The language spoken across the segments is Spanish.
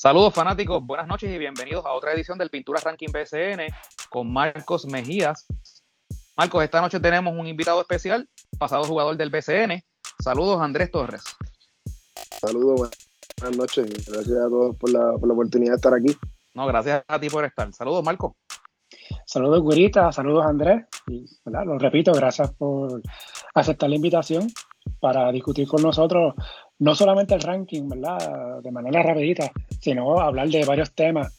Saludos fanáticos, buenas noches y bienvenidos a otra edición del Pintura Ranking BCN con Marcos Mejías. Marcos, esta noche tenemos un invitado especial, pasado jugador del BCN. Saludos Andrés Torres. Saludos, buenas noches. Gracias a todos por la, oportunidad de estar aquí. No, gracias a ti por estar. Saludos, Marcos. Saludos, Gurita. Saludos, Andrés. Y, Lo repito, gracias por aceptar la invitación para discutir con nosotros no solamente el ranking, ¿verdad? De manera rapidita, sino hablar de varios temas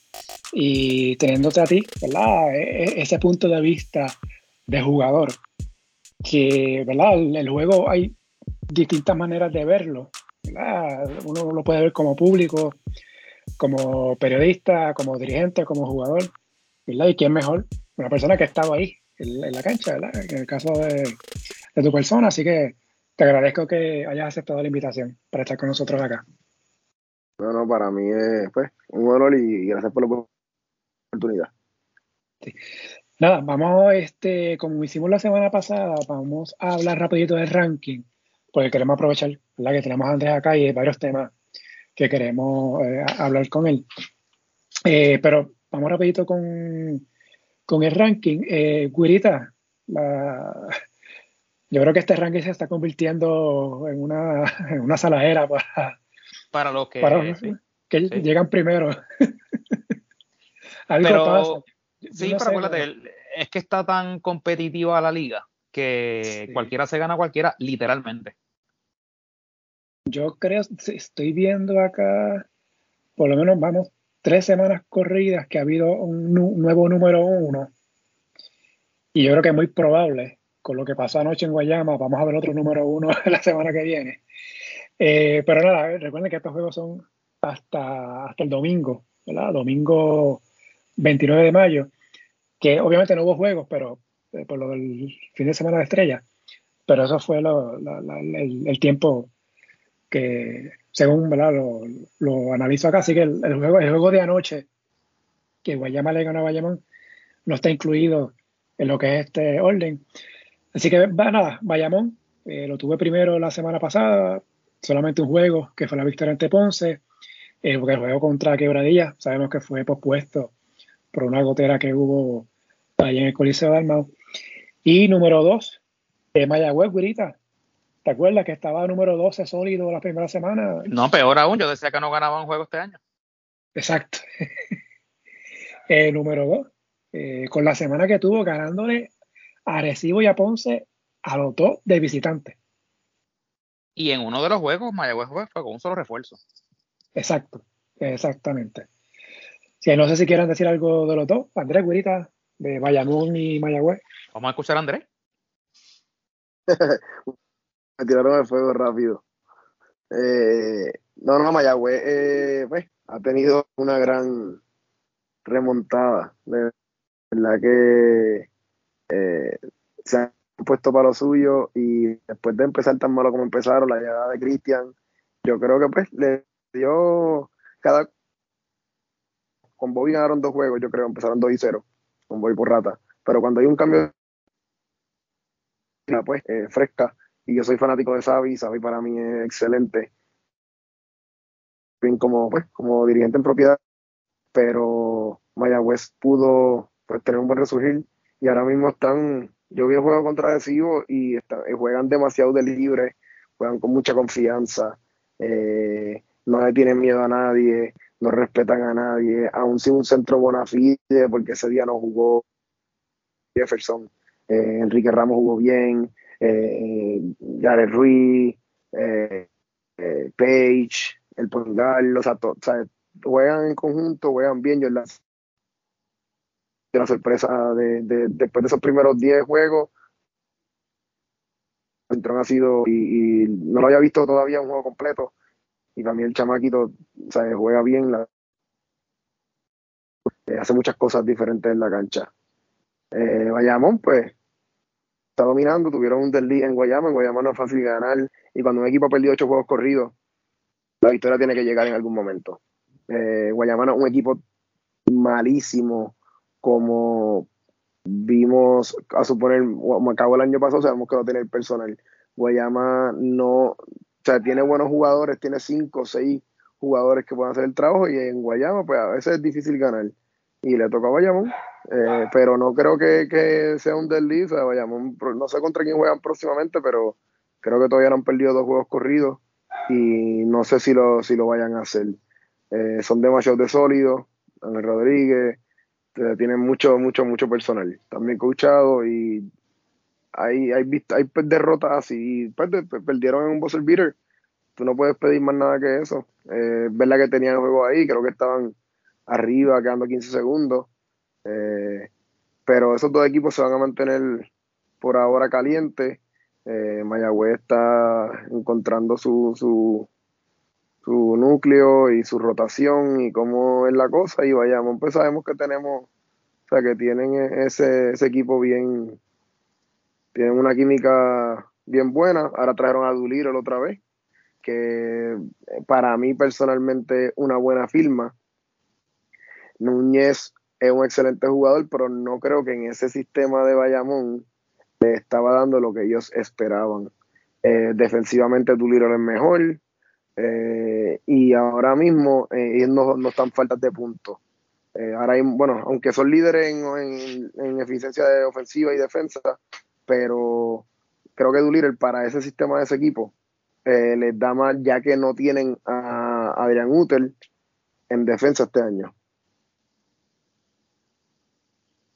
y teniéndote a ti, ¿verdad? E, e, ese punto de vista de jugador, que, ¿verdad? El, juego hay distintas maneras de verlo, ¿verdad? Uno lo puede ver como público, como periodista, como dirigente, como jugador, ¿verdad? ¿Y quién mejor? Una persona que ha estado ahí, en, la cancha, ¿verdad? En el caso de, de tu persona, así que te agradezco que hayas aceptado la invitación para estar con nosotros acá. No, no, para mí es pues, un honor y gracias por la oportunidad. Nada, vamos, este, como hicimos la semana pasada, vamos a hablar rapidito del ranking, porque queremos aprovechar la que tenemos a Andrés acá y hay varios temas que queremos eh, hablar con él. Eh, pero vamos rapidito con, con el ranking. Eh, Guirita, la, yo creo que este ranking se está convirtiendo en una, en una saladera para, para los que, que llegan primero. pero, Sí, pero acuérdate, es que está tan competitiva la liga que cualquiera se gana cualquiera, literalmente. Yo creo, estoy viendo acá, por lo menos vamos, tres semanas corridas que ha habido un nuevo número uno. Y yo creo que es muy probable con lo que pasó anoche en Guayama, vamos a ver otro número uno la semana que viene. Eh, pero nada, recuerden que estos juegos son hasta, hasta el domingo, ¿verdad? Domingo 29 de mayo, que obviamente no hubo juegos, pero eh, por lo del fin de semana de estrella, pero eso fue el, tiempo que, según ¿verdad? Lo, analizo acá, así que el, juego, el juego de anoche, que Guayama le ganó a Bayamón, no está incluido en lo que es este orden. Así que va nada, Bayamón, eh, lo tuve primero la semana pasada, solamente un juego que fue la victoria ante Ponce, eh, porque el juego contra Quebradilla sabemos que fue pospuesto por una gotera que hubo ahí en el Coliseo de Almao. Y número dos, eh, Mayagüez, Guirita. ¿Te acuerdas que estaba número 12 sólido la primera semana? No, peor aún, yo decía que no ganaba un juego este año. Exacto. eh, número dos, eh, con la semana que tuvo ganándole Arecibo y a Ponce a los dos de visitante. Y en uno de los juegos, Mayagüez fue con un solo refuerzo. Exacto, exactamente. Si no sé si quieren decir algo de los dos, Andrés Guirita, de Bayamón y Mayagüez. Vamos a escuchar a Andrés. Me tiraron el fuego rápido. Eh, no, no, Mayagüez eh, pues, ha tenido una gran remontada. De verdad que eh, se han puesto para lo suyo y después de empezar tan malo como empezaron, la llegada de Cristian, yo creo que pues le dio cada con Bobby ganaron dos juegos, yo creo, empezaron 2 y 0, con Bobby por rata. Pero cuando hay un cambio pues eh, fresca, y yo soy fanático de Xavi, Xavi para mí es excelente. Bien como, pues, como dirigente en propiedad, pero Mayagüez pudo pues, tener un buen resurgir y ahora mismo están, yo vi el juego contra Adhesivo y juegan demasiado de libre, juegan con mucha confianza, eh, no le tienen miedo a nadie, no respetan a nadie, aún sin un centro bona fide, porque ese día no jugó Jefferson, eh, Enrique Ramos jugó bien, eh, Jared Ruiz, eh, eh Page, el Pongal, o sea, juegan en conjunto, juegan bien, de la sorpresa de, después de esos primeros 10 juegos. Entrón ha sido, y, no lo había visto todavía un juego completo. Y también el chamaquito o juega bien, la, eh, hace muchas cosas diferentes en la cancha. Eh, pues, está dominando. Tuvieron un desliz en Guayama. En Guayama no es fácil ganar. Y cuando un equipo ha perdido ocho juegos corridos, la victoria tiene que llegar en algún momento. Eh, Guayama es un equipo malísimo como vimos a suponer, acabó el año pasado, sabemos que va a tener personal. Guayama no, o sea, tiene buenos jugadores, tiene cinco o seis jugadores que puedan hacer el trabajo y en Guayama pues a veces es difícil ganar y le toca a Bayamón, eh, pero no creo que, sea un desliz, a Bayamón, no sé contra quién juegan próximamente, pero creo que todavía no han perdido dos juegos corridos y no sé si lo, si lo vayan a hacer. Eh, son demasiado de sólidos, Ángel Rodríguez, tienen mucho, mucho, mucho personal, también coachado y hay, hay, hay derrotas así, pues, perdieron en un buzzer beater, tú no puedes pedir más nada que eso. Eh, verdad que tenían el juego ahí, creo que estaban arriba, quedando 15 segundos. Eh, pero esos dos equipos se van a mantener por ahora calientes. Eh, Mayagüez está encontrando su, su, su, núcleo y su rotación y cómo es la cosa. Y vayamos, pues sabemos que tenemos, o sea, que tienen ese, ese equipo bien, tienen una química bien buena. Ahora trajeron a Duliro otra vez que eh, para mí personalmente una buena firma. Núñez es un excelente jugador, pero no creo que en ese sistema de Bayamón le estaba dando lo que ellos esperaban. Eh, defensivamente Tuliro es mejor eh, y ahora mismo ellos no, no, están faltas de puntos. ahora bueno, aunque son líderes en, en, eficiencia de ofensiva y defensa, pero creo que Duliro para ese sistema de ese equipo eh, les da más ya que no tienen a Adrián Utel en defensa este año.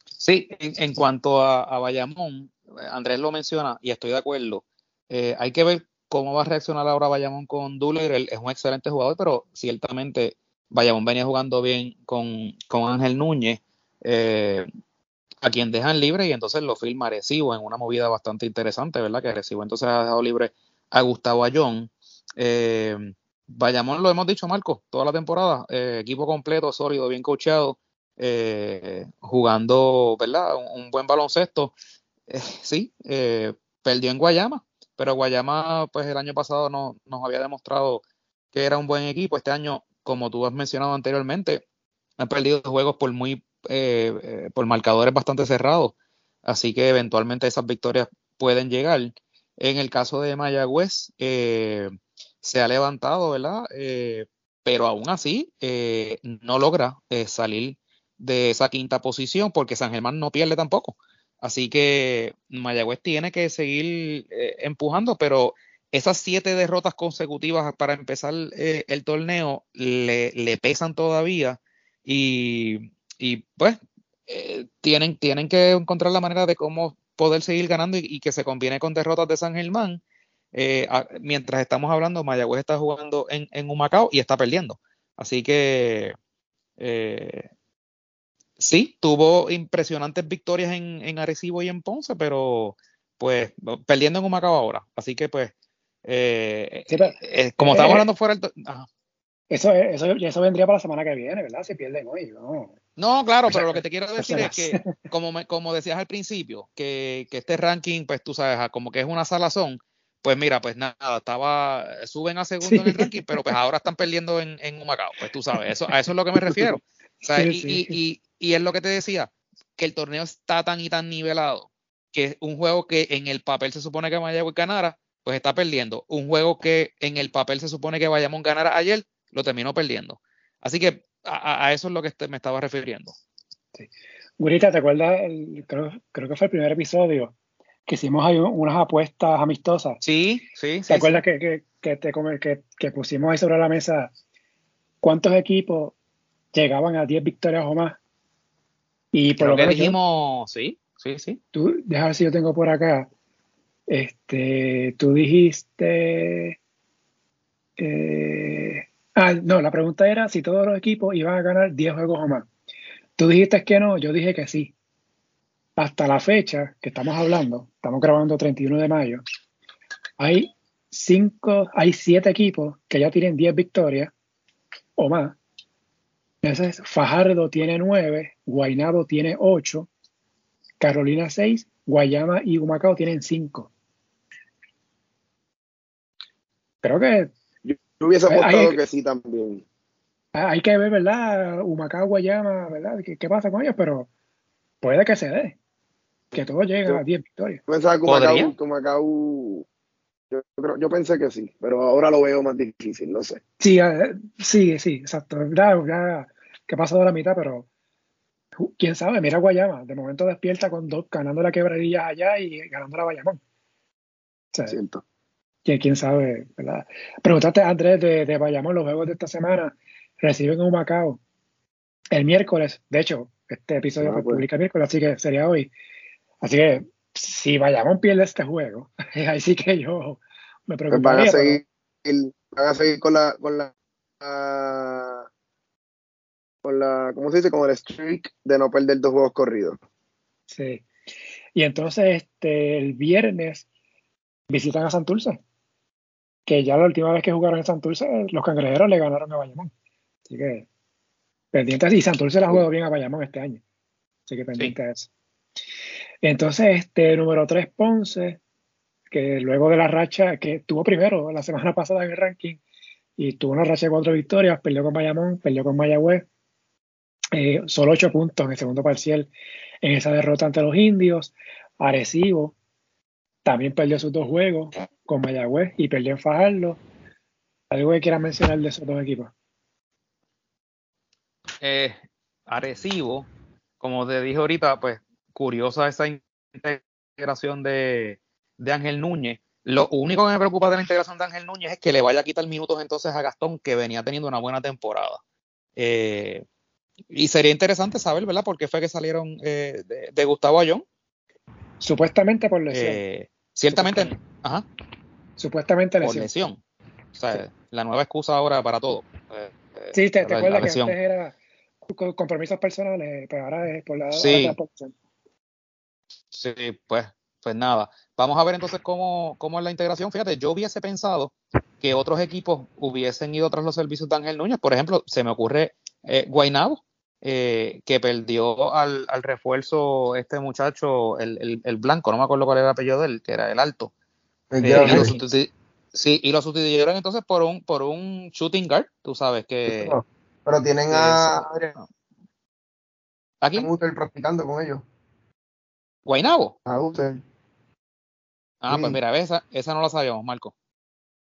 Sí, en, cuanto a, Bayamón, Andrés lo menciona y estoy de acuerdo. Eh, hay que ver cómo va a reaccionar ahora Bayamón con Duller. Él es un excelente jugador, pero ciertamente Bayamón venía jugando bien con, Ángel Núñez, eh, a quien dejan libre y entonces lo firma Arecibo en una movida bastante interesante, ¿verdad? Que Arecibo entonces ha dejado libre a Gustavo Ayón. Eh, Bayamón lo hemos dicho, Marco, toda la temporada, eh, equipo completo, sólido, bien coachado, eh, jugando, ¿verdad? Un, buen baloncesto. Sí, perdió en Guayama, pero Guayama, pues el año pasado no, nos había demostrado que era un buen equipo. Este año, como tú has mencionado anteriormente, han perdido juegos por muy, por marcadores bastante cerrados. Así que eventualmente esas victorias pueden llegar. En el caso de Mayagüez, eh, se ha levantado, ¿verdad? Eh, pero aún así eh, no logra salir de esa quinta posición porque San Germán no pierde tampoco. Así que Mayagüez tiene que seguir empujando, pero esas siete derrotas consecutivas para empezar el torneo le, pesan todavía y, pues tienen, tienen que encontrar la manera de cómo poder seguir ganando y, que se conviene con derrotas de San Germán. Eh, mientras estamos hablando, Mayagüez está jugando en, en Humacao y está perdiendo. Así que eh, sí, tuvo impresionantes victorias en, en, Arecibo y en Ponce, pero pues perdiendo en Humacao ahora. Así que pues, eh, como estamos hablando fuera del... Eso, eso, eso vendría para la semana que viene, ¿verdad? Si pierden hoy, ¿no? No, claro, pero lo que te quiero decir es que, como, como decías al principio, que, que, este ranking, pues tú sabes, como que es una salazón, pues mira, pues nada, estaba, suben a segundo en el ranking, pero pues ahora están perdiendo en, en Humacao, pues tú sabes, eso, a eso es lo que me refiero. y, y, y, es lo que te decía, que el torneo está tan y tan nivelado, que un juego que en el papel se supone que Mayagüez ganara, pues está perdiendo. Un juego que en el papel se supone que vayamos a ganar ayer, lo terminó perdiendo. Así que a, eso es lo que me estaba refiriendo. Sí. Gurita, ¿te acuerdas? creo, que fue el primer episodio que hicimos ahí unas apuestas amistosas. Sí, sí. ¿Te acuerdas Que, que, te, que, que, pusimos ahí sobre la mesa cuántos equipos llegaban a 10 victorias o más? Y por lo que dijimos, sí, sí, sí. Tú, déjame ver si yo tengo por acá. Este, tú dijiste. Eh, Ah, no, la pregunta era si todos los equipos iban a ganar 10 juegos o más. Tú dijiste que no, yo dije que sí. Hasta la fecha que estamos hablando, estamos grabando 31 de mayo, hay cinco, hay siete equipos que ya tienen 10 victorias o más. Entonces, Fajardo tiene 9, Guainabo tiene 8, Carolina 6, Guayama y Humacao tienen 5. Creo que hubiese apostado que sí también. Hay que ver, ¿verdad? Humacao, Guayama, ¿verdad? ¿Qué, ¿Qué, pasa con ellos? Pero puede que se dé. Que todos lleguen a 10 victorias. Pensaba que Humacao, Yo, creo, yo pensé que sí, pero ahora lo veo más difícil, no sé. Sí, eh, sí, sí, exacto. Ya, ya que ha pasado la mitad, pero quién sabe, mira Guayama, de momento despierta con dos ganando la quebradilla allá y ganando la Bayamón. Siento. ¿Quién, sabe, ¿verdad? Preguntaste, Andrés, de, de Bayamón, los juegos de esta semana reciben un Macao el miércoles. De hecho, este episodio ah, se pues. publica el miércoles, así que sería hoy. Así que si Bayamón pierde este juego, ahí sí que yo me. Pues van a seguir, van a seguir con la, con la, con la, ¿cómo se dice? Con el streak de no perder dos juegos corridos. Sí. Y entonces, este, el viernes visitan a Santurce, que ya la última vez que jugaron en Santurce, los cangrejeros le ganaron a Bayamón. Así que, pendientes. Y Santurce la ha jugado bien a Bayamón este año. Así que pendiente de eso. Entonces, este número 3, Ponce, que luego de la racha, que tuvo primero la semana pasada en el ranking, y tuvo una racha de cuatro victorias, perdió con Bayamón, perdió con Mayagüez, eh, solo ocho puntos en el segundo parcial en esa derrota ante los indios. Arecibo también perdió sus dos juegos con Mayagüez y perdió en Fajardo. ¿Algo que quieras mencionar de esos dos equipos? Eh, Arecibo, como te dije ahorita, pues curiosa esa integración de, Ángel Núñez. Lo único que me preocupa de la integración de Ángel Núñez es que le vaya a quitar minutos entonces a Gastón, que venía teniendo una buena temporada. Eh, y sería interesante saber, ¿verdad? Por qué fue que salieron eh, de, Gustavo Ayón. Supuestamente por lesión. Eh, ciertamente, ajá. Supuestamente lesión. Por lesión. O sea, la nueva excusa ahora para todo. sí, te, te acuerdas que antes era compromisos personales, pero ahora es por la, sí. Sí, pues, pues nada. Vamos a ver entonces cómo, cómo es la integración. Fíjate, yo hubiese pensado que otros equipos hubiesen ido tras los servicios de Ángel Núñez. Por ejemplo, se me ocurre eh, Guaynabo, eh, que perdió al, al, refuerzo este muchacho, el, el, blanco, no me acuerdo cuál era el apellido de él, que era el alto. Eh, y lo sí, y lo sustituyeron entonces por un, por un shooting guard, tú sabes que... Pero tienen a ¿Aquí? practicando con ellos. ¿Guaynabo? A usted. Ah, pues mira, esa, esa no la sabíamos, Marco.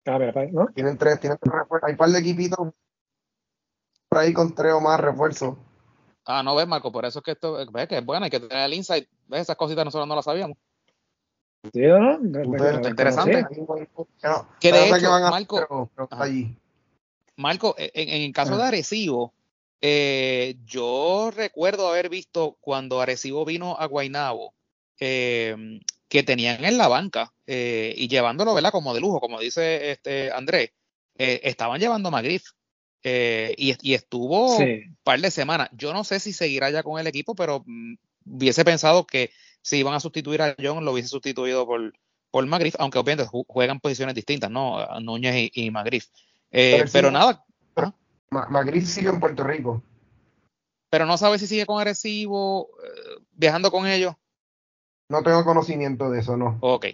A ver, ¿no? Tienen tres, tienen tres refuerzos. Hay un par de equipitos por ahí con tres o más refuerzos. Ah, no ves, Marco, por eso es que esto ves que es bueno, hay que tener el insight. ¿Ves? Esas cositas nosotros no las sabíamos. Sí, ¿no? Está interesante. que de hecho, Marco, allí. Marco, en, en, el caso de Arecibo, eh, yo recuerdo haber visto cuando Arecibo vino a Guaynabo, eh, que tenían en la banca eh, y llevándolo, ¿verdad? Como de lujo, como dice este Andrés, estaban llevando a Magriff y, estuvo un par de semanas. Yo no sé si seguirá ya con el equipo, pero mm, hubiese pensado que si iban a sustituir a John, lo hubiese sustituido por, por Magriff, aunque obviamente juegan posiciones distintas, ¿no? Núñez y, y Magriff. pero, nada, Magritte sigue en Puerto Rico. Pero no sabe si sigue con Arecibo, eh, viajando con ellos. No tengo conocimiento de eso, no. Ok.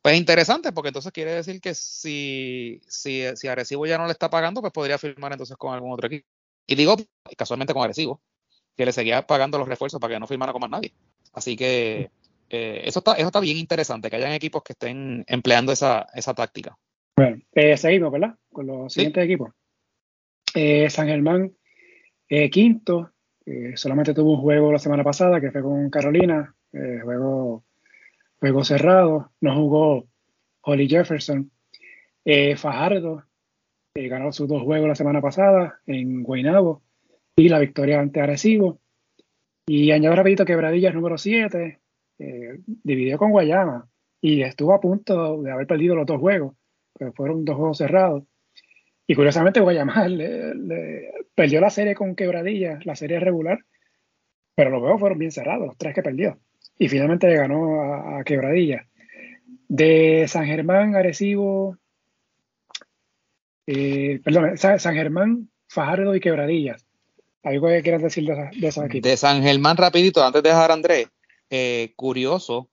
Pues interesante, porque entonces quiere decir que si, si, si Arecibo ya no le está pagando, pues podría firmar entonces con algún otro equipo. Y digo casualmente con Arecibo, que le seguía pagando los refuerzos para que no firmara con más nadie. Así que eh, eso, está, eso está bien interesante, que hayan equipos que estén empleando esa, esa táctica. Bueno, eh, seguimos, ¿verdad? Con los siguientes equipos. Eh, San Germán, eh, quinto, solamente tuvo un juego la semana pasada que fue con Carolina, eh, juego, juego cerrado, no jugó Holly Jefferson. Fajardo ganó sus dos juegos la semana pasada en Guaynabo y la victoria ante Arecibo. Y añado rapidito Quebradillas número 7, dividió con Guayama y estuvo a punto de haber perdido los dos juegos, pero fueron dos juegos cerrados. Y curiosamente Guayama le, perdió la serie con Quebradilla, la serie regular, pero los juegos fueron bien cerrados, los tres que perdió. Y finalmente le ganó a, Quebradilla. De San Germán, Arecibo, eh, perdón, San, Germán, Fajardo y Quebradillas. ¿Algo que quieras decir de, de esos equipos? De San Germán, rapidito, antes de dejar a Andrés, eh, curioso,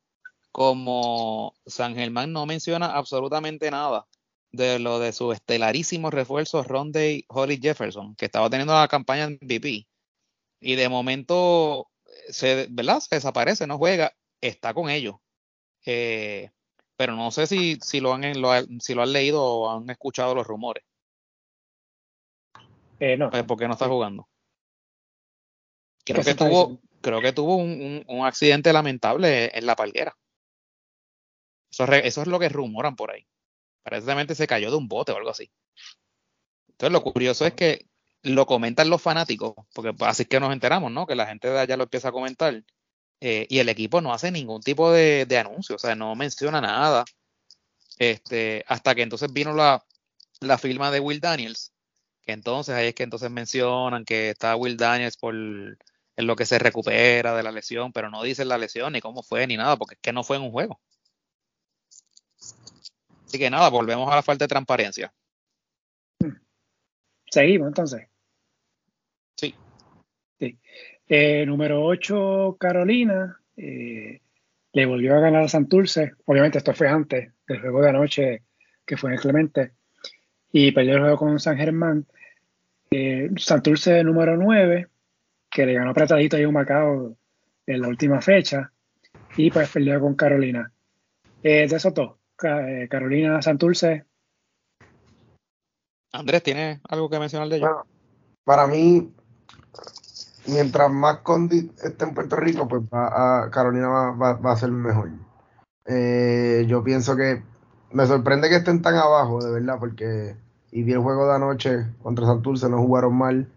como San Germán no menciona absolutamente nada de lo de su estelarísimo refuerzo Ronday Holly Jefferson, que estaba teniendo la campaña en MVP. Y de momento se, ¿verdad? se desaparece, no juega, está con ellos. Eh, pero no sé si, si, lo han, si lo han leído o han escuchado los rumores. Eh, no. Pues, ¿Por qué no está jugando? Creo que, tuvo, creo que tuvo un, un, accidente lamentable en la palguera. Eso, eso es lo que rumoran por ahí. Aparentemente se cayó de un bote o algo así. Entonces lo curioso es que lo comentan los fanáticos, porque así es que nos enteramos, ¿no? Que la gente de allá lo empieza a comentar. Eh, y el equipo no hace ningún tipo de, anuncio, o sea, no menciona nada. Este, hasta que entonces vino la, firma de Will Daniels, que entonces ahí es que entonces mencionan que está Will Daniels por en lo que se recupera de la lesión, pero no dicen la lesión ni cómo fue ni nada, porque es que no fue en un juego. Así que nada, volvemos a la falta de transparencia. Seguimos entonces. Sí. sí. Eh, número 8, Carolina. Eh, le volvió a ganar a Santurce. Obviamente esto fue antes del juego de anoche que fue en Clemente. Y perdió el juego con San Germán. Eh, Santurce número 9, que le ganó apretadito a un Macao en la última fecha. Y pues perdió con Carolina. de eso todo. Carolina, Santurce. Andrés, ¿tiene algo que mencionar de ello? para mí, mientras más Condit esté en Puerto Rico, pues va Carolina va, a ser mejor. Eh, yo pienso que me sorprende que estén tan abajo, de verdad, porque y vi el juego de anoche contra Santurce, no jugaron mal.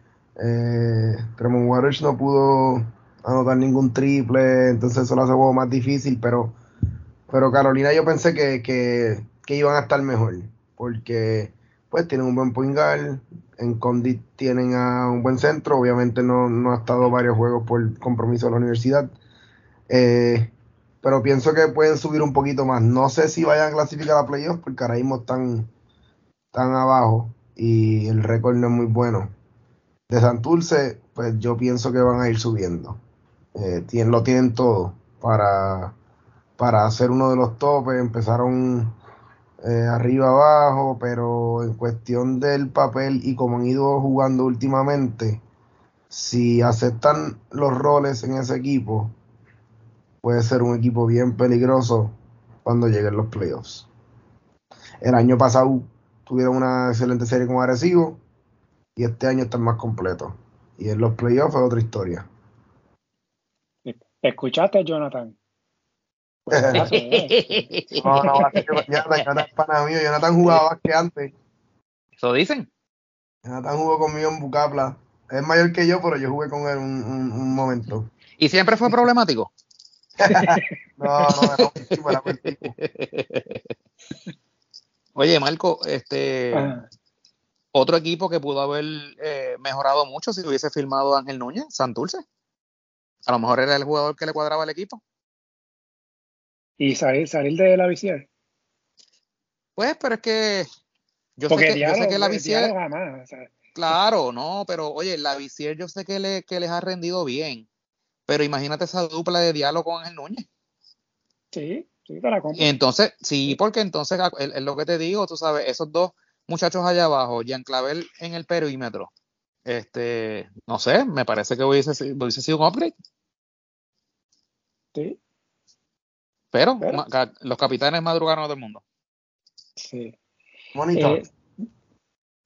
Eh, Tremont Waters no pudo anotar ningún triple, entonces eso lo hace juego más difícil, pero, pero Carolina yo pensé que, que iban a estar mejor, porque pues tienen un buen point guard, en Condit tienen a un buen centro, obviamente no, no ha estado varios juegos por compromiso de la universidad, eh, pero pienso que pueden subir un poquito más. No sé si vayan a clasificar a playoffs porque ahora mismo están, están abajo y el récord no es muy bueno. De Santurce, pues yo pienso que van a ir subiendo. Eh, tienen, lo tienen todo para, para hacer uno de los topes. Empezaron eh, arriba abajo, pero en cuestión del papel y como han ido jugando últimamente, si aceptan los roles en ese equipo, puede ser un equipo bien peligroso cuando lleguen los playoffs. El año pasado tuvieron una excelente serie con Arecibo y este año están más completos. Y en los playoffs es otra historia. ¿Escuchaste, Jonathan? Pues, no, no, Jonathan, pana mío. Jonathan jugaba más que antes. ¿Eso dicen? Jonathan jugó conmigo en Bucapla. Es mayor que yo, pero yo jugué con él un, un, momento. ¿Y siempre fue problemático? no, no, no, Oye, Marco, este otro equipo que pudo haber eh, mejorado mucho si hubiese firmado Ángel Núñez, Santurce. A lo mejor era el jugador que le cuadraba al equipo y salir, salir de la visier. Pues, pero es que yo sé que, yo sé que la visier. Claro, no, pero oye, la visier yo sé que, le, que les ha rendido bien. Pero imagínate esa dupla de diálogo con Ángel Núñez. Sí, sí, te la compro. Entonces, sí, porque entonces es lo que te digo, tú sabes, esos dos muchachos allá abajo, Jean Clavel en el perímetro, este, no sé, me parece que hubiese, hubiese sido un upgrade. Sí. Pero, los capitanes madrugaron del mundo. Sí. Bonito. Eh,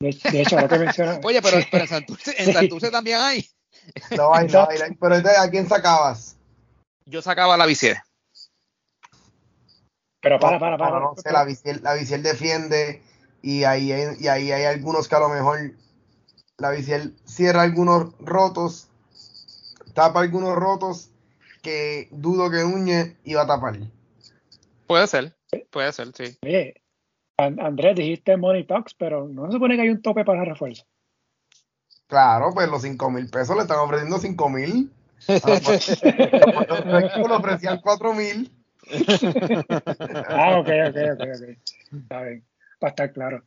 de, hecho, lo que mencionas. Oye, pero, en Santurce, también hay. No hay, no hay. Pero ¿a quién sacabas? Yo sacaba la Visier. Pero para, para, para. No, sé, la Visier, la defiende y ahí, hay, y ahí hay algunos que a lo mejor la Visier cierra algunos rotos, tapa algunos rotos que dudo que Núñez iba a tapar. Puede ser, puede ser, sí. Oye, Andrés, dijiste Money Talks, pero no se supone que hay un tope para refuerzo. Claro, pues los 5 mil pesos le están ofreciendo 5 mil. lo ofrecían 4 mil. ah, ok, ok, ok, ok. Está bien, para estar claro.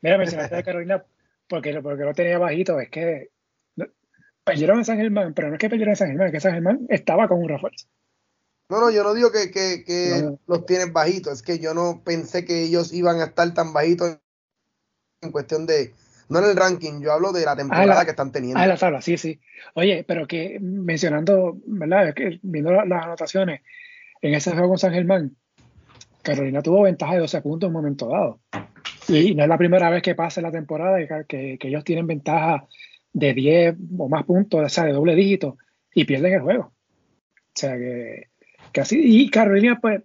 Mira, mencionaste a Carolina porque, porque lo tenía bajito, es que perdieron a San Germán, pero no es que perdieron a San Germán, es que San Germán estaba con un refuerzo. No, no, yo no digo que, que, los tienen bajitos, es que yo no pensé que ellos iban a estar tan bajitos en cuestión de, no en el ranking, yo hablo de la temporada que están teniendo. Ah, la tabla, sí, sí. Oye, pero que mencionando, ¿verdad? que viendo las anotaciones en ese juego con San Germán, Carolina tuvo ventaja de 12 puntos en un momento dado. Y no es la primera vez que pasa la temporada que, que, ellos tienen ventaja de 10 o más puntos, o sea, de doble dígito, y pierden el juego. O sea que, que así. Y Carolina, pues,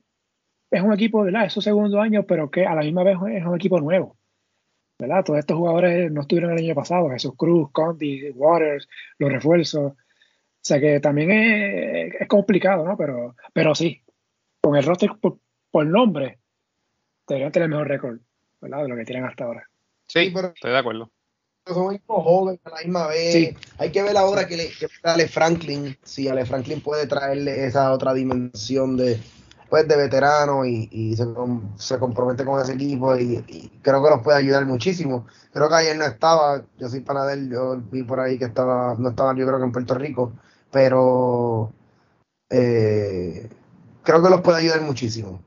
es un equipo, ¿verdad? Es su segundo año, pero que a la misma vez es un equipo nuevo. ¿verdad? Todos estos jugadores no estuvieron el año pasado, Jesús Cruz, Conti, Waters, los refuerzos. O sea que también es, complicado, ¿no? Pero, pero sí, con el roster por, nombre, deberían tener el mejor récord, ¿verdad? De lo que tienen hasta ahora. Sí, pero estoy de acuerdo. Son jóvenes a la misma vez. Hay que ver ahora que, le, que Ale Franklin, si Ale Franklin puede traerle esa otra dimensión de, pues, de veterano y, se, se, compromete con ese equipo y, creo que los puede ayudar muchísimo. Creo que ayer no estaba, yo soy panadero, yo vi por ahí que estaba, no estaba yo creo que en Puerto Rico, pero eh, creo que los puede ayudar muchísimo.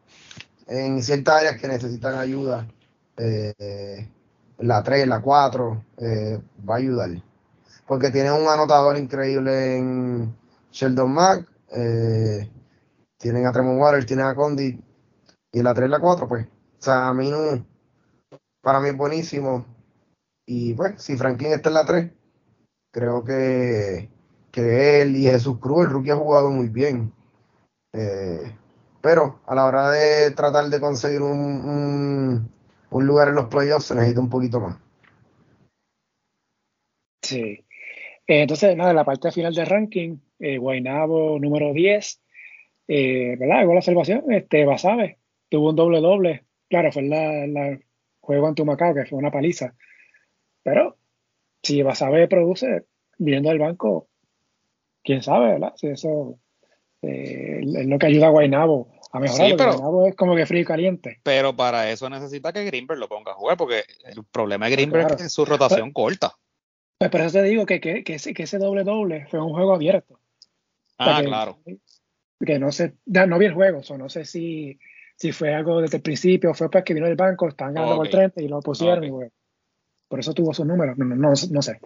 En ciertas áreas que necesitan ayuda, eh, la 3, la 4, eh, va a ayudar. Porque tiene un anotador increíble en Sheldon Mack. Eh, tienen a Tremont Waters, tienen a Condi y la 3 y la 4, pues. O sea, a mí no, para mí es buenísimo. Y pues, si Franklin está en la 3, creo que, que él y Jesús Cruz, el rookie, ha jugado muy bien. Eh, pero a la hora de tratar de conseguir un, lugar en los playoffs se necesita un poquito más. Sí. Eh, entonces, nada, la parte final del ranking, eh, Guainabo número 10, eh, ¿verdad? Igual la salvación, este, Basabe, tuvo un doble doble, claro, fue la, juego ante Macao, que fue una paliza, pero si Basabe produce, viendo el banco, quién sabe, ¿verdad? Si eso es lo que ayuda a Guainabo a mejorar, sí, pero, es como que frío y caliente. Pero para eso necesita que Greenberg lo ponga a jugar, porque el problema de Greenberg es su rotación corta. Pues por eso te digo que, que, que, ese, que ese doble doble fue un juego abierto. Ah, claro que no sé, no vi el juego, o no sé si, si fue algo desde el principio, o fue para que vino el banco, estaban ganando por 30 y lo pusieron, y por eso tuvo sus números, no, no, no sé.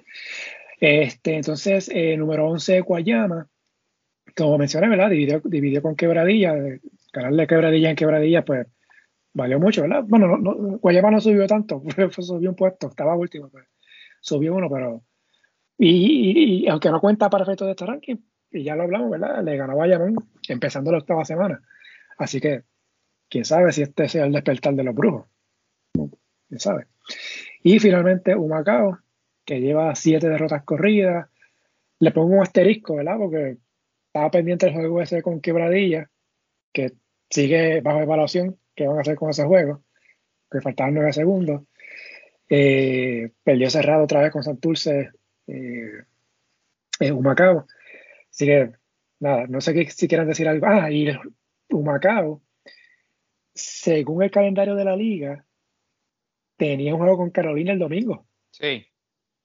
Este, entonces, eh, número 11, Guayama, como mencioné, ¿verdad? Dividió, dividió con Quebradilla, ganarle Quebradilla en Quebradilla, pues valió mucho, ¿verdad? Bueno, no, Guayama no subió tanto, subió un puesto, estaba último, pues, subió uno, pero. Y, aunque no cuenta para efectos de este ranking, y ya lo hablamos, ¿verdad? Le ganó Bayamón empezando la octava semana. Así que, quién sabe si este sea el despertar de los brujos. Quién sabe. Y finalmente, Humacao, que lleva siete derrotas corridas. Le pongo un asterisco, ¿verdad? Porque estaba pendiente el juego ese con Quebradilla, que sigue bajo evaluación, qué van a hacer con ese juego, que faltaban nueve segundos. Eh, perdió cerrado otra vez con Santurce eh, en Humacao. Así que, nada, no sé qué, si quieran decir algo. Ah, y Humacao, según el calendario de la liga, tenía un juego con Carolina el domingo. Sí.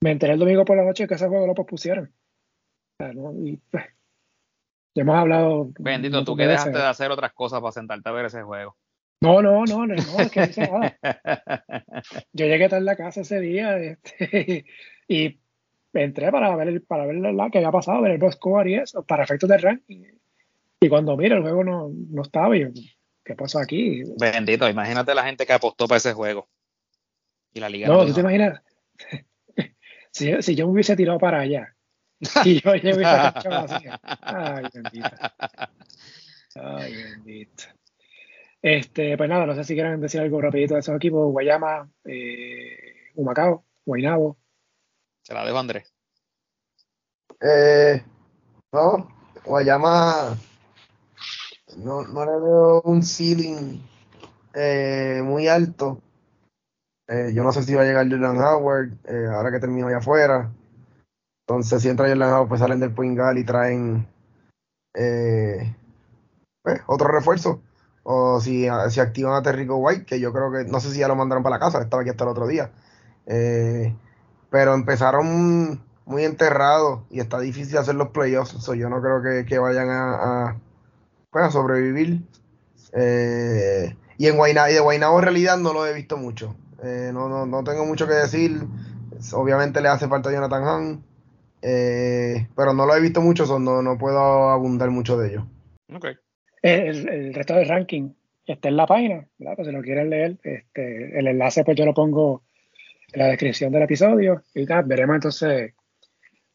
Me enteré el domingo por la noche que ese juego lo pospusieron. y, pues, hemos hablado. Bendito, tú que dejaste de hacer otras cosas para sentarte a ver ese juego. No, no, no, no, es que no nada. Yo llegué tarde a casa ese día este, y entré para ver, para ver la que había pasado, ver el box score y eso, para efectos de ranking. Y cuando mira, el juego no, no estaba, y ¿qué pasó aquí? Bendito, imagínate la gente que apostó para ese juego. Y la liga. No, tú te imaginas, si, si, yo me hubiese tirado para allá, y yo, yo hubiese hecho así. Ay, bendito. Ay, bendito. Este, pues nada, no sé si quieren decir algo rapidito de esos equipos, Guayama, eh, Humacao, Guaynabo, se la dejo Andrés. Eh, no, Guayama no, no le veo un ceiling eh, muy alto. Eh, yo no sé si va a llegar Jordan Howard eh, ahora que termino allá afuera. Entonces, si entra Jordan Howard, pues salen del Puingal y traen pues, otro refuerzo. O si, si activan a Terrico White, que yo creo que, no sé si ya lo mandaron para la casa, estaba aquí hasta el otro día. Eh, pero empezaron muy enterrados y está difícil hacer los playoffs. yo no creo que, vayan a, pues, a, sobrevivir. Eh, y en Guaynabo, y de Guaynabo en realidad no lo he visto mucho. Eh, no, no, tengo mucho que decir. Obviamente le hace falta a Jonathan Hahn. Eh, pero no lo he visto mucho, no, no puedo abundar mucho de ello. Okay. El, el resto del ranking, está en la página, ¿verdad? Pues si lo quieren leer, este, el enlace pues yo lo pongo en la descripción del episodio y veremos entonces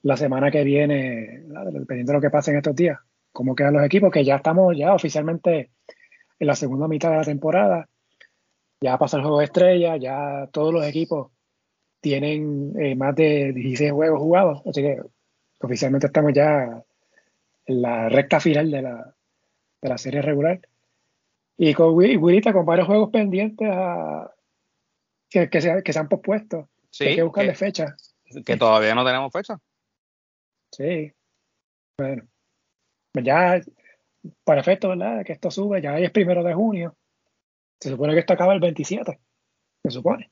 la semana que viene, dependiendo de lo que pase en estos días, cómo quedan los equipos, que ya estamos ya oficialmente en la segunda mitad de la temporada, ya pasa el juego de estrella, ya todos los equipos tienen eh, más de 16 juegos jugados, así que oficialmente estamos ya en la recta final de la, de la serie regular. Y con Wirita con varios juegos pendientes a, que, que, se, que se han pospuesto. hay que buscarle fecha. Que todavía no tenemos fecha. Sí. Bueno. Pues ya, para efecto, ¿verdad? Que esto sube, ya es primero de junio. Se supone que esto acaba el 27. Se supone.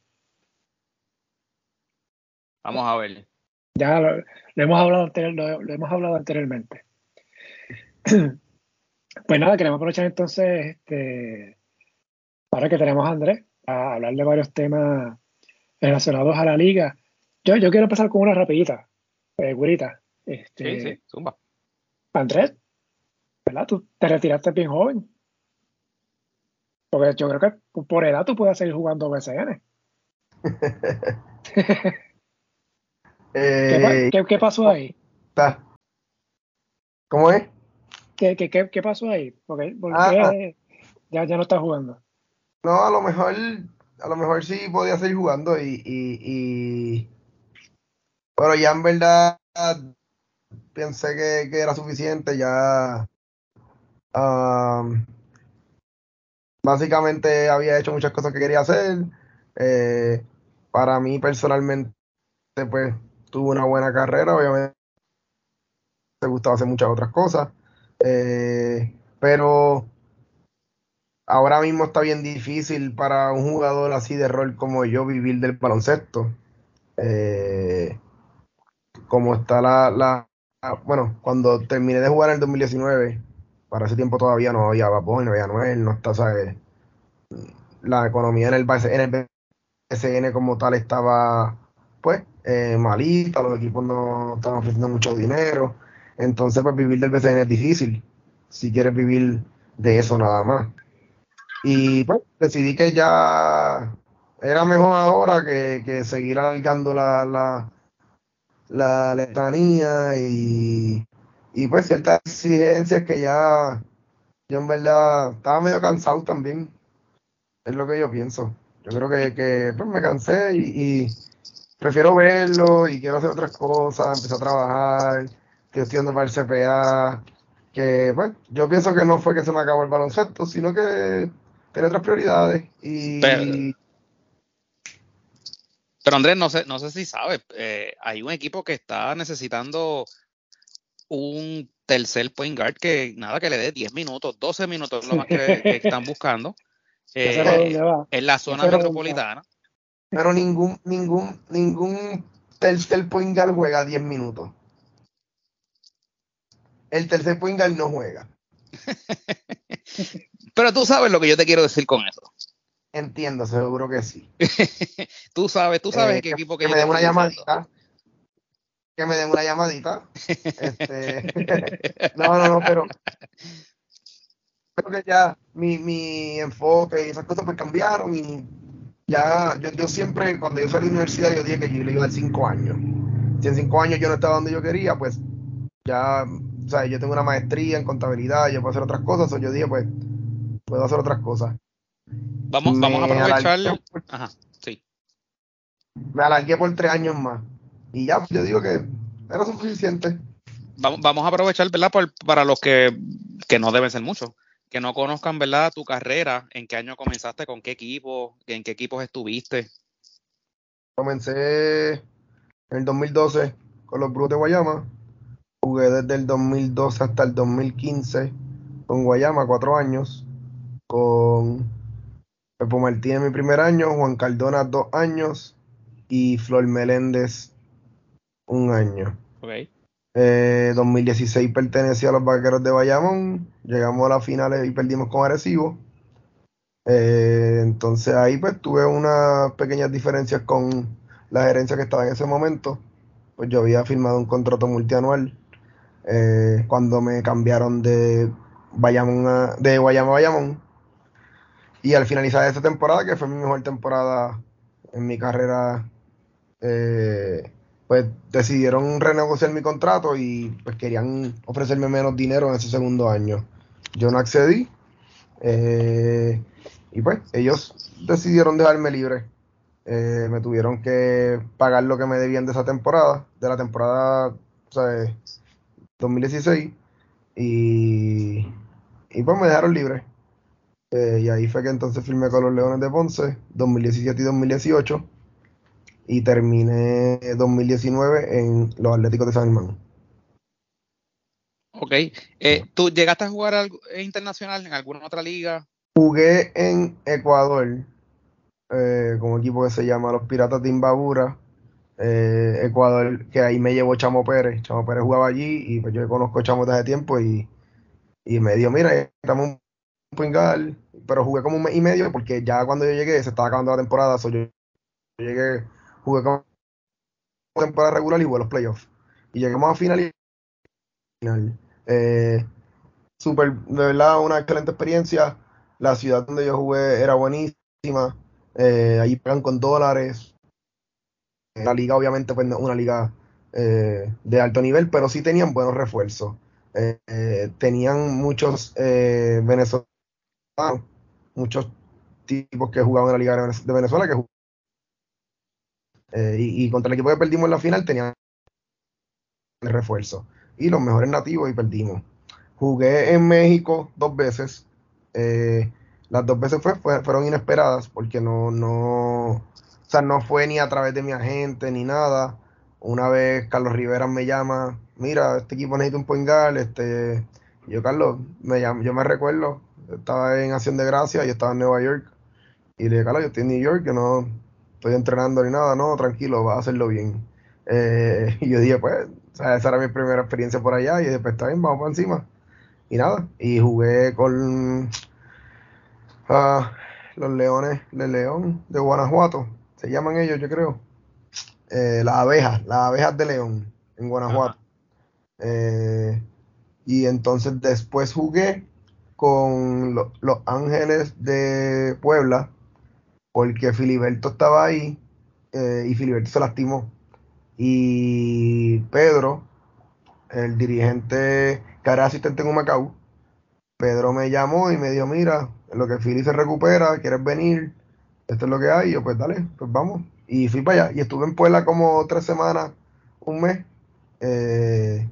Vamos a ver. Ya lo, hemos, hablado lo, hemos hablado anteriormente. pues nada, queremos aprovechar entonces, este, ahora que tenemos a Andrés, a hablar de varios temas relacionados a la liga. Yo, yo quiero empezar con una rapidita, eh, Este, sí, sí, zumba. Andrés, ¿verdad? Tú te retiraste bien joven. Porque yo creo que por edad tú puedes seguir jugando BCN. Eh, ¿Qué, pasó ahí? ¿Cómo es? ¿Qué, qué, pasó ahí? Porque, ah, ah. ya, ya no estás jugando. No, a lo mejor, a lo mejor sí podía seguir jugando y, y, pero ya en verdad pensé que, era suficiente, ya básicamente había hecho muchas cosas que quería hacer. Eh, para mí personalmente, pues tuve una buena carrera, obviamente me gustaba hacer muchas otras cosas, eh, pero ahora mismo está bien difícil para un jugador así de rol como yo vivir del baloncesto. Eh, como está la, la, Bueno, cuando terminé de jugar en el 2019, para ese tiempo todavía no había Vapor, no había Noel, no está, ¿sabes? La economía en el, en el BCN como tal estaba, pues, eh, malita, los equipos no estaban ofreciendo mucho dinero. Entonces, pues, vivir del BCN es difícil, si quieres vivir de eso nada más. Y pues decidí que ya era mejor ahora que, seguir alargando la, la, la letanía y, y pues ciertas exigencias que ya yo en verdad estaba medio cansado también. Es lo que yo pienso. Yo creo que, que pues me cansé y, prefiero verlo y quiero hacer otras cosas, empecé a trabajar, estoy estudiando para el CPA, que pues yo pienso que no fue que se me acabó el baloncesto, sino que tiene otras prioridades. Y... Pero, Andrés, no sé, no sé si sabes, eh, hay un equipo que está necesitando un tercer point guard que nada, que le dé 10 minutos, 12 minutos, lo más que, están buscando. Eh, en la zona metropolitana. Pero ningún, ningún, ningún tercer point guard juega 10 minutos. El tercer point guard no juega. Pero tú sabes lo que yo te quiero decir con eso. Entiendo, seguro que sí. tú sabes, tú sabes eh, qué equipo que, que me den una llamadita. Que me den una llamadita. este, no, no, no, pero creo que ya mi, mi enfoque y esas cosas me cambiaron y ya yo, yo siempre, cuando yo salí de la universidad, yo dije que yo le iba a dar cinco años. Si en cinco años yo no estaba donde yo quería, pues ya, o sea, yo tengo una maestría en contabilidad, yo puedo hacer otras cosas, o yo dije, pues puedo hacer otras cosas. Vamos, vamos a aprovechar. Ajá, sí. Me alargué por tres años más. Y ya, yo digo que era suficiente. Vamos, vamos a aprovechar, ¿verdad? para los que, que no deben ser muchos, que no conozcan, ¿verdad? Tu carrera, en qué año comenzaste, con qué equipo, en qué equipos estuviste. Comencé en el 2012 con los Brutes de Guayama. Jugué desde el 2012 hasta el 2015 con Guayama, cuatro años con Pepo Martínez mi primer año, Juan Cardona dos años y Flor Meléndez un año. Okay. 2016 eh, pertenecía a los Vaqueros de Bayamón, llegamos a las finales y perdimos con Arecibo. Eh, entonces ahí pues tuve unas pequeñas diferencias con la gerencia que estaba en ese momento. Pues yo había firmado un contrato multianual eh, cuando me cambiaron de Bayamón de Guayama a Bayamón Y al finalizar esta temporada, que fue mi mejor temporada en mi carrera, eh, pues decidieron renegociar mi contrato y pues querían ofrecerme menos dinero en ese segundo año. Yo no accedí eh, y pues ellos decidieron dejarme libre. Eh, me tuvieron que pagar lo que me debían de esa temporada, de la temporada o sea, 2016 y, y pues me dejaron libre. Eh, y ahí fue que entonces firmé con los Leones de Ponce 2017 y 2018 y terminé 2019 en los Atléticos de San Germán. Ok. Eh, ¿Tú llegaste a jugar algo internacional en alguna otra liga? Jugué en Ecuador eh, con un equipo que se llama los Piratas de Imbabura. Eh, Ecuador, que ahí me llevó Chamo Pérez. Chamo Pérez jugaba allí y pues yo conozco a Chamo desde tiempo y, y me dijo, mira, estamos un pingal, pero jugué como un mes y medio porque ya cuando yo llegué se estaba acabando la temporada, so yo llegué jugué como temporada regular y jugué los playoffs. Y llegamos a final y final. Eh, super, de verdad, una excelente experiencia. La ciudad donde yo jugué era buenísima. Eh, ahí pagan con dólares. La liga, obviamente, pues una liga eh, de alto nivel, pero sí tenían buenos refuerzos. Eh, tenían muchos venezolanos, muchos tipos que jugaban en la liga de Venezuela que eh, y, contra el equipo que perdimos en la final tenían el refuerzo. Y los mejores nativos y perdimos. Jugué en México dos veces. Eh, las dos veces fue, fueron inesperadas porque no, no, o sea, no fue ni a través de mi agente ni nada. Una vez Carlos Rivera me llama, mira, este equipo necesita un point este, yo Carlos, me llamo, yo me recuerdo, estaba en Acción de Gracia y estaba en Nueva York. Y le dije, Carlos, yo estoy en New York, que no, estoy entrenando ni nada, no, tranquilo, va a hacerlo bien. Eh, y yo dije, pues, esa era mi primera experiencia por allá, y después está bien, vamos para encima. Y nada, y jugué con ah, los Leones de León de Guanajuato, se llaman ellos, yo creo. Eh, las abejas, las abejas de León en Guanajuato. Eh, y entonces después jugué con los Ángeles de Puebla porque Filiberto estaba ahí eh, y Filiberto se lastimó. Y Pedro, el dirigente que era asistente en Macau, Pedro me llamó y me dijo, mira, en lo que Fili se recupera, ¿quieres venir? Esto es lo que hay. Y yo, pues dale, pues vamos. Y fui para allá. Y estuve en Puebla como tres semanas, un mes. Eh,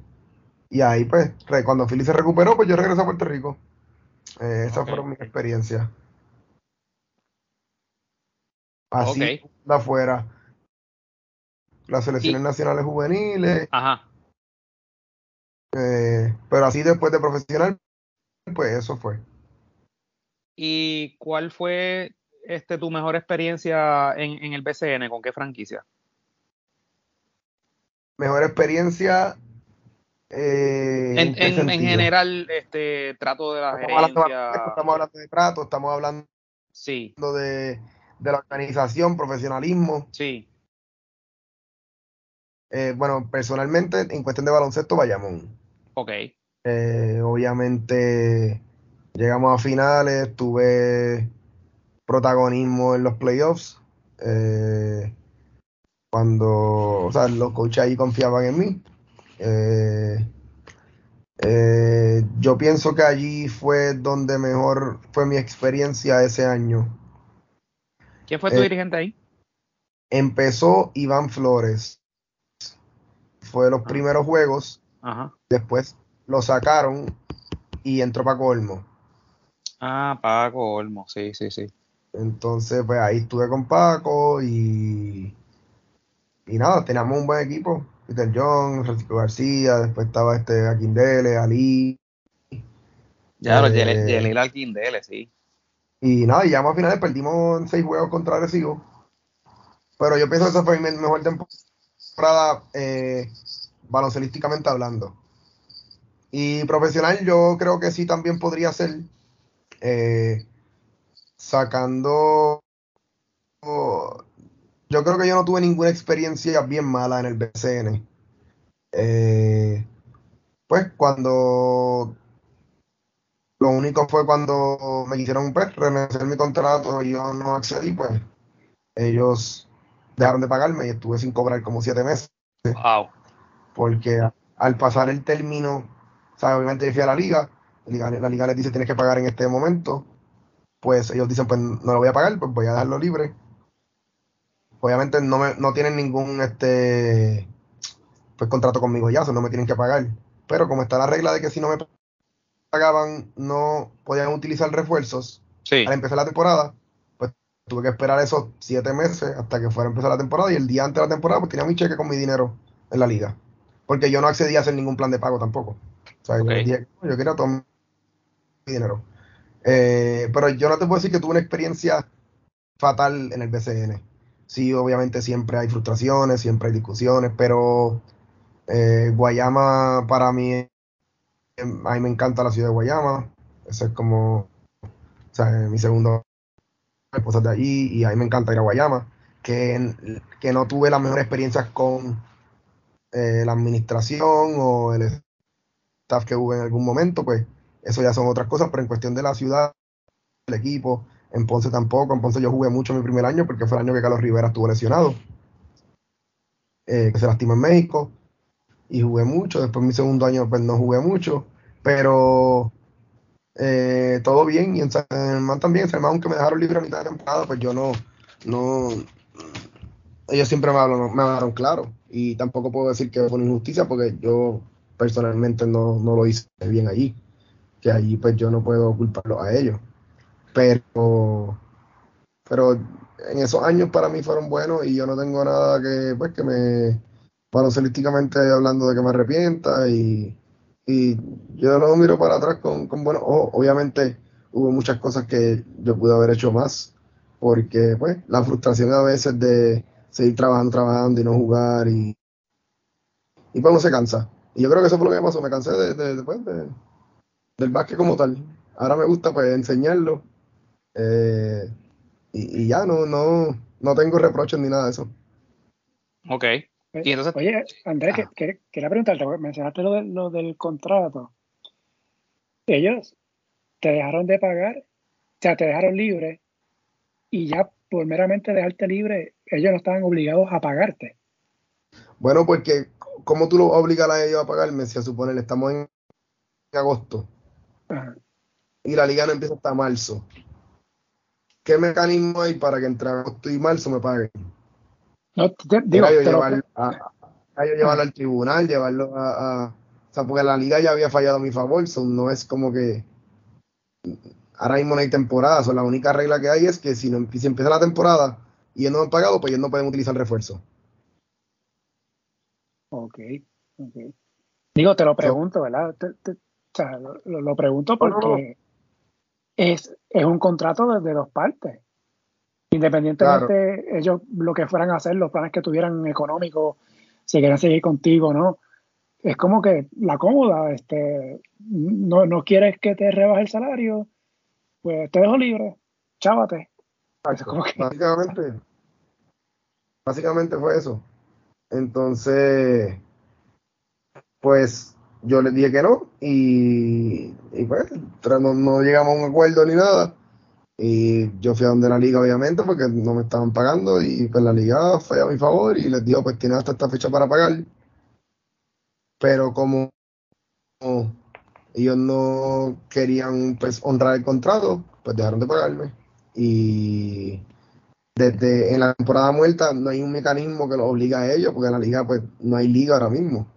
y ahí, pues, cuando Fili se recuperó, pues yo regresé a Puerto Rico. Eh, esas fueron mis experiencias. Así de afuera. Las selecciones nacionales juveniles. Ajá. Eh, pero así después de profesional, pues eso fue. ¿Y cuál fue este tu mejor experiencia en, el BCN? ¿Con qué franquicia? Mejor experiencia eh, en, general, este trato de la estamos estamos hablando de trato, estamos hablando sí. de de la organización, profesionalismo. Sí. Eh, bueno, personalmente, en cuestión de baloncesto, Bayamón. Ok. Eh, obviamente, llegamos a finales, tuve protagonismo en los playoffs. Eh, cuando, o sea, los coaches ahí confiaban en mí. yo pienso que allí fue donde mejor fue mi experiencia ese año ¿Quién fue tu eh, dirigente ahí? Empezó Iván Flores. Fue los ah. primeros juegos. Ajá. Después lo sacaron y entró Paco Olmo. Ah, Paco Olmo, sí, sí, sí. Entonces, pues ahí estuve con Paco y. Y nada, teníamos un buen equipo. Peter John, Francisco García, después estaba este Aquindele, Ali. Ya, eh, Yelil Aquindele, sí. Y nada, y ya más finales perdimos en seis juegos contra Arecibo. Pero yo pienso que esa fue mi mejor temporada eh, baloncelísticamente hablando. Y profesional yo creo que sí también podría ser eh, sacando... yo creo que yo no tuve ninguna experiencia bien mala en el BCN. Eh, pues cuando Lo único fue cuando me quisieron pues, renegociar mi contrato y yo no accedí, pues ellos dejaron de pagarme y estuve sin cobrar como siete meses. Wow. Porque al pasar el término, o sea, obviamente fui a la liga, la liga, la liga les dice tienes que pagar en este momento, pues ellos dicen pues no lo voy a pagar, pues voy a dejarlo libre. Obviamente no, me, no tienen ningún este pues contrato conmigo ya, no me tienen que pagar. Pero como está la regla de que si no me pagaban no podían utilizar refuerzos al empezar la temporada, pues tuve que esperar esos siete meses hasta que fuera a empezar la temporada y el día antes de la temporada pues tenía mi cheque con mi dinero en la liga. Porque yo no accedía a hacer ningún plan de pago tampoco. O sea, yo, quería todo mi dinero. Eh, pero yo no te puedo decir que tuve una experiencia fatal en el BCN. Sí, obviamente siempre hay frustraciones, siempre hay discusiones, pero eh, Guayama para mí, a mí me encanta la ciudad de Guayama. Ese es como, o sea, mi segundo esposa de allí y a mí me encanta ir a Guayama. Que, que no tuve las mejores experiencias con eh, la administración o el staff que hubo en algún momento, pues eso ya son otras cosas, pero en cuestión de la ciudad, el equipo, en Ponce tampoco, en Ponce yo jugué mucho mi primer año porque fue el año que Carlos Rivera estuvo lesionado, eh, que se lastimó en México, y jugué mucho, después mi segundo año pues no jugué mucho, pero eh, todo bien, y en San Germán también, San aunque me dejaron libre a mitad de temporada, pues yo no, no, ellos siempre me hablaron, me hablaron claro, y tampoco puedo decir que fue una injusticia porque yo personalmente no, no lo hice bien allí, que allí pues yo no puedo culparlo a ellos. Pero, pero en esos años para mí fueron buenos y yo no tengo nada que, pues, que me, baloncelísticamente hablando de que me arrepienta y, y yo no miro para atrás con, con buenos Obviamente hubo muchas cosas que yo pude haber hecho más porque pues la frustración a veces de seguir trabajando, trabajando y no jugar y, y pues uno se cansa. Y yo creo que eso fue lo que me pasó, me cansé de, pues, de, del básquet como tal. Ahora me gusta pues enseñarlo eh, y, ya no, no, no tengo reproches ni nada de eso. Ok. Y entonces, Oye, Andrés, ah. que, quería preguntarte, mencionaste lo, lo del contrato. Ellos te dejaron de pagar, o sea, te dejaron libre y ya por meramente dejarte libre, ellos no estaban obligados a pagarte. Bueno, porque ¿cómo tú lo obligas a ellos a pagarme? Si a suponer estamos en agosto y la liga no empieza hasta marzo. ¿Qué mecanismo hay para que entre agosto y marzo me paguen? No, digo, yo llevarlo, al tribunal, llevarlo a, O sea, porque la liga ya había fallado a mi favor, no es como que. Ahora mismo no hay temporada, la única regla que hay es que si, no, si empieza la temporada y ellos no han pagado, pues ellos no pueden utilizar refuerzo. Ok, ok. Digo, te lo pregunto, ¿verdad? o sea, lo, pregunto porque Es, es un contrato de, dos partes. Independientemente ellos lo que fueran a hacer, los planes que tuvieran económicos, si quieren seguir contigo, ¿no? Es como que la cómoda, este, no, no quieres que te rebaje el salario, pues te dejo libre, chávate. Básicamente, básicamente fue eso. Entonces, pues yo les dije que no y, pues no, no, llegamos a un acuerdo ni nada. Y yo fui a donde la liga, obviamente, porque no me estaban pagando y pues la liga fue a mi favor y les dijo, pues tiene hasta esta fecha para pagar. Pero como ellos no querían pues honrar el contrato, pues dejaron de pagarme. Y desde en la temporada muerta no hay un mecanismo que los obliga a ellos, porque en la liga pues no hay liga ahora mismo.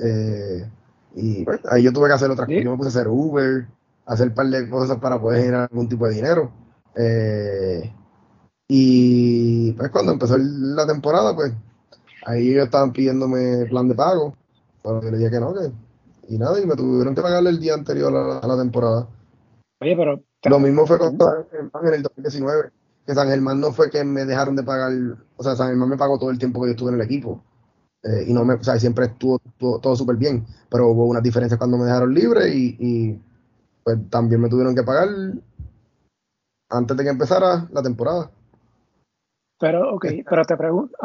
Eh, y pues, ahí yo tuve que hacer otras cosas. Yo me puse a hacer Uber, hacer un par de cosas para poder generar algún tipo de dinero. Eh, y pues cuando empezó la temporada, pues ahí ellos estaban pidiéndome plan de pago. Pero yo le dije que no, que. Y nada, y me tuvieron que pagarle el día anterior a la, temporada. Oye, pero. Lo mismo fue con San Germán en el 2019. Que San Germán no fue que me dejaron de pagar. O sea, San Germán me pagó todo el tiempo que yo estuve en el equipo. Eh, y no me, o sea, siempre estuvo, todo súper bien, pero hubo unas diferencias cuando me dejaron libre y, pues también me tuvieron que pagar antes de que empezara la temporada. Pero, ok, pero te pregunto,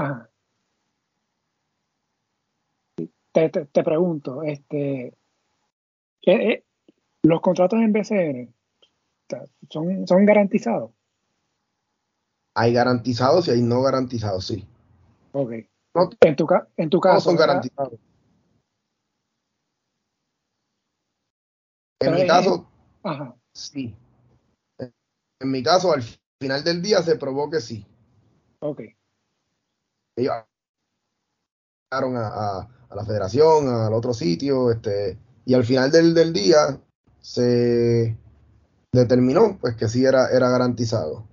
te, te, pregunto, este, eh, eh, los contratos en BCN son, son garantizados. Hay garantizados y hay no garantizados, sí. Ok. en, tu, en tu caso. son garantizados. En mi caso, sí. En mi caso, al final del día se probó que sí. Ok. Ellos a, a, a, la federación, al otro sitio, este, y al final del, del día se determinó pues que sí era, era garantizado.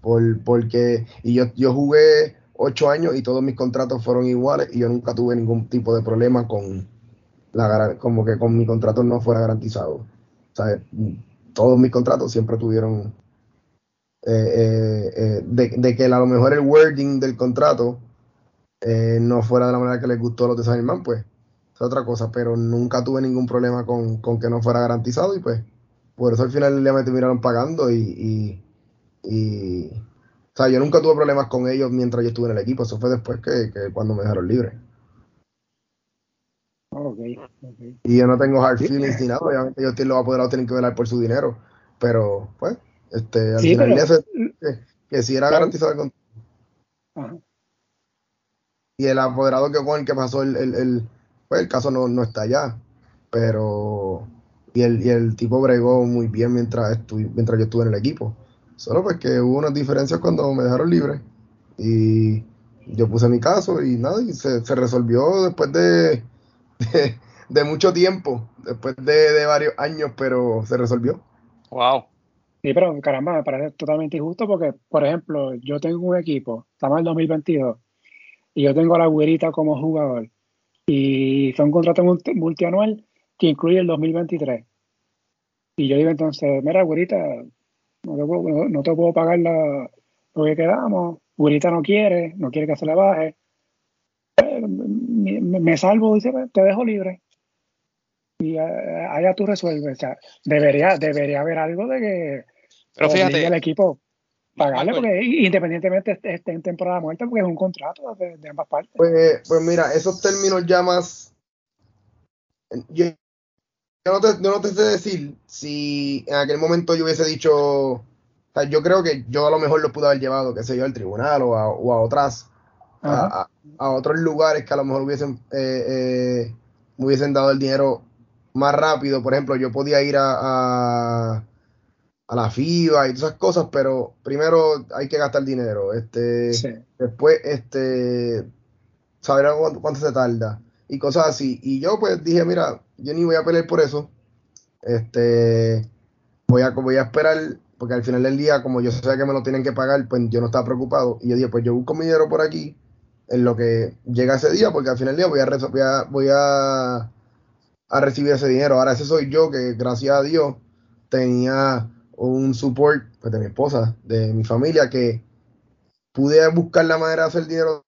Por, porque, y yo, yo jugué ocho años y todos mis contratos fueron iguales y yo nunca tuve ningún tipo de problema con la como que con mi contrato no fuera garantizado. Sea, todos mis contratos siempre tuvieron eh, eh, eh, de, que a lo mejor el wording del contrato no fuera de la manera que les gustó a los de San pues es otra cosa, pero nunca tuve ningún problema con, que no fuera garantizado y pues por eso al final me terminaron pagando y, y, o sea, yo nunca tuve problemas con ellos mientras yo estuve en el equipo, eso fue después que, cuando me dejaron libre. Okay, Y yo no tengo hard feelings ni nada, obviamente ellos lo va a poder tener que velar por su dinero, pero pues, este, al final que, que si era garantizado el contrato. Y el apoderado que con el que pasó el, el pues el caso no, está allá, pero y el, y el tipo bregó muy bien mientras, mientras yo estuve en el equipo. Solo pues que hubo unas diferencias cuando me dejaron libre y yo puse mi caso y nada, y se, resolvió después de, de, mucho tiempo, después de, varios años, pero se resolvió. Wow. Sí, pero caramba, me parece totalmente injusto porque, por ejemplo, yo tengo un equipo, estamos en el 2022, y yo tengo a la güerita como jugador y fue un contrato multianual que incluye el 2023. Y yo digo entonces, mira, güerita, no te puedo, no, te puedo pagar lo que quedamos, güerita no quiere, no quiere que se le baje. Me, salvo, dice, te dejo libre. Y eh, allá tú resuelves. O sea, debería, debería haber algo de que Pero fíjate, el equipo pagarle porque independientemente esté en temporada muerta porque es un contrato de, ambas partes. Pues, pues mira, esos términos ya más yo, no te, no te sé decir si en aquel momento yo hubiese dicho o sea, yo creo que yo a lo mejor lo pude haber llevado, qué sé yo, al tribunal o a, o a otras a, otros lugares que a lo mejor hubiesen eh, eh, me hubiesen dado el dinero más rápido. Por ejemplo, yo podía ir a a la FIBA y todas esas cosas, pero primero hay que gastar dinero. Este, Después, este, saber cuánto, se tarda y cosas así. Y yo pues dije, mira, yo ni voy a pelear por eso. Este, voy a, voy a esperar, porque al final del día, como yo sé que me lo tienen que pagar, pues yo no estaba preocupado. Y yo dije, pues yo busco mi dinero por aquí en lo que llega ese día, porque al final del día voy a, voy a, recibir ese dinero. Ahora ese soy yo que gracias a Dios tenía un support pues, de mi esposa, de mi familia, que pude buscar la manera de hacer dinero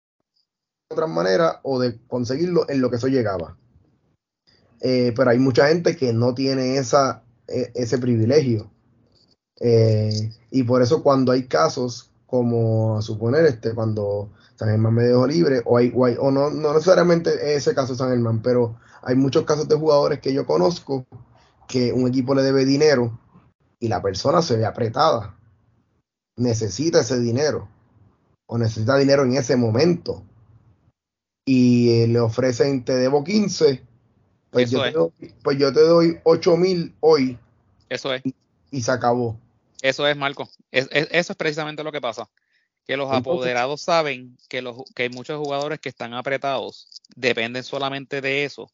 de otra manera o de conseguirlo en lo que eso llegaba. Eh, pero hay mucha gente que no tiene esa, e, ese privilegio. Eh, y por eso cuando hay casos como a suponer este, cuando San Germán me dejó libre, o, hay, o, no, no necesariamente ese caso de San Germán, pero hay muchos casos de jugadores que yo conozco que un equipo le debe dinero y la persona se ve apretada, necesita ese dinero o necesita dinero en ese momento y eh, le ofrecen te debo 15, pues, yo te, doy, pues yo te doy 8 mil hoy. Eso es. Y, se acabó. Eso es, Marco. eso es precisamente lo que pasa. Que los apoderados saben que, los, que hay muchos jugadores que están apretados, dependen solamente de eso.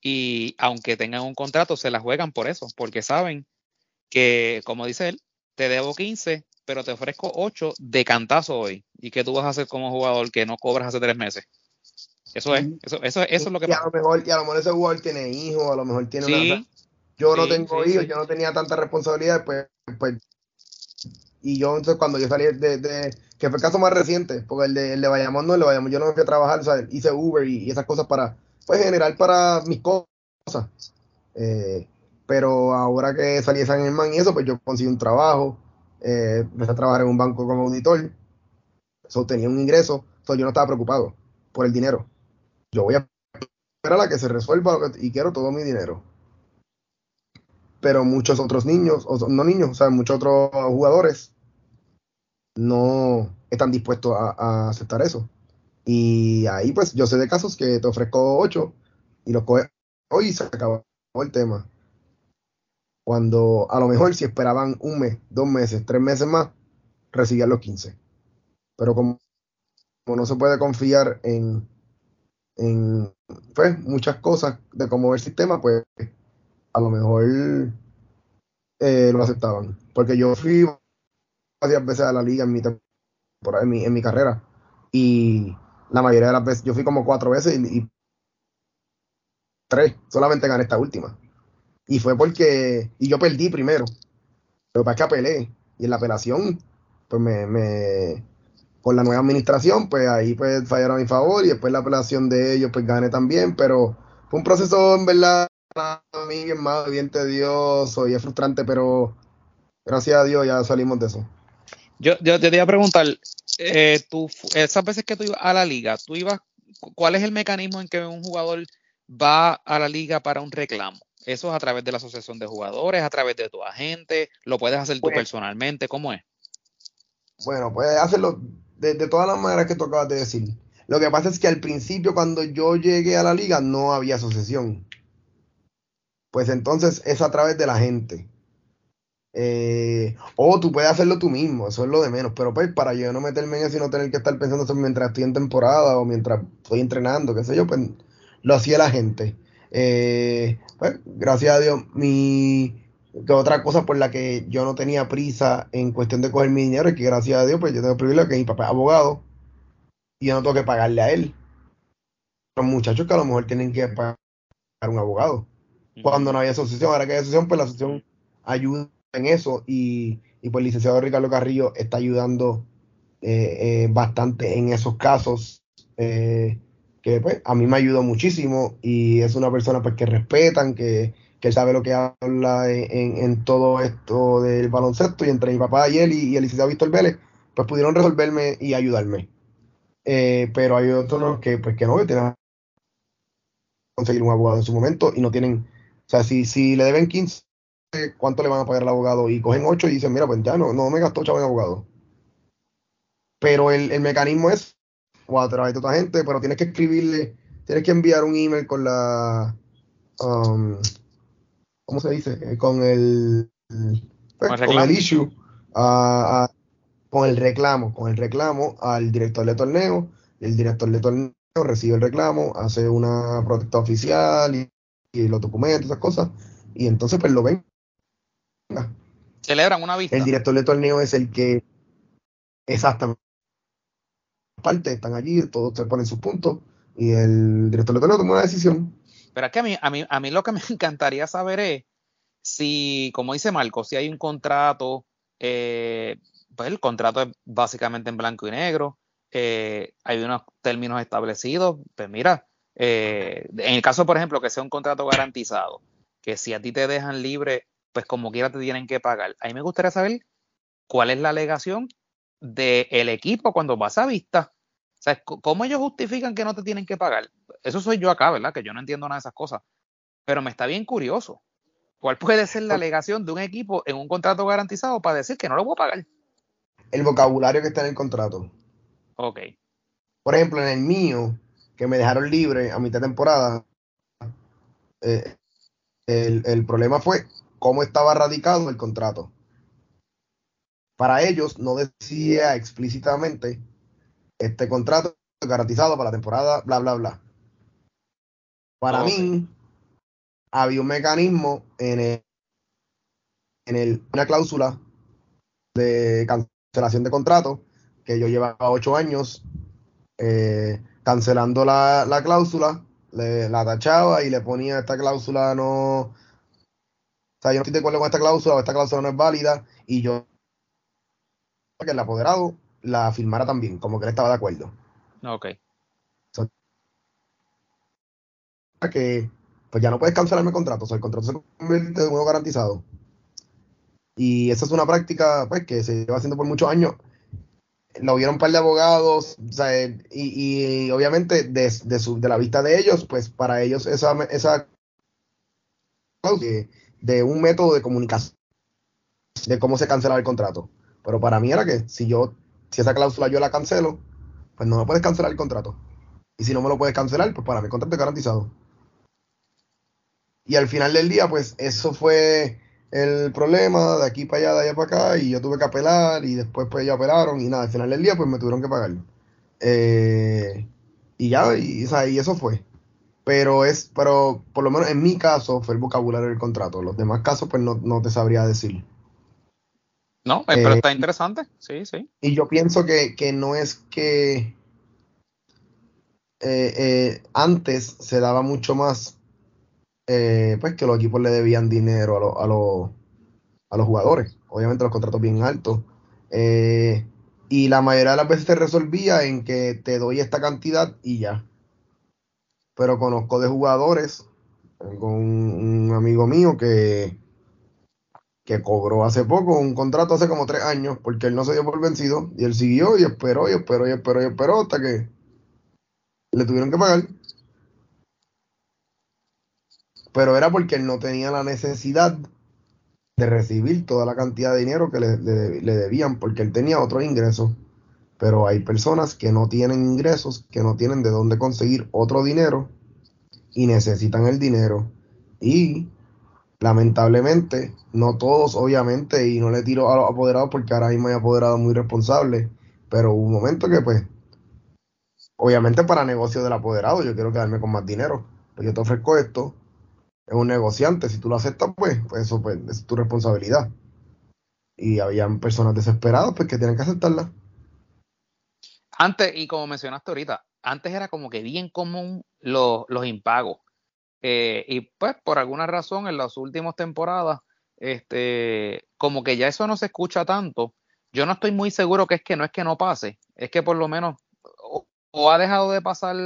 Y aunque tengan un contrato, se la juegan por eso, porque saben que, como dice él, te debo 15, pero te ofrezco 8 de cantazo hoy. ¿Y qué tú vas a hacer como jugador que no cobras hace tres meses? Eso es, eso, eso, eso es lo que y A lo mejor, y a lo mejor ese jugador tiene hijos, a lo mejor tiene una... Yo no tengo hijos, yo no tenía tanta responsabilidad, pues, pues y yo entonces cuando yo salí de, que fue el caso más reciente, porque el de, el de Bayamón no, el de Bayamón yo no fui a trabajar, o sea, hice Uber y, esas cosas para, pues generar para mis cosas. Eh, pero ahora que salí de San Germán y eso, pues yo conseguí un trabajo, eh, empecé a trabajar en un banco como auditor, eso tenía un ingreso, yo no estaba preocupado por el dinero. Yo voy a esperar a que se resuelva y quiero todo mi dinero. pero muchos otros niños, o no niños, o sea, muchos otros jugadores no están dispuestos a, aceptar eso. Y ahí pues yo sé de casos que te ofrezco 8 y los coge hoy se acabó el tema. Cuando a lo mejor si esperaban un mes, dos meses, tres meses más, recibían los 15. Pero como, no se puede confiar en, en pues, muchas cosas de cómo el sistema, pues a lo mejor eh, lo aceptaban. Porque yo fui varias veces a la liga en mi, en mi, carrera y la mayoría de las veces, yo fui como cuatro veces y, tres, solamente gané esta última. Y fue porque, y yo perdí primero, pero para que apelé, y en la apelación, pues me, me, con la nueva administración, pues ahí pues fallaron a mi favor, y después la apelación de ellos, pues gané también, pero fue un proceso en verdad a mí bien malo, bien tedioso y es frustrante, pero gracias a Dios ya salimos de eso. Yo, yo te iba a preguntar, eh, tú, esas veces que tú ibas a la liga, tú ibas, ¿cuál es el mecanismo en que un jugador va a la liga para un reclamo? ¿Eso es a través de la asociación de jugadores, a través de tu agente? ¿Lo puedes hacer tú pues personalmente? ¿Cómo es? Bueno, puedes hacerlo de, de, todas las maneras que tú acabas de decir. Lo que pasa es que al principio, cuando yo llegué a la liga, no había asociación. Pues entonces es a través de la gente. Eh, o tú puedes hacerlo tú mismo, eso es lo de menos. Pero pues para yo no meterme en eso y no tener que estar pensando eso mientras estoy en temporada o mientras estoy entrenando, qué sé yo, pues lo hacía la gente. Eh, pues gracias a Dios, mi que otra cosa por la que yo no tenía prisa en cuestión de coger mi dinero es que gracias a Dios, pues yo tengo el privilegio que mi papá es abogado y yo no tengo que pagarle a él. Los muchachos que a lo mejor tienen que pagar un abogado. Cuando no había asociación, ahora que hay asociación, pues la asociación ayuda en eso y, y pues el licenciado Ricardo Carrillo está ayudando eh, eh, bastante en esos casos eh, que pues a mí me ayudó muchísimo y es una persona pues que respetan, que, que sabe lo que habla en, en, todo esto del baloncesto y entre mi papá y él y, el licenciado Víctor Vélez pues pudieron resolverme y ayudarme. pero hay otros que pues que no, que tienen conseguir un abogado en su momento y no tienen, o sea, si, si le deben 15 cuánto le van a pagar al abogado y cogen 8 y dicen, mira, pues ya no, no me gastó chavo en abogado. Pero el, mecanismo es o a través de otra gente, pero tienes que escribirle, tienes que enviar un email con la, um, ¿cómo se dice? Eh, con el, pues, con el issue, con el reclamo, con el reclamo al director de torneo, el director de torneo recibe el reclamo, hace una protesta oficial y, y los documentos, esas cosas, y entonces pues lo ven Celebran una vista. El director de torneo es el que exactamente parte, están allí, todos se ponen sus puntos y el director de torneo toma una decisión. Pero es que a mí, a mí, a mí lo que me encantaría saber es si, como dice Marco, si hay un contrato, eh, pues el contrato es básicamente en blanco y negro, eh, hay unos términos establecidos, pues mira, eh, en el caso, por ejemplo, que sea un contrato garantizado, que si a ti te dejan libre pues como quiera te tienen que pagar. A mí me gustaría saber cuál es la alegación del equipo cuando vas a vista. O sea, ¿cómo ellos justifican que no te tienen que pagar? Eso soy yo acá, ¿verdad? Que yo no entiendo nada de esas cosas. Pero me está bien curioso. ¿Cuál puede ser la alegación de un equipo en un contrato garantizado para decir que no lo voy a pagar? El vocabulario que está en el contrato. Ok. Por ejemplo, en el mío, que me dejaron libre a mitad de temporada, eh, el, el, problema fue cómo estaba radicado el contrato. Para ellos no decía explícitamente este contrato garantizado para la temporada, bla, bla, bla. Para mí, había un mecanismo en, el, en el, una cláusula de cancelación de contrato que yo llevaba ocho años eh, cancelando la, la cláusula, le, la tachaba y le ponía esta cláusula no sea, yo no estoy de acuerdo con esta cláusula o esta cláusula no es válida y yo que el apoderado la firmara también, como que él estaba de acuerdo. Ok. que pues ya no puedes cancelarme el contrato, o sea, el contrato se convierte en uno garantizado. Y esa es una práctica pues que se lleva haciendo por muchos años. Lo vieron un par de abogados, o sea, y, y, obviamente de, de, su, de la vista de ellos, pues para ellos esa, esa que de un método de comunicación, de cómo se cancelaba el contrato. Pero para mí era que si yo, si esa cláusula yo la cancelo, pues no me puedes cancelar el contrato. Y si no me lo puedes cancelar, pues para mí el contrato es garantizado. Y al final del día, pues eso fue el problema de aquí para allá, de allá para acá, y yo tuve que apelar, y después pues ya apelaron, y nada, al final del día pues me tuvieron que pagar. Eh, y ya, y eso fue. Pero es, pero por lo menos en mi caso fue el vocabulario del contrato. Los demás casos, pues no, no te sabría decir. No, eh, pero está interesante, sí, sí. Y yo pienso que, que no es que eh, antes se daba mucho más eh, pues que los equipos le debían dinero a, a, los jugadores. Obviamente los contratos bien altos. Eh, y la mayoría de las veces se resolvía en que te doy esta cantidad y ya. Pero conozco de jugadores, con un, amigo mío que, que cobró hace poco un contrato hace como tres años porque él no se dio por vencido y él siguió y esperó y esperó y esperó y esperó hasta que le tuvieron que pagar pero era porque él no tenía la necesidad de recibir toda la cantidad de dinero que le, debían, porque él tenía otros ingresos. Pero hay personas que no tienen ingresos, que no tienen de dónde conseguir otro dinero y necesitan el dinero. Y lamentablemente, no todos, obviamente, y no le tiro a los apoderados porque ahora mismo hay apoderados muy responsables, pero hubo un momento que, pues, obviamente para negocio del apoderado, yo quiero quedarme con más dinero. Pues yo te ofrezco esto, es un negociante. Si tú lo aceptas, pues, pues eso pues, es tu responsabilidad. Y habían personas desesperadas pues que tienen que aceptarla. Antes, y como mencionaste ahorita, antes era como que bien común los, los impagos. Eh, y pues por alguna razón en las últimas temporadas, este, como que ya eso no se escucha tanto. Yo no estoy muy seguro que es que no es que no pase, es que por lo menos o ha dejado de pasar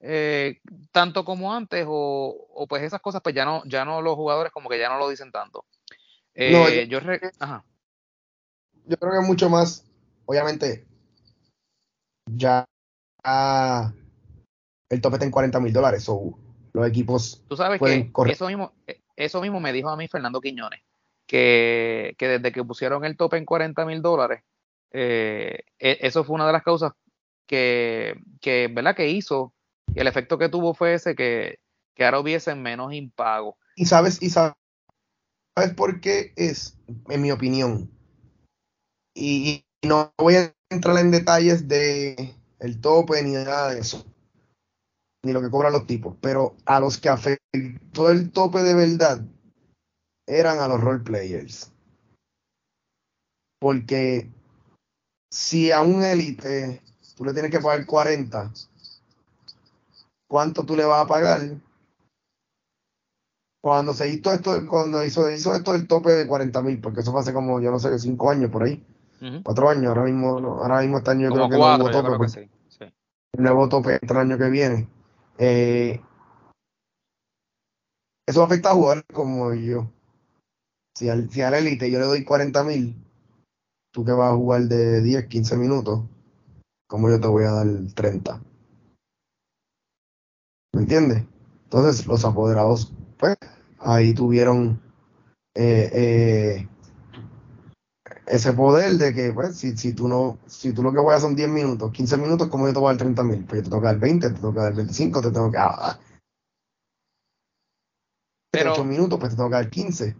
eh, tanto como antes o, pues esas cosas pues ya no ya no los jugadores como que ya no lo dicen tanto eh, yo, creo que mucho más obviamente ya el tope está en 40 mil dólares o los equipos tú sabes que eso mismo eh, eso mismo me dijo a mí Fernando Quiñones que, que desde que pusieron el tope en 40 mil dólares e, eso fue una de las causas que, que, ¿verdad? que hizo y el efecto que tuvo fue ese que, que ahora hubiesen menos impago. Y sabes, y sabes, por qué es, en mi opinión. Y, no voy a entrar en detalles de el tope ni nada de eso. Ni lo que cobran los tipos. Pero a los que afectó el tope de verdad eran a los role players. Porque si a un élite tú le tienes que pagar 40, cuánto tú le vas a pagar. Cuando se hizo esto, cuando hizo, hizo esto el tope de 40 mil, porque eso fue hace como, yo no sé, 5 años por ahí. 4 años, ahora mismo, ahora mismo este año yo creo que no hubo tope. Pues, el nuevo tope el año que viene. Eh, eso afecta a jugadores como yo. Si al, si al élite yo le doy 40 mil, tú que vas a jugar de 10, 15 minutos, como yo te voy a dar 30? ¿Me entiendes? Entonces los apoderados, pues, ahí tuvieron eh, eh, ese poder de que, pues, si, si tú no, si tú lo que juegas son 10 minutos, 15 minutos, como yo te voy a dar 30 mil? Pues yo te toca el 20, te toca el 25, te tengo que dar pero, 8 minutos, pues te toca el 15.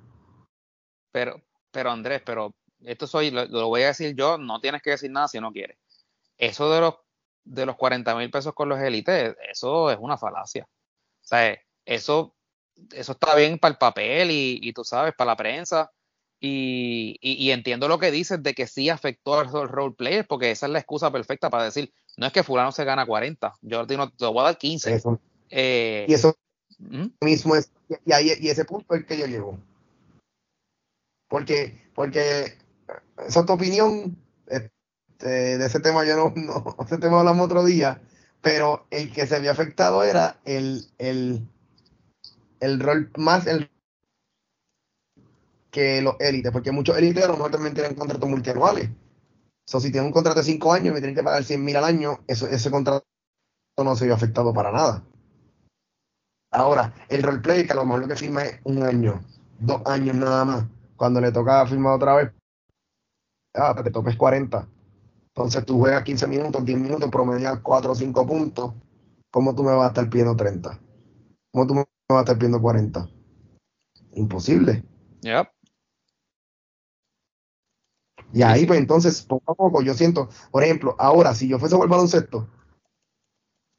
Pero, pero Andrés, pero esto soy, lo, lo, voy a decir yo, no tienes que decir nada si no quieres. Eso de los de los 40 mil pesos con los élites, eso es una falacia. O sea, eso, eso está bien para el papel y, tú sabes, para la prensa. Y, y, entiendo lo que dices de que sí afectó al role player, porque esa es la excusa perfecta para decir, no es que fulano se gana 40, yo te, te voy a dar 15. Eh, y eso mismo es, y, ahí, y ese punto es el que yo llego. Porque, porque esa es tu opinión, este, de ese tema yo no, no, ese tema hablamos otro día, pero el que se había afectado era el, el, el rol más el que los élites, porque muchos élites a lo mejor también tienen contratos multianuales. O si tienen un contrato de 5 años y me tienen que pagar 100 mil al año, ese contrato no se vio afectado para nada. Ahora, el roleplay, que a lo mejor lo que firma es un año, dos años nada más, cuando le toca firmar otra vez, ah, te topes 40. Entonces tú juegas 15 minutos, 10 minutos, promedias 4 o 5 puntos. ¿Cómo tú me vas a estar pidiendo 30? ¿Cómo tú me vas a estar pidiendo 40? Imposible. Yep. Y ahí, pues entonces, poco a poco, yo siento, por ejemplo, ahora, si yo fuese a jugar baloncesto,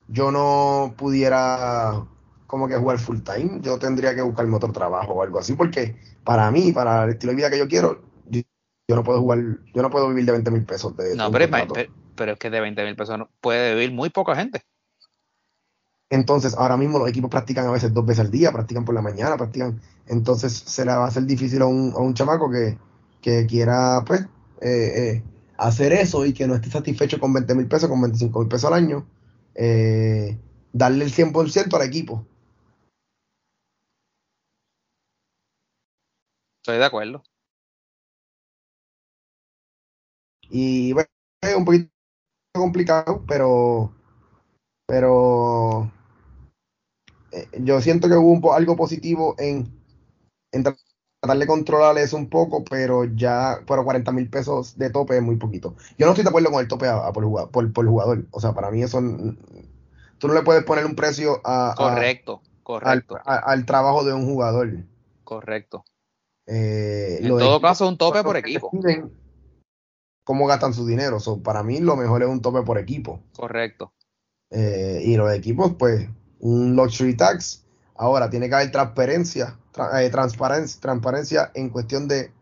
yo no pudiera como que jugar full time, yo tendría que buscarme otro trabajo o algo así, porque para mí, para el estilo de vida que yo quiero, yo, no puedo jugar, yo no puedo vivir de 20 mil pesos. De, no, pero, pero, es que de 20 mil pesos puede vivir muy poca gente. Entonces, ahora mismo los equipos practican a veces dos veces al día, practican por la mañana, practican. Entonces, se le va a hacer difícil a un, a un chamaco que, que quiera, pues, eh, eh, hacer eso y que no esté satisfecho con 20 mil pesos, con 25 mil pesos al año, eh, darle el 100% al equipo. Estoy de acuerdo. Y bueno, es un poquito complicado, pero pero yo siento que hubo algo positivo en, en tratar de controlar eso un poco, pero ya, pero 40 mil pesos de tope es muy poquito. Yo no estoy de acuerdo con el tope a, por, jugador, por, jugador. O sea, para mí eso, tú no le puedes poner un precio a, correcto, correcto. Al, trabajo de un jugador. Correcto. Eh, en todo caso, un tope por equipo. Cómo gastan su dinero. para mí lo mejor es un tope por equipo. Correcto. Eh, y los equipos, pues, un luxury tax. Ahora tiene que haber transparencia eh, transparencia, transparencia en cuestión de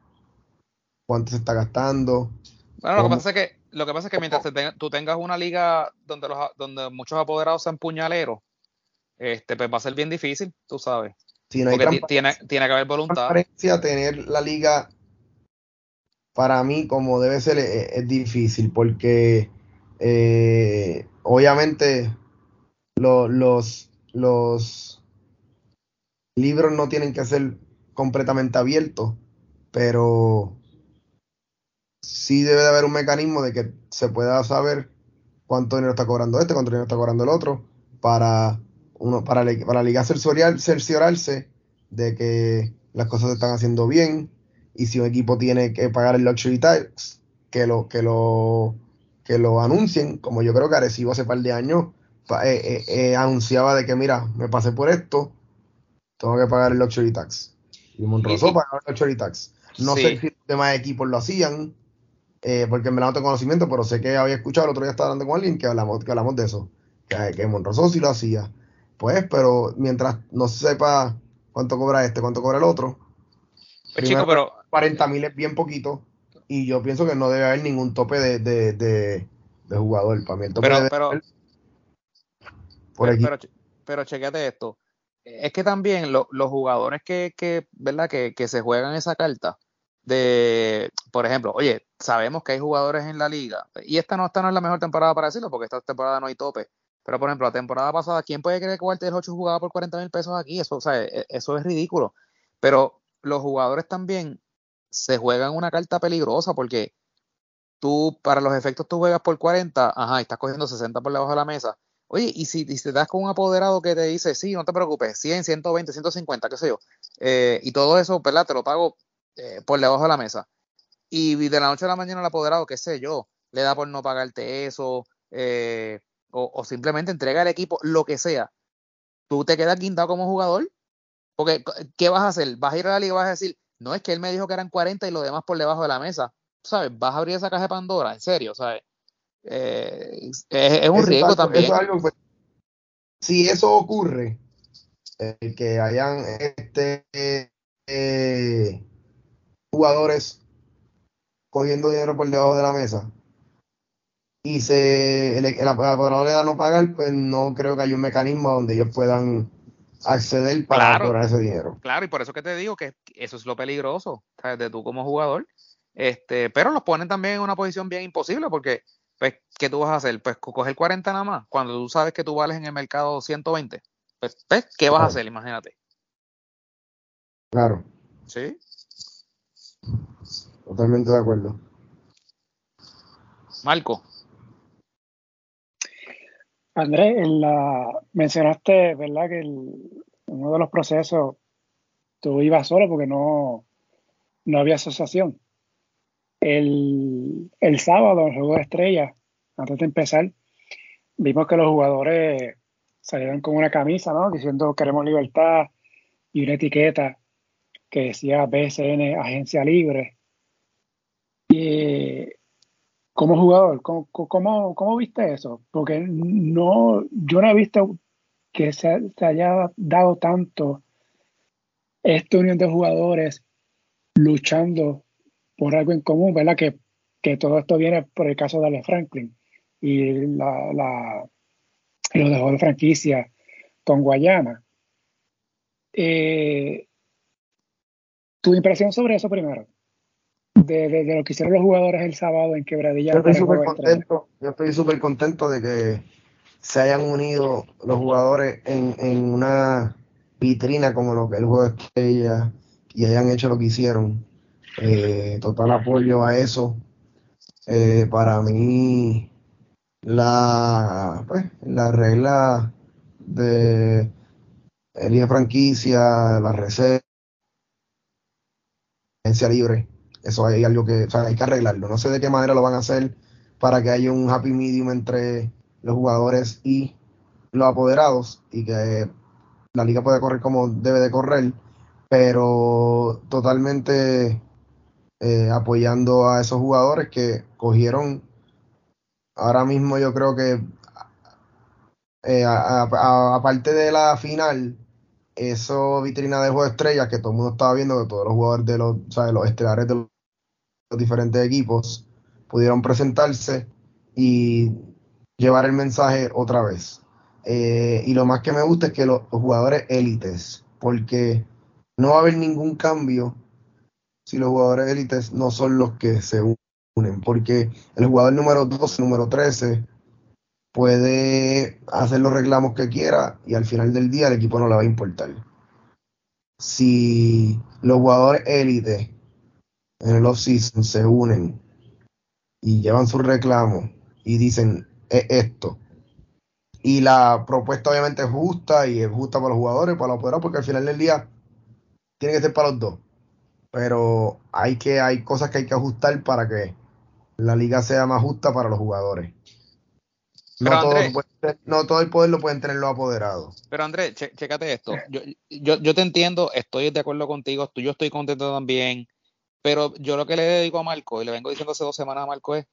cuánto se está gastando. Bueno, lo que pasa es que, lo que, pasa es que mientras tú tengas una liga donde, los, donde muchos apoderados sean puñaleros, este, pues va a ser bien difícil, tú sabes. Si no Porque tiene, tiene que haber voluntad. Transparencia, tener la liga, para mí, como debe ser, es, difícil, porque eh, obviamente los, los libros no tienen que ser completamente abiertos, pero sí debe de haber un mecanismo de que se pueda saber cuánto dinero está cobrando este, cuánto dinero está cobrando el otro, para uno, para, para la liga cerciorarse de que las cosas se están haciendo bien y si un equipo tiene que pagar el luxury tax, que lo, que lo, que lo anuncien, como yo creo que Arecibo hace par de años eh, eh, eh, anunciaba de que mira, me pasé por esto, tengo que pagar el luxury tax. Y Monroso pagaba el luxury tax. No sé si los demás equipos lo hacían, eh, porque me la no tengo conocimiento, pero sé que había escuchado el otro día estaba hablando con alguien que hablamos, que hablamos de eso, que, que Monroso sí lo hacía. Pues, pero mientras no se sepa cuánto cobra este, cuánto cobra el otro, pues chico, pero 40 mil es bien poquito y yo pienso que no debe haber ningún tope de, de, de, jugador. Para mí el tope pero, pero, por pero, pero chequete esto es que también los jugadores que, que ¿verdad? Que, que, se juegan esa carta de, por ejemplo, oye, sabemos que hay jugadores en la liga, y esta no, esta no es la mejor temporada para decirlo, porque esta temporada no hay tope, pero por ejemplo, la temporada pasada, ¿quién puede creer que Walter 8 jugaba por 40 mil pesos aquí? Eso, o sea, e, eso es ridículo. Pero los jugadores también se juegan una carta peligrosa porque tú, para los efectos, tú juegas por 40, ajá, y estás cogiendo 60 por debajo de la mesa, Oye, y si, te das con un apoderado que te dice, sí, no te preocupes, 100, 120, 150, qué sé yo, eh, y todo eso, ¿verdad? Te lo pago eh, por debajo de la mesa. Y de la noche a la mañana el apoderado, qué sé yo, le da por no pagarte eso, eh, o, simplemente entrega el equipo, lo que sea. Tú te quedas quintado como jugador, porque ¿qué vas a hacer? Vas a ir a la liga y vas a decir, no es que él me dijo que eran 40 y lo demás por debajo de la mesa. ¿Sabes? Vas a abrir esa caja de Pandora, en serio, ¿sabes? Eh, es, un riesgo también. Si eso ocurre, eh, que hayan este, eh, jugadores cogiendo dinero por debajo de la mesa y se el, el, apoderador le da no pagar, pues no creo que haya un mecanismo donde ellos puedan acceder para cobrar ese dinero. Claro, y por eso que te digo que eso es lo peligroso de tú como jugador. Este, pero los ponen también en una posición bien imposible porque pues, ¿qué tú vas a hacer? Pues coger 40 nada más, cuando tú sabes que tú vales en el mercado 120. Pues, pues, ¿qué vas a hacer? Imagínate. Claro. Sí. Totalmente de acuerdo. Marco. Andrés, en la, mencionaste, ¿verdad? Que uno de los procesos tú ibas solo porque no, no había asociación. El, el sábado, en el juego de estrellas, antes de empezar, vimos que los jugadores salieron con una camisa, ¿no? Diciendo queremos libertad y una etiqueta que decía BSN Agencia Libre. Y como jugador, ¿cómo, cómo, viste eso? Porque no, yo no he visto que se, se, haya dado tanto esta unión de jugadores luchando por algo en común, ¿verdad? Que, que todo esto viene por el caso de Ale Franklin y la, la, lo dejó de franquicia con Guayana. Eh, tu impresión sobre eso primero, de, lo que hicieron los jugadores el sábado en Quebradilla. Yo estoy súper contento, yo estoy súper contento de que se hayan unido los jugadores en, en una vitrina como lo que el juego de estrella y hayan hecho lo que hicieron. Eh, total apoyo a eso. Eh, para mí, la, pues, la regla de el franquicia, la reserva, libre, eso hay algo que, hay que arreglarlo. No sé de qué manera lo van a hacer para que haya un happy medium entre los jugadores y los apoderados y que la liga pueda correr como debe de correr, pero totalmente eh, apoyando a esos jugadores que cogieron ahora mismo yo creo que eh, aparte de la final, eso vitrina de juego estrellas que todo el mundo estaba viendo, que todos los jugadores de los, los estelares de los diferentes equipos pudieron presentarse y llevar el mensaje otra vez. Eh, y lo más que me gusta es que los, jugadores élites, porque no va a haber ningún cambio si los jugadores élites no son los que se unen, porque el jugador número 12, número 13, puede hacer los reclamos que quiera y al final del día el equipo no le va a importar. Si los jugadores élites en el off-season se unen y llevan sus reclamos y dicen esto, y la propuesta obviamente es justa y es justa para los jugadores, para los jugadores, porque al final del día tiene que ser para los dos. Pero hay que hay cosas que hay que ajustar para que la liga sea más justa para los jugadores. No, todo, el poder lo pueden tener los apoderados. Pero Andrés, chécate esto. Yo, yo, yo, te entiendo, estoy de acuerdo contigo, tú, yo estoy contento también. Pero yo lo que le digo a Marco, y le vengo diciendo hace dos semanas a Marco, es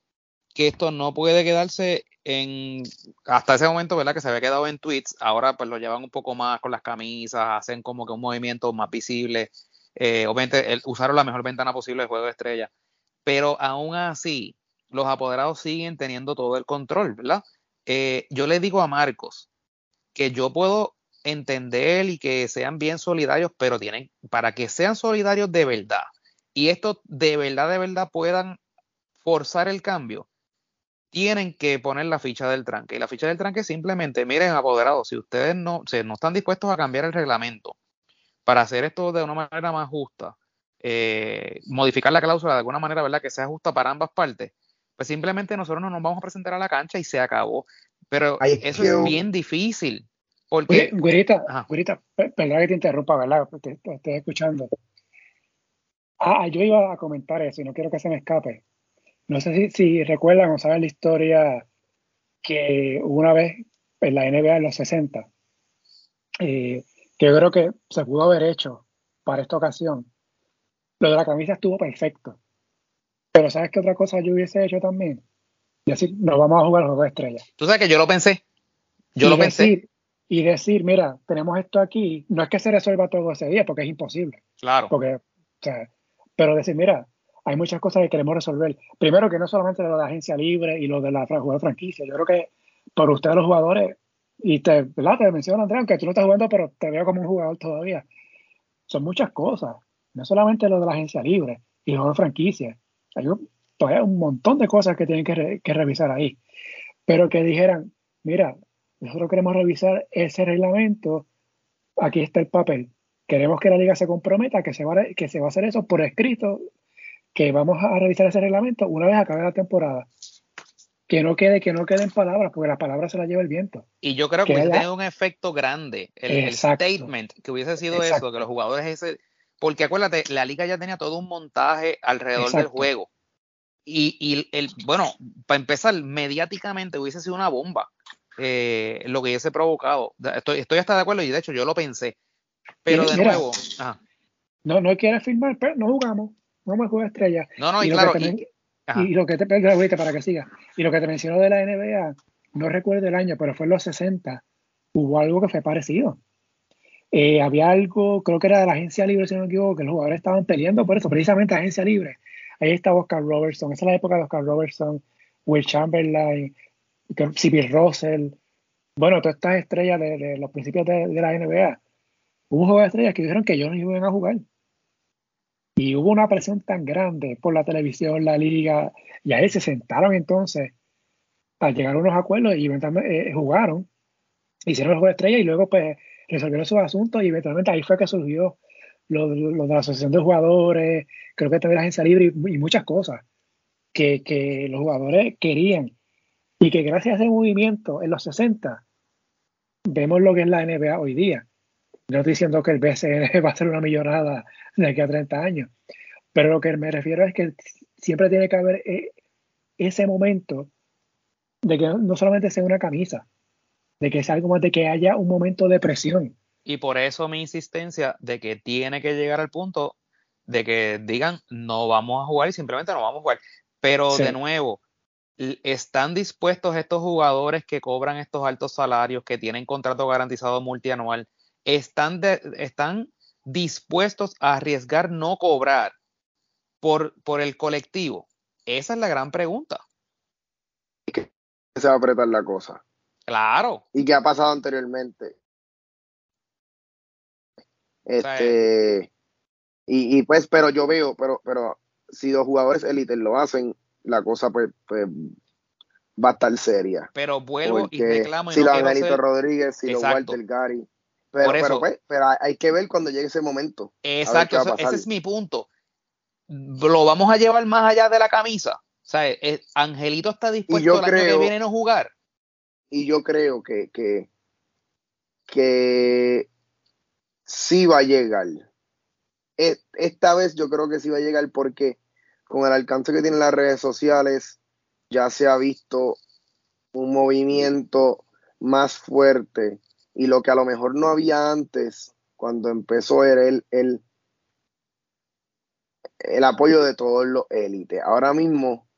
que esto no puede quedarse en hasta ese momento, ¿verdad? Que se había quedado en tweets, ahora pues lo llevan un poco más con las camisas, hacen como que un movimiento más visible. Eh, obviamente usaron la mejor ventana posible de juego de estrella, pero aún así los apoderados siguen teniendo todo el control, ¿verdad? Eh, yo le digo a Marcos que yo puedo entender y que sean bien solidarios, pero tienen, para que sean solidarios de verdad y esto de verdad, de verdad puedan forzar el cambio, tienen que poner la ficha del tranque. Y la ficha del tranque simplemente, miren, apoderados, si ustedes no, no están dispuestos a cambiar el reglamento para hacer esto de una manera más justa, eh, modificar la cláusula de alguna manera, ¿verdad? Que sea justa para ambas partes, pues simplemente nosotros no nos vamos a presentar a la cancha y se acabó. Pero eso es bien difícil. Porque. Güerita, perdón que te interrumpa, ¿verdad? Te, estoy escuchando. Ah, yo iba a comentar eso y no quiero que se me escape. No sé si, recuerdan o saben la historia que una vez en la NBA en los 60, eh, que yo creo que se pudo haber hecho para esta ocasión. Lo de la camisa estuvo perfecto. Pero ¿sabes qué otra cosa yo hubiese hecho también? Y así nos vamos a jugar el juego de estrellas. Tú sabes que yo lo pensé. Yo lo pensé. Y decir, mira, tenemos esto aquí. No es que se resuelva todo ese día, porque es imposible. Claro. Porque, o sea, pero decir, mira, hay muchas cosas que queremos resolver. Primero que no solamente lo de la agencia libre y lo de la jugador franquicia. Yo creo que por ustedes los jugadores, y te, ¿verdad? te menciono Andrea, aunque tú no estás jugando, pero te veo como un jugador todavía. Son muchas cosas. No solamente lo de la agencia libre y los jugador franquicia. Hay un, todavía un montón de cosas que tienen que, que revisar ahí. Pero que dijeran, mira, nosotros queremos revisar ese reglamento, aquí está el papel. Queremos que la liga se comprometa, que se va, que se va a hacer eso por escrito que vamos a revisar ese reglamento una vez acabe la temporada. Que no quede, que no queden palabras, porque las palabras se las lleva el viento. Y yo creo que, hubiese tenido un efecto grande. El, statement que hubiese sido eso, que los jugadores ese porque acuérdate, la liga ya tenía todo un montaje alrededor del juego. Y, y, el, bueno, para empezar, mediáticamente hubiese sido una bomba eh, lo que hubiese provocado. Estoy, estoy hasta de acuerdo y de hecho yo lo pensé. Pero de nuevo. No, no quiere firmar, pero no jugamos. No me juega estrella. No, no, y, claro. y, lo que te para que siga. Y lo que te mencionó de la NBA, no recuerdo el año, pero fue en los 60. Hubo algo que fue parecido. Eh, había algo, creo que era de la agencia libre, si no me equivoco, que los jugadores estaban peleando por eso, precisamente agencia libre. Ahí estaba Oscar Robertson, esa es la época de Oscar Robertson, Will Chamberlain, Civil Russell, bueno, todas estas estrellas de, los principios de, la NBA. Hubo juego de estrellas que dijeron que ellos no iban a jugar. Y hubo una presión tan grande por la televisión, la liga, y ahí se sentaron entonces para llegar a unos acuerdos y eventualmente eh, jugaron, hicieron el juego de estrellas y luego pues resolvieron sus asuntos y eventualmente ahí fue que surgió lo, de la asociación de jugadores, creo que también la agencia libre y, muchas cosas que, que, los jugadores querían y que gracias a ese movimiento en los 60 vemos lo que es la NBA hoy día. No estoy diciendo que el BCN va a ser una millonada de aquí a 30 años, pero lo que me refiero es que siempre tiene que haber eh, ese momento de que no solamente sea una camisa, de que sea algo más de que haya un momento de presión. Y por eso mi insistencia de que tiene que llegar al punto de que digan no vamos a jugar y simplemente no vamos a jugar. Pero de nuevo, ¿están dispuestos estos jugadores que cobran estos altos salarios, que tienen contrato garantizado multianual, están, están dispuestos a arriesgar no cobrar por, por el colectivo? Esa es la gran pregunta. Se va a apretar la cosa. Claro. ¿Y qué ha pasado anteriormente? Este, y, y, pues, pero yo veo, pero, pero si los jugadores élites lo hacen, la cosa pues, pues, va a estar seria. Pero vuelvo y reclamo. Y si no los Rodríguez, si los Walter Gary. Pero, pero, pues, pero, hay que ver cuando llegue ese momento. Exacto, ese es mi punto. Lo vamos a llevar más allá de la camisa. O sea, Angelito está dispuesto a que viene a jugar. Y yo creo que, que, que sí va a llegar. E, esta vez yo creo que sí va a llegar porque con el alcance que tienen las redes sociales, ya se ha visto un movimiento más fuerte y lo que a lo mejor no había antes, cuando empezó era el, el, el apoyo de todos los élites. Ahora mismo,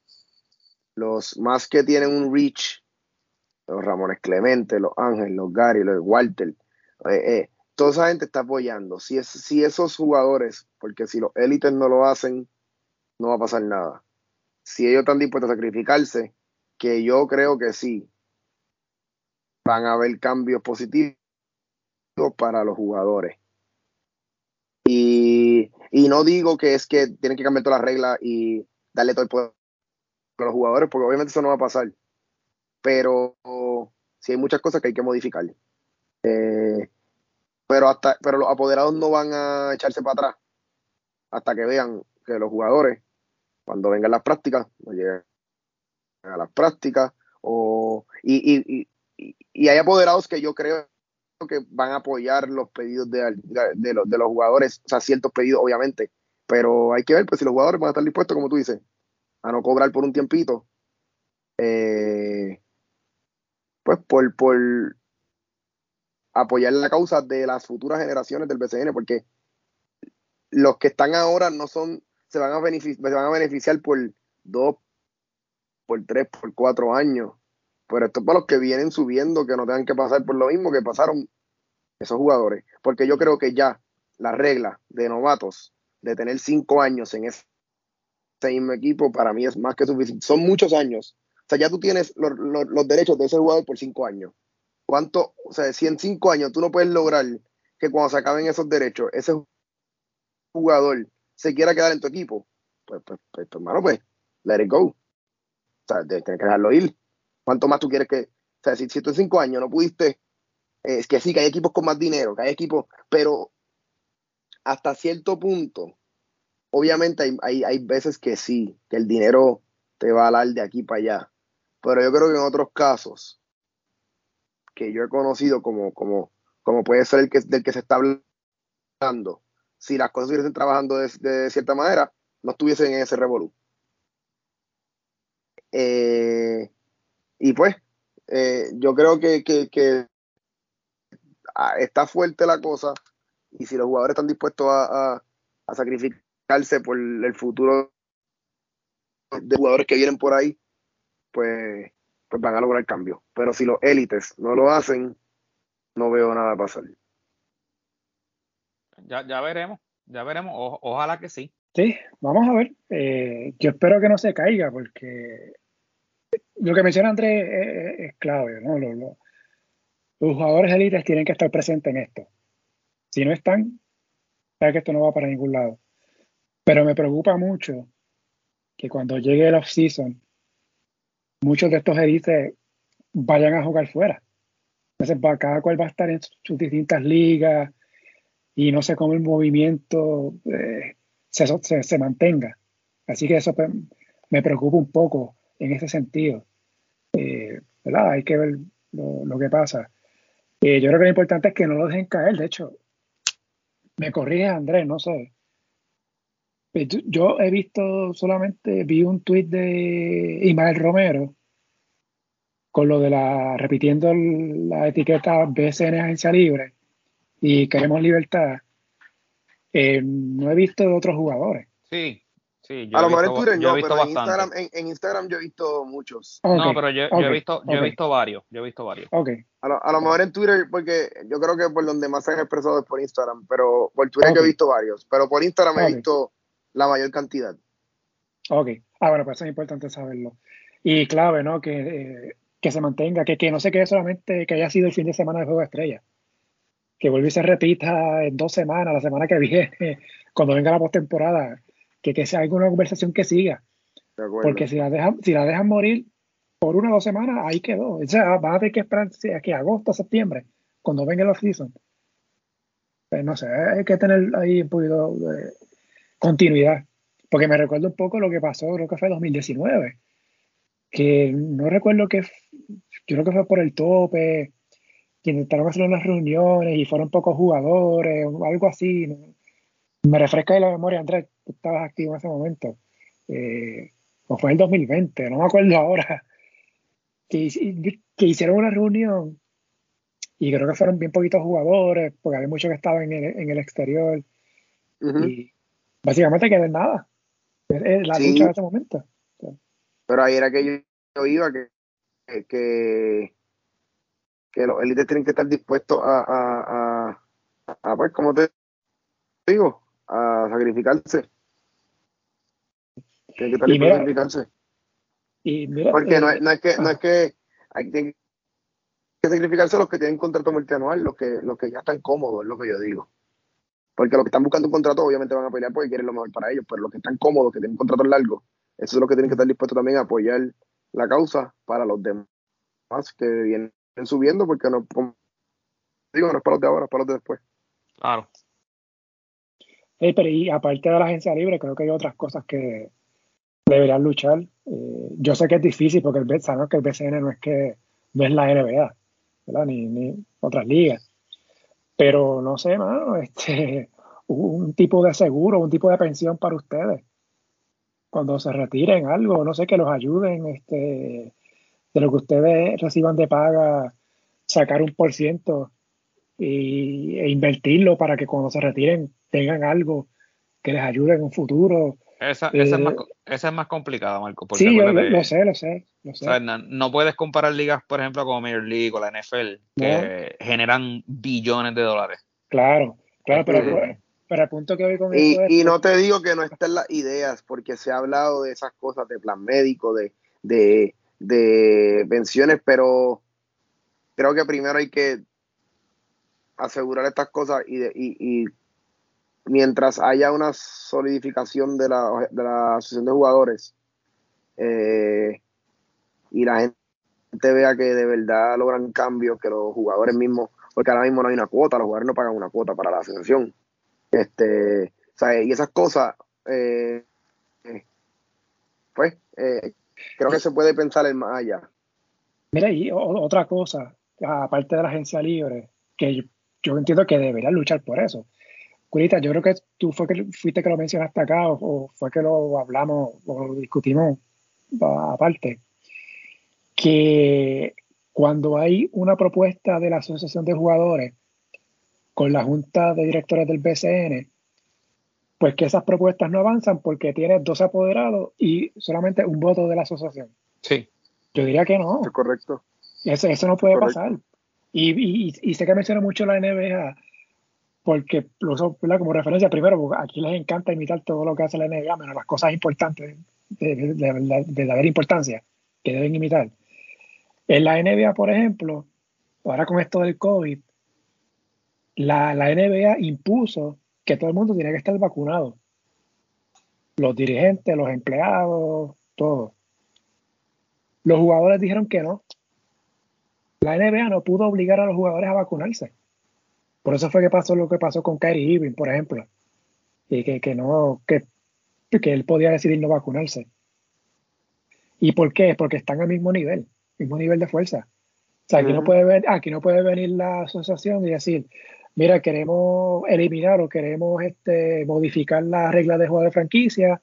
los más que tienen un reach, los Ramones Clemente, los Ángeles, los Gary, los Walter, eh, eh, toda esa gente está apoyando. Si, es, si esos jugadores, porque si los élites no lo hacen, no va a pasar nada. Si ellos están dispuestos a sacrificarse, que yo creo que sí, van a haber cambios positivos para los jugadores. Y, no digo que es que tienen que cambiar todas las reglas y darle todo el poder a los jugadores, porque obviamente eso no va a pasar. Pero sí hay muchas cosas que hay que modificar. Eh, pero hasta, pero los apoderados no van a echarse para atrás hasta que vean que los jugadores cuando vengan las prácticas, no lleguen a las prácticas, o, y, hay apoderados que yo creo que van a apoyar los pedidos de, los, jugadores, o sea, ciertos pedidos, obviamente, pero hay que ver pues si los jugadores van a estar dispuestos, como tú dices, a no cobrar por un tiempito, eh, pues por, por apoyar la causa de las futuras generaciones del BCN, porque los que están ahora no son se van a beneficiar, se van a beneficiar por dos, por tres, por cuatro años. Pero esto es para los que vienen subiendo, que no tengan que pasar por lo mismo que pasaron esos jugadores. Porque yo creo que ya la regla de novatos, de tener cinco años en ese mismo equipo, para mí es más que suficiente. Son muchos años. O sea, ya tú tienes los, derechos de ese jugador por cinco años. ¿Cuánto? O sea, si en cinco años tú no puedes lograr que cuando se acaben esos derechos, ese jugador se quiera quedar en tu equipo, pues, pues, pues, pues, hermano, pues, let it go. O sea, tienes que dejarlo ir. ¿Cuánto más tú quieres que.? O sea, si, si tú en cinco años no pudiste. es que sí, que hay equipos con más dinero, que hay equipos. Pero hasta cierto punto, obviamente hay, hay, hay veces que sí, que el dinero te va a dar de aquí para allá. Pero yo creo que en otros casos, que yo he conocido como, como, como puede ser el que, del que se está hablando, si las cosas estuviesen trabajando de, cierta manera, no estuviesen en ese revolú. Eh, y pues, eh, yo creo que, ah, está fuerte la cosa y si los jugadores están dispuestos a, sacrificarse por el futuro de jugadores que vienen por ahí, pues, pues van a lograr el cambio. Pero si los élites no lo hacen, no veo nada pasar. Ya, ya veremos, ya veremos, ojalá que sí. Sí, vamos a ver. Eh, yo espero que no se caiga porque lo que menciona Andrés es, clave, ¿no? Los, jugadores élites tienen que estar presentes en esto. Si no están, sabe que esto no va para ningún lado. Pero me preocupa mucho que cuando llegue el off-season, muchos de estos élites vayan a jugar fuera. Entonces, cada cual va a estar en sus distintas ligas y no sé cómo el movimiento eh, se, mantenga. Así que eso pues, me preocupa un poco en ese sentido. Eh, ¿verdad? Hay que ver lo, que pasa. Eh, yo creo que lo importante es que no lo dejen caer. De hecho, me corrige Andrés, no sé. Yo he visto solamente, vi un tuit de Ismael Romero con lo de la, repitiendo la etiqueta BCN Agencia Libre y queremos libertad. Eh, no he visto de otros jugadores. Sí, sí. a lo mejor en Twitter no, pero en Instagram, en, Instagram, yo he visto muchos. no, pero yo, he visto, yo he visto varios. Yo he visto varios. Okay. A, lo, a lo mejor en Twitter, porque yo creo que por donde más se han expresado es por Instagram, pero por Twitter yo he visto varios. Pero por Instagram he visto la mayor cantidad. Ok. Ah, bueno, pues eso es importante saberlo. Y clave, ¿no? Que eh, que se mantenga, que, que no se quede solamente que haya sido el fin de semana de Juego de Estrella. Que vuelva y se repita en dos semanas, la semana que viene, cuando venga la postemporada, que, que sea alguna conversación que siga. Porque si la dejan, si la dejan morir por una o dos semanas, ahí quedó. O sea, van a tener que esperar que agosto, septiembre, cuando venga el off-season. Pues no sé, hay que tener ahí un poquito de continuidad. Porque me recuerdo un poco lo que pasó, creo que fue 2019 que no recuerdo que, yo creo que fue por el tope, que intentaron hacer unas reuniones y fueron pocos jugadores, o algo así. Me refresca de la memoria, Andrés, tú estabas activo en ese momento. Eh, o fue el 2020, no me acuerdo ahora. Que, que hicieron una reunión y creo que fueron bien poquitos jugadores, porque había muchos que estaban en el, en el exterior. Y básicamente quedó en nada. La lucha en ese momento. Pero ahí era que yo, iba, que, que, que los élites tienen que estar dispuestos a, a, a, pues, como te digo, a sacrificarse. Tienen que estar dispuestos a sacrificarse. Porque no, es, no, es que, no es que hay que, sacrificarse los que tienen contrato multianual, los que, los que ya están cómodos, es lo que yo digo. Porque los que están buscando un contrato obviamente van a pelear porque quieren lo mejor para ellos, pero los que están cómodos, que tienen contratos largos, eso es lo que tienen que estar dispuestos también a apoyar la causa para los demás que vienen subiendo, porque no, digo, no es para los de ahora, es para los de después. Claro. pero y aparte de la agencia libre, creo que hay otras cosas que deberían luchar. Eh, yo sé que es difícil porque el, sabemos que el BCN no es que no es la NBA, ¿verdad? Ni, ni otras ligas. Pero no sé, mano, este, un tipo de seguro, un tipo de pensión para ustedes cuando se retiren algo, no sé, que los ayuden, este, de lo que ustedes reciban de paga, sacar un por ciento e invertirlo para que cuando se retiren tengan algo que les ayude en un futuro. Esa, es, más, eh, esa es más complicada, Marco. sí, yo lo, sé, lo sé. no, puedes comparar ligas, por ejemplo, como Major League o la NFL, que generan billones de dólares. Claro, claro, pero, pero el punto que voy con y, y no te digo que no estén las ideas, porque se ha hablado de esas cosas, de plan médico, de, de, de pensiones, pero creo que primero hay que asegurar estas cosas y, de, y, mientras haya una solidificación de la, de la asociación de jugadores eh, y la gente vea que de verdad logran cambios, que los jugadores mismos, porque ahora mismo no hay una cuota, los jugadores no pagan una cuota para la asociación. Este, Y esas cosas, eh, pues, eh, creo que se puede pensar en más allá. Mira, y otra cosa, aparte de la agencia libre, que yo, entiendo que debería luchar por eso, Curita, yo creo que tú fue que, fuiste que lo mencionaste acá o, fue que lo hablamos o lo discutimos aparte, que cuando hay una propuesta de la Asociación de Jugadores con la Junta de Directores del BCN, pues que esas propuestas no avanzan porque tiene dos apoderados y solamente un voto de la asociación. Sí. Yo diría que no. Es correcto. Eso, eso no puede pasar. Y, y, sé que menciona mucho la NBA porque como referencia primero, porque aquí les encanta imitar todo lo que hace la NBA, menos las cosas importantes, de, de, de, verdadera importancia, que deben imitar. En la NBA, por ejemplo, ahora con esto del COVID, la, la NBA impuso que todo el mundo tiene que estar vacunado. Los dirigentes, los empleados, todo. Los jugadores dijeron que no. La NBA no pudo obligar a los jugadores a vacunarse. Por eso fue que pasó lo que pasó con Kyrie Irving, por ejemplo. Y que, que no, que, que él podía decidir no vacunarse. ¿Y por qué? Porque están al mismo nivel, mismo nivel de fuerza. O sea, aquí, no puede ver, aquí no puede venir la asociación y decir, mira, queremos eliminar o queremos este, modificar las reglas de juego de franquicia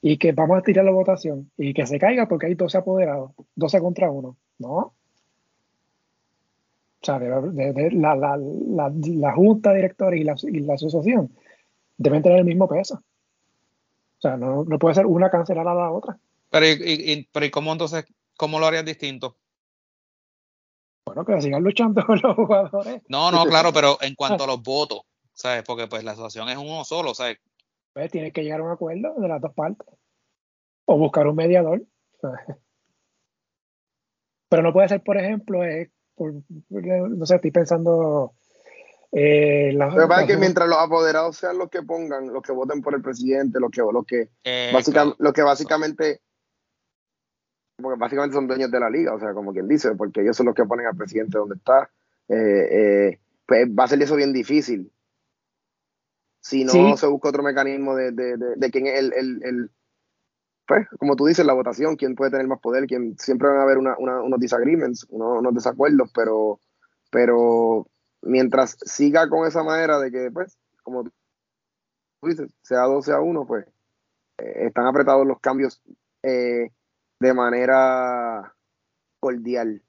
y que vamos a tirar la votación y que se caiga porque hay 12 apoderados, 12 contra 1. No. O sea, la, la, la, la, junta directora y la, y la asociación deben tener el mismo peso. O sea, no, no puede ser una cancelar a la otra. Pero, y, pero ¿y cómo entonces, cómo lo harías distinto? Bueno, que sigan luchando con los jugadores. No, no, claro, pero en cuanto a los votos, ¿sabes? Porque pues la asociación es uno solo, ¿sabes? Pues tiene que llegar a un acuerdo de las dos partes. O buscar un mediador. Pero no puede ser, por ejemplo, no sé, estoy pensando. Eh, la, que pasa es que mientras los apoderados sean los que pongan, los que voten por el presidente, los que, los que, eh, básicamente, lo que básicamente porque básicamente son dueños de la liga, o sea, como quien dice, porque ellos son los que ponen al presidente donde está, eh, eh, pues va a ser eso bien difícil. Si no se busca otro mecanismo de, de, de, quién es el, el, pues, como tú dices, la votación, quién puede tener más poder, quién, siempre van a haber una, unos disagreements, unos, desacuerdos, pero, pero mientras siga con esa manera de que, pues, como tú dices, sea 12 a 1, pues, eh, están apretados los cambios eh, de manera cordial.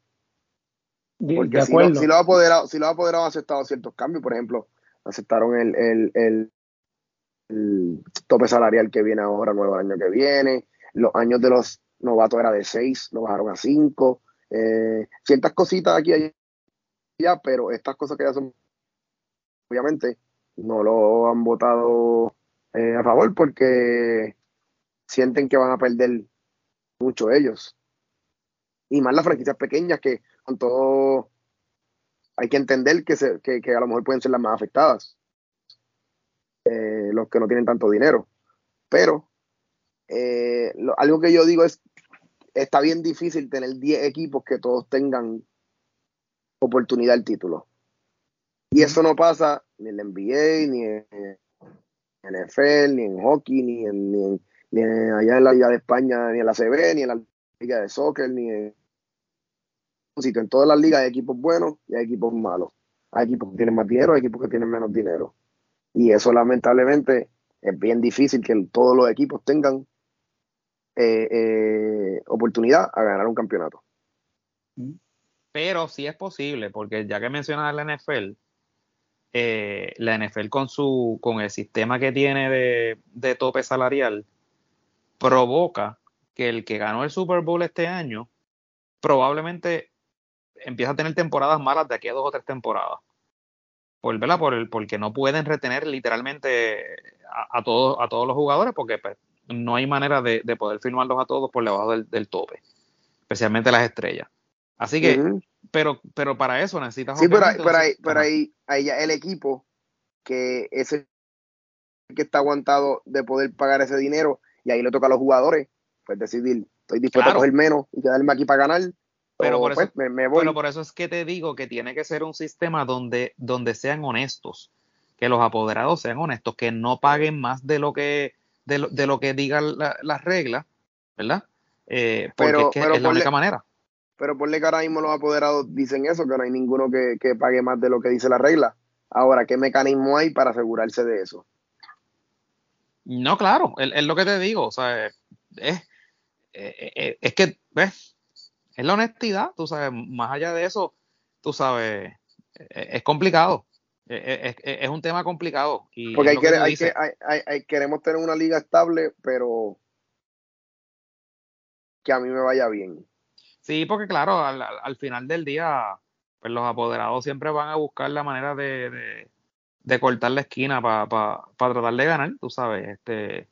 Porque si, lo, si, los apoderados, si los apoderados han aceptado ciertos cambios, por ejemplo, aceptaron el, el, el, tope salarial que viene ahora, nuevo año que viene, los años de los novatos era de 6, lo bajaron a 5, eh, ciertas cositas aquí y allá, pero estas cosas que ya son, obviamente, no lo han votado eh, a favor porque sienten que van a perder mucho ellos. Y más las franquicias pequeñas que con todo hay que entender que, se, que, a lo mejor pueden ser las más afectadas. Eh, los que no tienen tanto dinero. Pero eh, algo que yo digo es, está bien difícil tener 10 equipos que todos tengan oportunidad al título. Y eso no pasa ni en la NBA, ni en NFL, ni en hockey, ni en, allá en la Liga de España, ni en la CB, ni en la Liga de Soccer, ni en. En todas las ligas hay equipos buenos y hay equipos malos. Hay equipos que tienen más dinero, hay equipos que tienen menos dinero. Y eso lamentablemente es bien difícil que todos los equipos tengan eh, eh, oportunidad a ganar un campeonato. Pero sí es posible, porque ya que mencionas la NFL, eh, la NFL con su con el sistema que tiene de, de tope salarial, provoca que el que ganó el Super Bowl este año probablemente empieza a tener temporadas malas de aquí a dos o tres temporadas. Por, ¿verdad? Por el, porque no pueden retener literalmente a, todos, a todos los jugadores porque pues, no hay manera de, poder firmarlos a todos por debajo del, tope, especialmente las estrellas. Así que, pero, pero para eso necesitas... Sí, pero, ahí, pero ahí, ahí, ya el equipo que ese que está aguantado de poder pagar ese dinero y ahí le toca a los jugadores, pues decidir, estoy dispuesto a coger menos y quedarme aquí para ganar. Pero por, pues, eso, me, voy. por eso es que te digo que tiene que ser un sistema donde, donde sean honestos, que los apoderados sean honestos, que no paguen más de lo que, de lo, de lo que digan las reglas, ¿verdad? Eh, porque es, la única manera. Pero por que ahora mismo los apoderados dicen eso, que no hay ninguno que, que pague más de lo que dice la regla. Ahora, ¿qué mecanismo hay para asegurarse de eso? No, claro, es, lo que te digo, o sea, es, es, que, ¿ves? Es la honestidad, tú sabes, más allá de eso, tú sabes, es, complicado, es, un tema complicado. Y Porque hay que, hay que hay, queremos tener una liga estable, pero que a mí me vaya bien. Sí, porque claro, al, final del día, pues los apoderados siempre van a buscar la manera de, cortar la esquina para tratar de ganar, tú sabes, este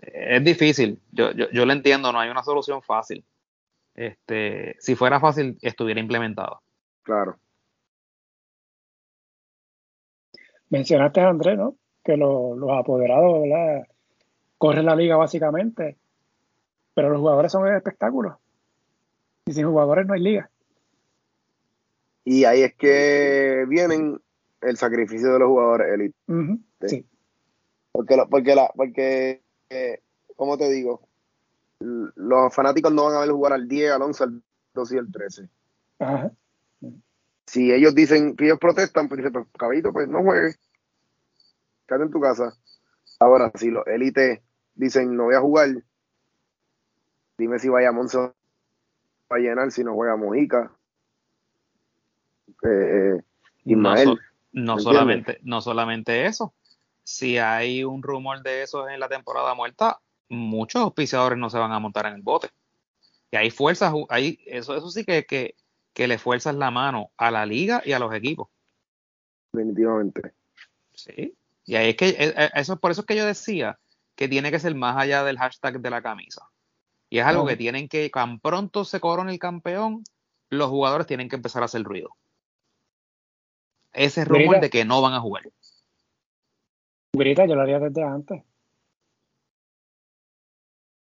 es difícil, yo, yo, yo lo entiendo, no hay una solución fácil. Este, si fuera fácil, estuviera implementado. Claro. Mencionaste, Andrés, ¿no? Que los apoderados, ¿verdad? Corren la liga básicamente, pero los jugadores son espectáculos. Y sin jugadores no hay liga. Y ahí es que vienen el sacrificio de los jugadores élite. sí. Porque, porque, la, porque eh, ¿cómo te digo? Los fanáticos no van a ver jugar al 10, al 11, al 12 y al 13. Si ellos dicen que ellos protestan, pues dicen, pues caballito, pues no juegues. Quédate en tu casa. Ahora, si los élites dicen no voy a jugar, dime si vaya Monzo va a llenar si no juega Mojica. Eh, Ismael. No, solamente, no solamente eso. Si hay un rumor de eso en la temporada muerta, muchos auspiciadores no se van a montar en el bote. Y hay fuerzas, hay, eso, eso sí que, que, que le fuerzas la mano a la liga y a los equipos. Definitivamente. Sí. Y ahí es que, eh, eh, eso, por eso es que yo decía que tiene que ser más allá del hashtag de la camisa. Y es algo que tienen que, tan pronto se corone el campeón, los jugadores tienen que empezar a hacer ruido. Ese rumor de que no van a jugar. Grita, yo lo haría desde antes.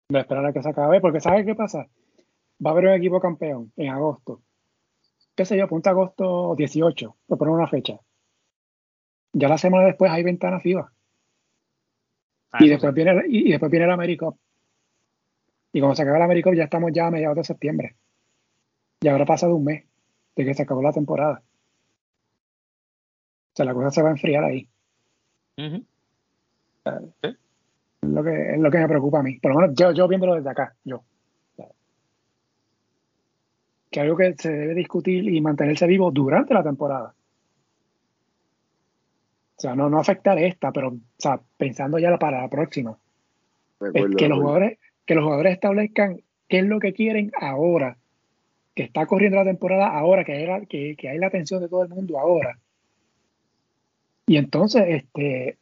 De esperar a que se acabe, porque ¿sabes qué pasa? Va a haber un equipo campeón en agosto. ¿Qué sé yo? Punta agosto 18, por poner una fecha. Ya la semana después hay ventana FIBA. Ah, y, después viene, y, después viene el América. Y cuando se acabe el América ya estamos ya a mediados de septiembre. Y habrá pasado un mes de que se acabó la temporada. O sea, la cosa se va a enfriar ahí. Es, lo que, es lo que me preocupa a mí. Por lo menos yo, yo viéndolo desde acá, yo. Que algo que se debe discutir y mantenerse vivo durante la temporada. O sea, no, no afectar esta, pero o sea, pensando ya para la próxima. que los jugadores que los jugadores establezcan qué es lo que quieren ahora, que está corriendo la temporada ahora, que hay, que, hay la atención de todo el mundo ahora. Y entonces, este,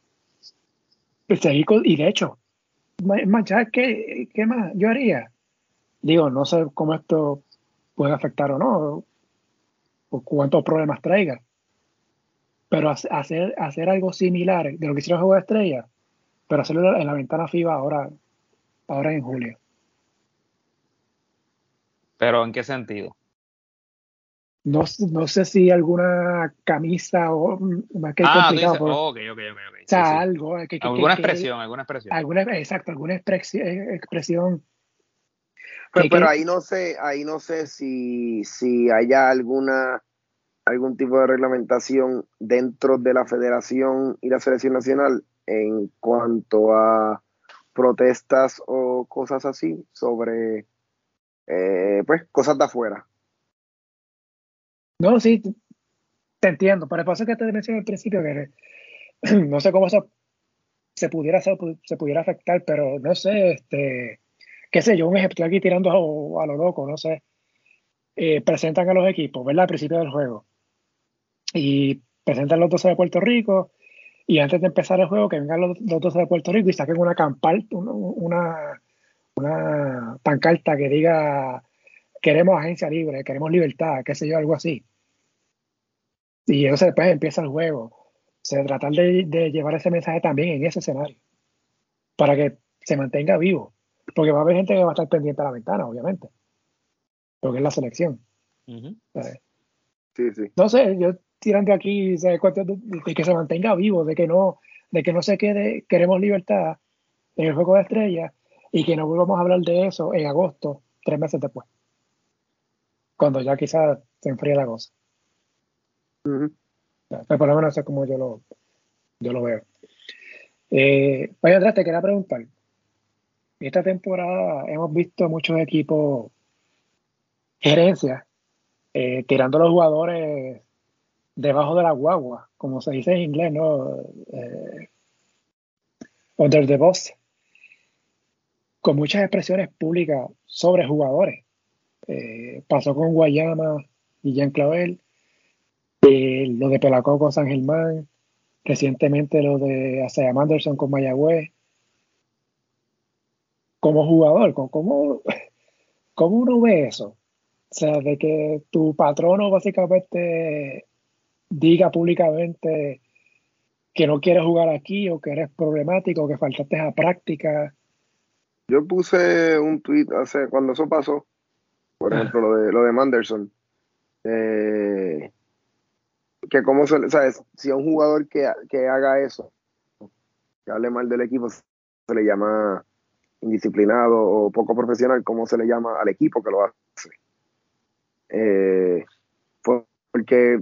pues, y de hecho, ¿qué, ¿qué más yo haría? Digo, no sé cómo esto puede afectar o no, o cuántos problemas traiga, pero hacer, hacer algo similar de lo que hicieron Juego de Estrella, pero hacerlo en la ventana FIBA ahora ahora en julio. ¿Pero en qué sentido? No, no sé si alguna camisa o más que ah, complicado. ok, ok, ok. O sea, algo. Que, alguna expresión, alguna expresión. Alguna, exacto, alguna expresión. Pero, pero, ahí no sé, ahí no sé si, si haya alguna algún tipo de reglamentación dentro de la federación y la selección nacional en cuanto a protestas o cosas así sobre eh, pues cosas de afuera. No, sí, te entiendo, pero pasa que te mencioné al principio que no sé cómo eso se pudiera hacer, se pudiera afectar, pero no sé, este, qué sé yo, un ejemplo aquí tirando a, lo loco, no sé. Eh, presentan a los equipos, ¿verdad? Al principio del juego. Y presentan los 12 de Puerto Rico, y antes de empezar el juego que vengan los, dos de Puerto Rico y saquen una, campal, una, una pancarta que diga queremos agencia libre, queremos libertad, qué sé yo, algo así. Y entonces después empieza el juego. O sea, tratar de, de, llevar ese mensaje también en ese escenario, para que se mantenga vivo. Porque va a haber gente que va a estar pendiente a la ventana, obviamente. Porque es la selección. sí, sí. No sé, yo tirando aquí de, que se mantenga vivo, de que no, de que no se quede, queremos libertad en el juego de estrellas y que no volvamos a hablar de eso en agosto, tres meses después. Cuando ya quizás se enfríe la cosa. Pero por lo menos es como yo lo, yo lo veo. Eh, vaya atrás, te quería preguntar. Esta temporada hemos visto muchos equipos, gerencias, eh, tirando a los jugadores debajo de la guagua, como se dice en inglés, ¿no? Eh, under the bus, con muchas expresiones públicas sobre jugadores. Eh, pasó con Guayama y Jean Clavel, eh, lo de Pelacoco San Germán, recientemente lo de Asaya Anderson con Mayagüez. Como jugador, ¿cómo, ¿cómo uno ve eso? O sea, de que tu patrono básicamente diga públicamente que no quieres jugar aquí o que eres problemático, que faltaste a práctica. Yo puse un tweet hace cuando eso pasó, por ah. ejemplo, lo de, lo de Manderson, eh, que como se, sabes, si a un jugador que, que haga eso, que hable mal del equipo, se le llama indisciplinado o poco profesional, ¿cómo se le llama al equipo que lo hace? Eh, porque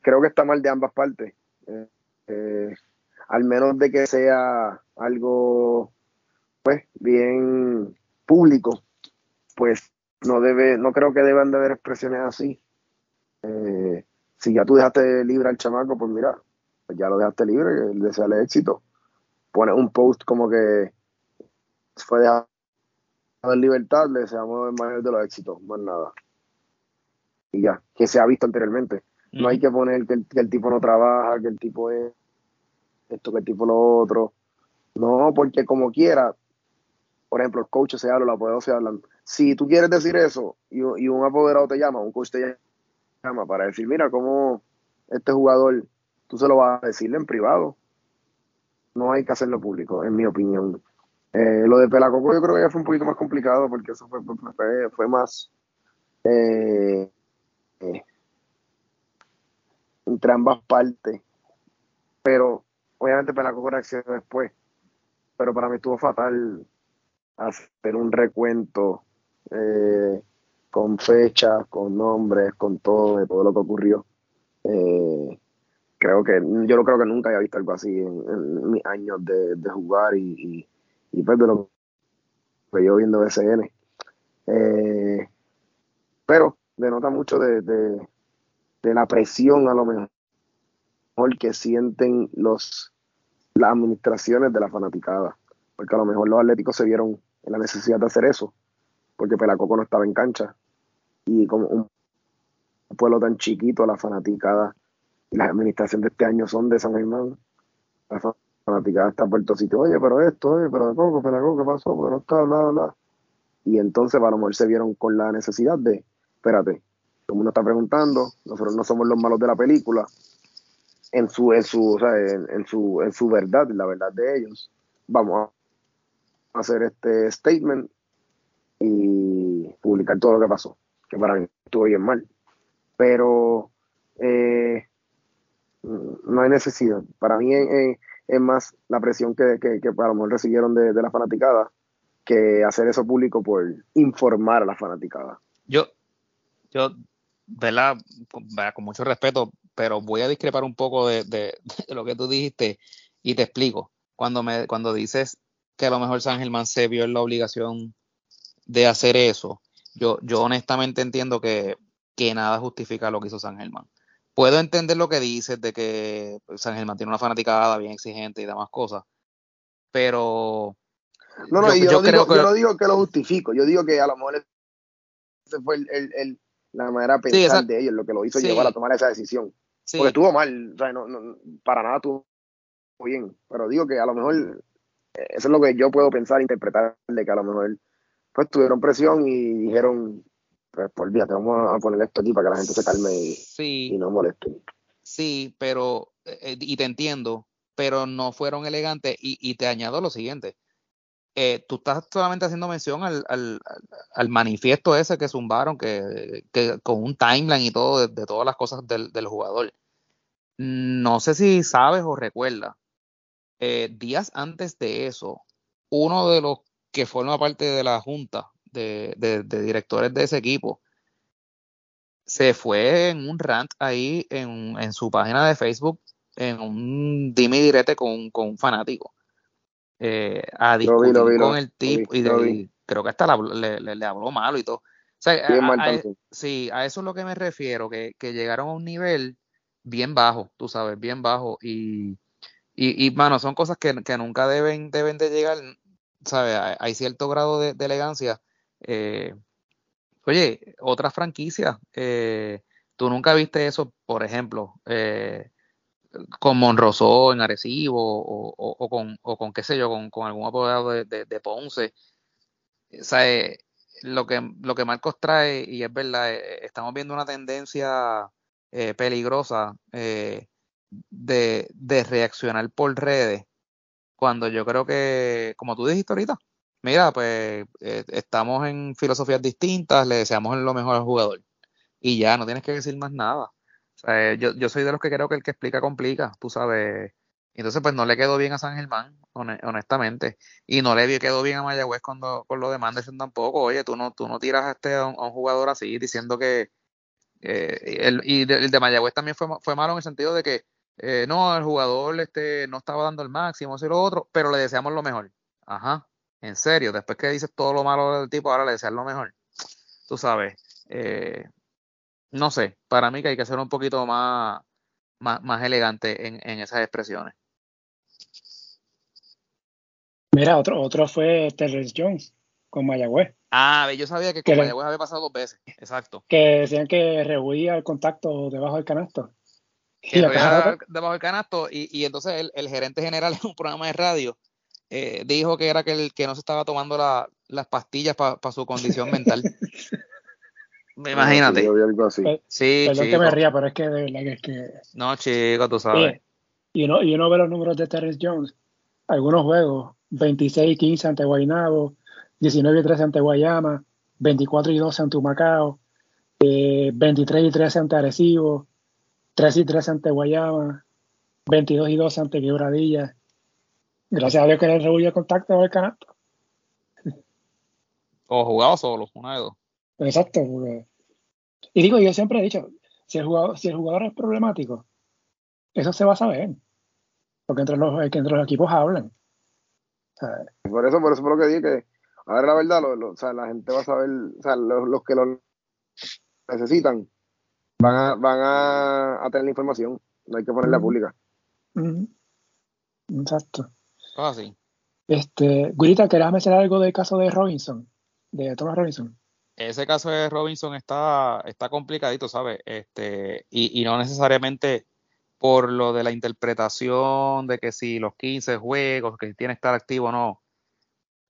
creo que está mal de ambas partes. Eh, eh, al menos de que sea algo pues bien público, pues no debe, no creo que deban de haber expresiones así. Si ya tú dejaste libre al chamaco, pues mira, pues ya lo dejaste libre, el desearle éxito. Pone un post como que fue dejado en libertad, le deseamos el mayor de los éxitos, más nada. Y ya, que se ha visto anteriormente. No hay que poner que el, tipo no trabaja, que el tipo es esto, que el tipo lo otro. No, porque como quiera, por ejemplo, el coach se habla, los apoderados se hablan. Si tú quieres decir eso y, un apoderado te llama, un coach te llama para decir, mira, cómo este jugador, tú se lo vas a decirle en privado. No hay que hacerlo público, en mi opinión. Eh, lo de Pelacoco yo creo que ya fue un poquito más complicado porque eso fue, fue, más eh, eh, entre ambas partes. Pero obviamente la reaccionó después. Pero para mí estuvo fatal hacer un recuento eh, con fechas, con nombres, con todo, de todo lo que ocurrió. Eh, creo que, yo no creo que nunca haya visto algo así en, mis años de, jugar y, y, pues de lo que yo viendo BCN. Eh, pero denota mucho de, de la presión a lo mejor que sienten los las administraciones de la fanaticada. Porque a lo mejor los atléticos se vieron en la necesidad de hacer eso, porque Pelacoco no estaba en cancha. Y como un pueblo tan chiquito, la fanaticada y la administración de este año son de San Germán. La fanaticada está Puerto Sitio, oye, pero esto, oye, pero Pelacoco, Pelacoco, ¿qué pasó? No está, bla, bla. Y entonces a lo mejor se vieron con la necesidad de, espérate, todo el mundo está preguntando, nosotros no somos los malos de la película, en su, en su, o sea, en, su, en su verdad, la verdad de ellos. Vamos a hacer este statement y publicar todo lo que pasó, que para mí estuvo bien mal. Pero eh, no hay necesidad. Para mí es, más la presión que, que, que, a lo mejor recibieron de, de la fanaticada que hacer eso público por informar a la fanaticada. Yo, yo ¿verdad? Con, mucho respeto, pero voy a discrepar un poco de, lo que tú dijiste y te explico. Cuando, me, cuando dices que a lo mejor San Germán se vio en la obligación de hacer eso, yo, yo honestamente entiendo que, que nada justifica lo que hizo San Germán. Puedo entender lo que dices de que San Germán tiene una fanaticada bien exigente y demás cosas, pero... No, no, yo, creo que... yo no digo que lo justifico, yo digo que a lo mejor ese fue el la manera de pensar de ellos, lo que lo hizo llevar a tomar esa decisión. Porque estuvo mal, o sea, no, no, para nada estuvo bien, pero digo que a lo mejor eh, eso es lo que yo puedo pensar, interpretar, de que a lo mejor pues tuvieron presión y dijeron, pues olvídate, vamos a poner esto aquí para que la gente se calme y, no moleste. Sí, pero, eh, y te entiendo, pero no fueron elegantes y, y te añado lo siguiente, eh, tú estás solamente haciendo mención al, al, al manifiesto ese que zumbaron, que, que, con un timeline y todo de, todas las cosas del, del, jugador. No sé si sabes o recuerdas, eh, días antes de eso, uno de los que forma parte de la junta de, de, directores de ese equipo se fue en un rant ahí en, en su página de Facebook, en un dime y direte con, con un fanático. Eh, a discutir con el tipo y, creo que hasta le, le, habló malo y todo. O sea, a, sí, a eso es lo que me refiero, que, que, llegaron a un nivel bien bajo, tú sabes, bien bajo y, y, y mano, son cosas que, que nunca deben, deben de llegar, ¿sabes? Hay cierto grado de, elegancia. Eh, Oye, otra franquicia, eh, tú nunca viste eso, por ejemplo, eh, con Monroso en Arecibo o, o, con, o con, qué sé yo, con, con algún apoderado de, de, Ponce. Eh, lo, que, lo que Marcos trae, y es verdad, estamos viendo una tendencia peligrosa de, de reaccionar por redes, cuando yo creo que, como tú dijiste ahorita, mira, pues eh, estamos en filosofías distintas, le deseamos lo mejor al jugador. Y ya, no tienes que decir más nada. O sea, yo, yo soy de los que creo que el que explica complica, tú sabes. Entonces, pues no le quedó bien a San Germán, honestamente. Y no le quedó bien a Mayagüez cuando, con lo de Manderson tampoco. Oye, tú no, tú no tiras a, este, a, un, jugador así diciendo que. Eh, el, y el de Mayagüez también fue, fue malo en el sentido de que eh, no, el jugador este, no estaba dando el máximo, y lo otro, pero le deseamos lo mejor. Ajá, en serio, después que dices todo lo malo del tipo, ahora le deseas lo mejor. Tú sabes, eh, no sé, para mí que hay que ser un poquito más, más, elegante en, esas expresiones. Mira, otro, otro fue Terrence Jones con Mayagüez. Ah, yo sabía que con Mayagüez había pasado dos veces, exacto. Que decían que rehuía el contacto debajo del canasto. Que debajo del canasto y, y entonces el, el, gerente general en un programa de radio eh, dijo que era que el que no se estaba tomando las pastillas para su condición mental. Imagínate. Sí, Perdón que me ría, pero es que de verdad que es que. No, chico, tú sabes. y uno, y uno ve los números de Terrence Jones. Algunos juegos: 26 y 15 ante Guaynabo, 19 y 13 ante Guayama, 24 y 12 ante Humacao, eh, 23 y 13 ante Arecibo, 3 y 13 ante Guayama, 22 y 12 ante Quebradilla, Gracias a Dios que le rebulla el contacto del canasto. O jugado solo, una de dos. Exacto, y digo, yo siempre he dicho, si el jugador, si el jugador es problemático, eso se va a saber. Porque entre los, entre los equipos hablan. Por eso, por eso por lo que dije que ahora la verdad, o sea, la gente va a saber, o sea, los, que lo necesitan van a, van a, tener la información, no hay que ponerla pública. Exacto. Ah, sí. Este, Gurita, ¿querés mencionar algo del caso de Robinson? De Thomas Robinson. Ese caso de Robinson está, está complicadito, ¿sabes? Este, y, y no necesariamente por lo de la interpretación de que si los 15 juegos, que tiene que estar activo o no.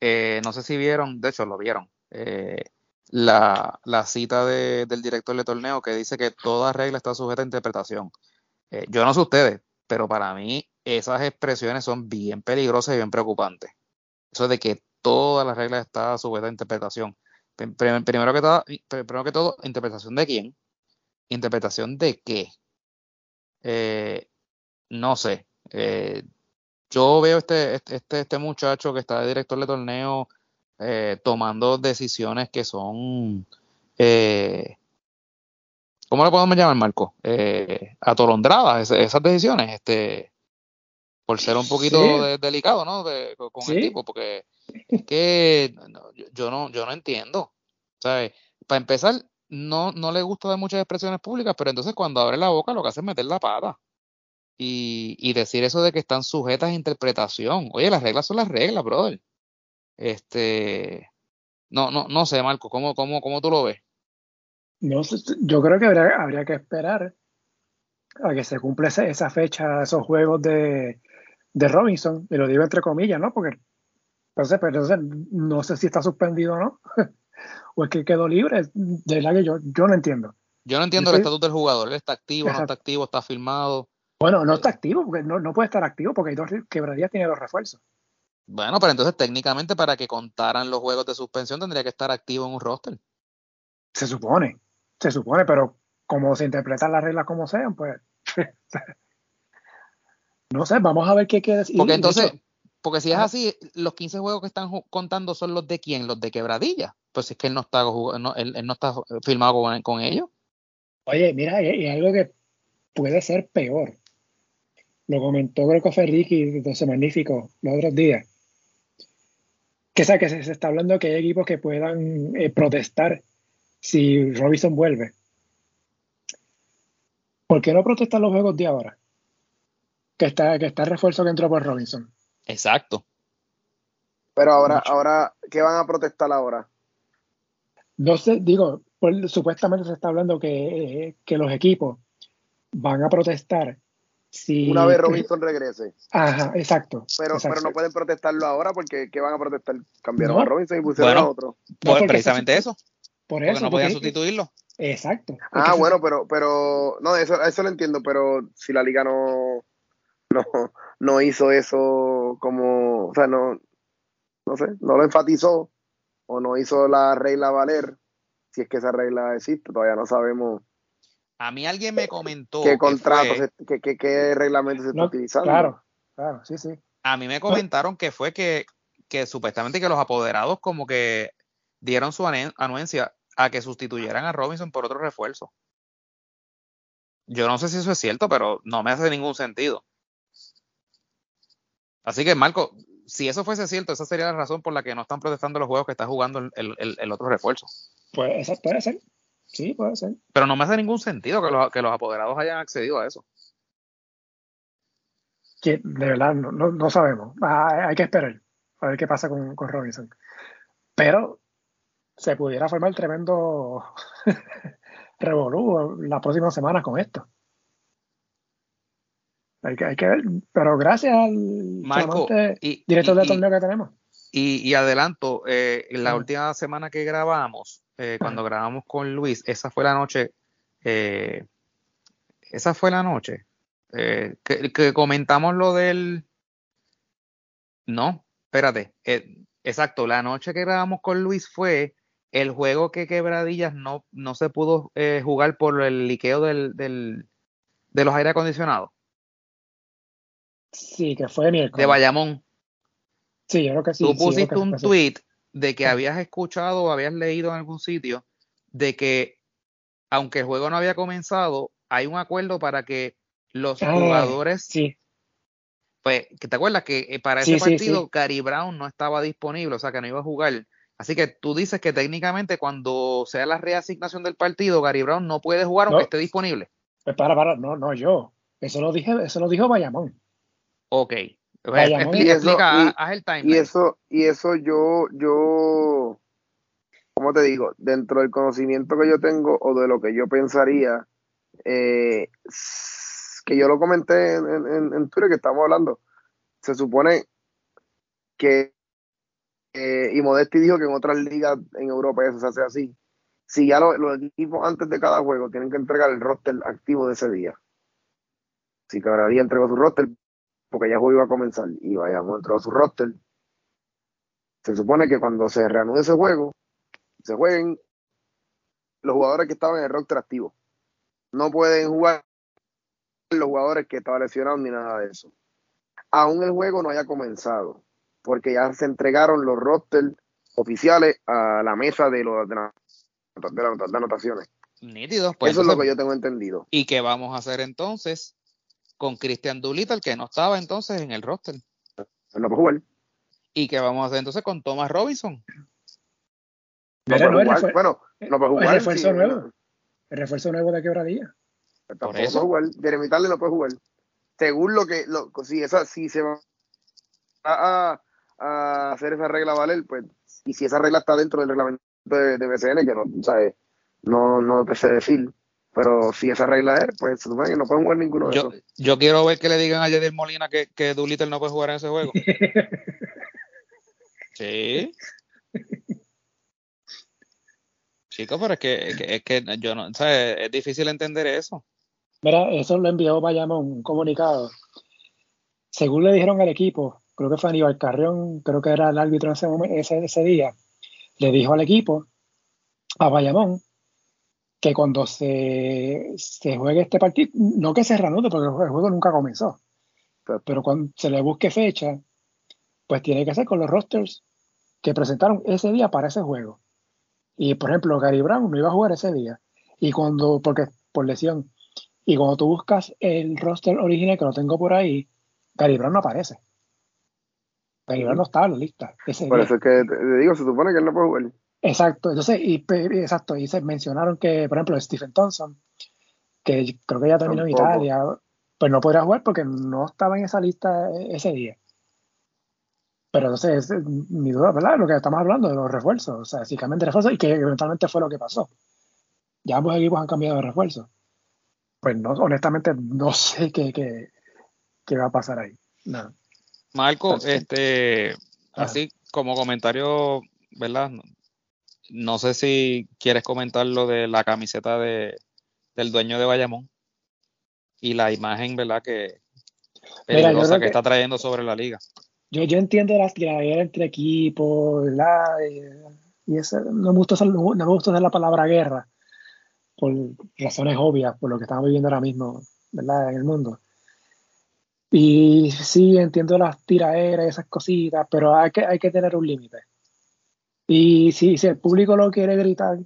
Eh, no sé si vieron, de hecho lo vieron, eh, la, la, cita de, del director de torneo que dice que toda regla está sujeta a interpretación. Eh, yo no sé ustedes, pero para mí esas expresiones son bien peligrosas y bien preocupantes. Eso de que todas las reglas están sujetas a interpretación. Primero que, todo, todo, ¿interpretación de quién? ¿Interpretación de qué? Eh, no sé. Eh, yo veo este, este, este, este, muchacho que está de director de torneo eh, tomando decisiones que son ¿cómo le podemos llamar, Marco? atolondradas esas decisiones, este, por ser un poquito delicado, ¿no? con el tipo, porque es que yo no, yo no entiendo. ¿Sabes? Para empezar, no, no le gusta de muchas expresiones públicas, pero entonces cuando abre la boca lo que hace es meter la pata. Y, y decir eso de que están sujetas a interpretación. Oye, las reglas son las reglas, brother. Este, no, no, no sé, Marco, ¿cómo, cómo, cómo tú lo ves? No, yo creo que habría, habría que esperar a que se cumpla esa fecha, esos juegos de, de Robinson, y lo digo entre comillas, ¿no? Porque entonces, pero no sé si está suspendido o no, o es que quedó libre, de verdad que yo, yo no entiendo. Yo no entiendo el estatuto del jugador, él está activo, no está activo, está firmado. Bueno, no está activo, porque no, no puede estar activo porque hay dos, quebradías tiene dos refuerzos. Bueno, pero entonces técnicamente para que contaran los juegos de suspensión tendría que estar activo en un roster. Se supone, se supone, pero como se interpretan las reglas como sean, pues No sé, vamos a ver qué queda. Porque entonces, porque si es así, los 15 juegos que están contando son los de quién, los de Quebradilla. Pues es que él no está, no, él, no está firmado con, ellos. Oye, mira, y, algo que puede ser peor. Lo comentó creo que fue Ricky de Magnífico los otros días. Que, sea, que se, está hablando que hay equipos que puedan eh, protestar si Robinson vuelve. ¿Por qué no protestan los juegos de ahora? Que está, que está el refuerzo que entró por Robinson. Exacto. Pero ahora, ahora, ¿qué van a protestar ahora? No sé, digo, pues, supuestamente se está hablando que, los equipos van a protestar si... Una vez Robinson regrese. Ajá, exacto. Pero, pero no pueden protestarlo ahora porque ¿qué van a protestar? Cambiaron a Robinson y pusieron a otro. Pues precisamente eso. Por eso. Porque no podían sustituirlo. Exacto. Ah, bueno, pero, pero, no, eso, eso lo entiendo, pero si la liga no, no, no hizo eso como, o sea, no, no sé, no lo enfatizó o no hizo la regla valer, si es que esa regla existe, todavía no sabemos. A mí alguien me comentó. ¿Qué contratos, qué, qué, qué, reglamento se está utilizando? Claro, claro, sí, sí. A mí me comentaron que fue que, que supuestamente que los apoderados como que dieron su anuencia a que sustituyeran a Robinson por otro refuerzo. Yo no sé si eso es cierto, pero no me hace ningún sentido. Así que, Marco, si eso fuese cierto, esa sería la razón por la que no están protestando los juegos que está jugando el, otro refuerzo. Pues puede ser. Sí, puede ser. Pero no me hace ningún sentido que los, que los apoderados hayan accedido a eso. Que de verdad no, no, sabemos. Ah, hay que esperar a ver qué pasa con, con Robinson. Pero se pudiera formar tremendo revolú la próxima semana con esto. Hay que, hay que ver, pero gracias al director de torneo que tenemos. Y, adelanto, eh, la última semana que grabamos, eh, cuando grabamos con Luis, esa fue la noche, eh, esa fue la noche, que, que, comentamos lo del... No, espérate, exacto, la noche que grabamos con Luis fue el juego que Quebradillas no, no se pudo jugar por el liqueo del, del, de los aire acondicionados. Sí, que fue miércoles. De Bayamón. Sí, yo creo que sí. Tú pusiste un tweet de que habías escuchado o habías leído en algún sitio de que, aunque el juego no había comenzado, hay un acuerdo para que los ah, jugadores. Sí. Pues, ¿te acuerdas que eh, para ese partido Gary Brown no estaba disponible, o sea que no iba a jugar? Así que tú dices que técnicamente cuando sea la reasignación del partido, Gary Brown no puede jugar aunque esté disponible. Pues para, para, no, no, yo. Eso lo dije, eso lo dijo Bayamón. Ok. Explica, y, haz el timeline. Y eso, y eso yo, yo, ¿cómo te digo? Dentro del conocimiento que yo tengo o de lo que yo pensaría, eh, que yo lo comenté en, en, Twitter que estamos hablando, se supone que, eh, y Modesti dijo que en otras ligas en Europa eso se hace así, si ya los equipos antes de cada juego tienen que entregar el roster activo de ese día. Si cada día entregó su roster, porque ya el juego iba a comenzar y vayamos dentro de su roster. Se supone que cuando se reanude ese juego, se jueguen los jugadores que estaban en el roster activo. No pueden jugar los jugadores que estaban lesionados ni nada de eso. Aún el juego no haya comenzado, porque ya se entregaron los rosters oficiales a la mesa de, los, de, anotaciones. Nítido. Pues eso es lo que yo tengo entendido. ¿Y qué vamos a hacer entonces? Con Christian el que no estaba entonces en el roster. No puede jugar. ¿Y qué vamos a hacer entonces con Thomas Robinson? No jugar. Bueno, no puede jugar. El refuerzo nuevo. El refuerzo nuevo de quebradilla. Tampoco puede jugar. Jeremy Tarle no puede jugar. Según lo que, lo, si, esa, si se va a, a, hacer esa regla valer, pues, y si esa regla está dentro del reglamento de, de BCN, que no, ¿sabes? No, no sé decir pero si esa regla es, pues no pueden jugar ninguno de yo, esos. Yo quiero ver que le digan a Yadier Molina que, que Doolittle no puede jugar en ese juego. sí. Chicos, pero es que, es que, yo no, ¿sabes? Es difícil entender eso. Mira, eso lo envió Bayamón, un comunicado. Según le dijeron al equipo, creo que fue Aníbal Carrión, creo que era el árbitro ese, ese, ese día, le dijo al equipo, a Bayamón, que cuando se, se juegue este partido, no que se reanude, porque el juego nunca comenzó, pero, cuando se le busque fecha, pues tiene que ser con los rosters que presentaron ese día para ese juego. Y por ejemplo, Gary Brown no iba a jugar ese día. Y cuando, porque por lesión. Y cuando tú buscas el roster original, que lo tengo por ahí, Gary Brown no aparece. Gary Brown no está en la lista. por eso es que te digo, se supone que él no puede jugar. Exacto, entonces, y, exacto, y se mencionaron que, por ejemplo, Stephen Thompson, que creo que ya terminó en Italia, pues no podría jugar porque no estaba en esa lista ese día. Pero entonces, mi duda, ¿verdad? Lo que estamos hablando de los refuerzos, o sea, si cambian de refuerzos y que eventualmente fue lo que pasó. Ya ambos equipos han cambiado de refuerzo. Pues no, honestamente no sé qué, qué, qué va a pasar ahí. No. Marco, este, así como comentario, ¿verdad? No sé si quieres comentar lo de la camiseta de, del dueño de Bayamón y la imagen, ¿verdad? Que peligrosa que, está trayendo sobre la liga. Yo, yo entiendo las tiraderas entre equipos, ¿verdad? Y, eso, no, me gusta no me gusta usar la palabra guerra por razones obvias, por lo que estamos viviendo ahora mismo, ¿verdad? En el mundo. Y sí, entiendo las tiraderas y esas cositas, pero hay que, hay que tener un límite. Y si, si el público lo quiere gritar,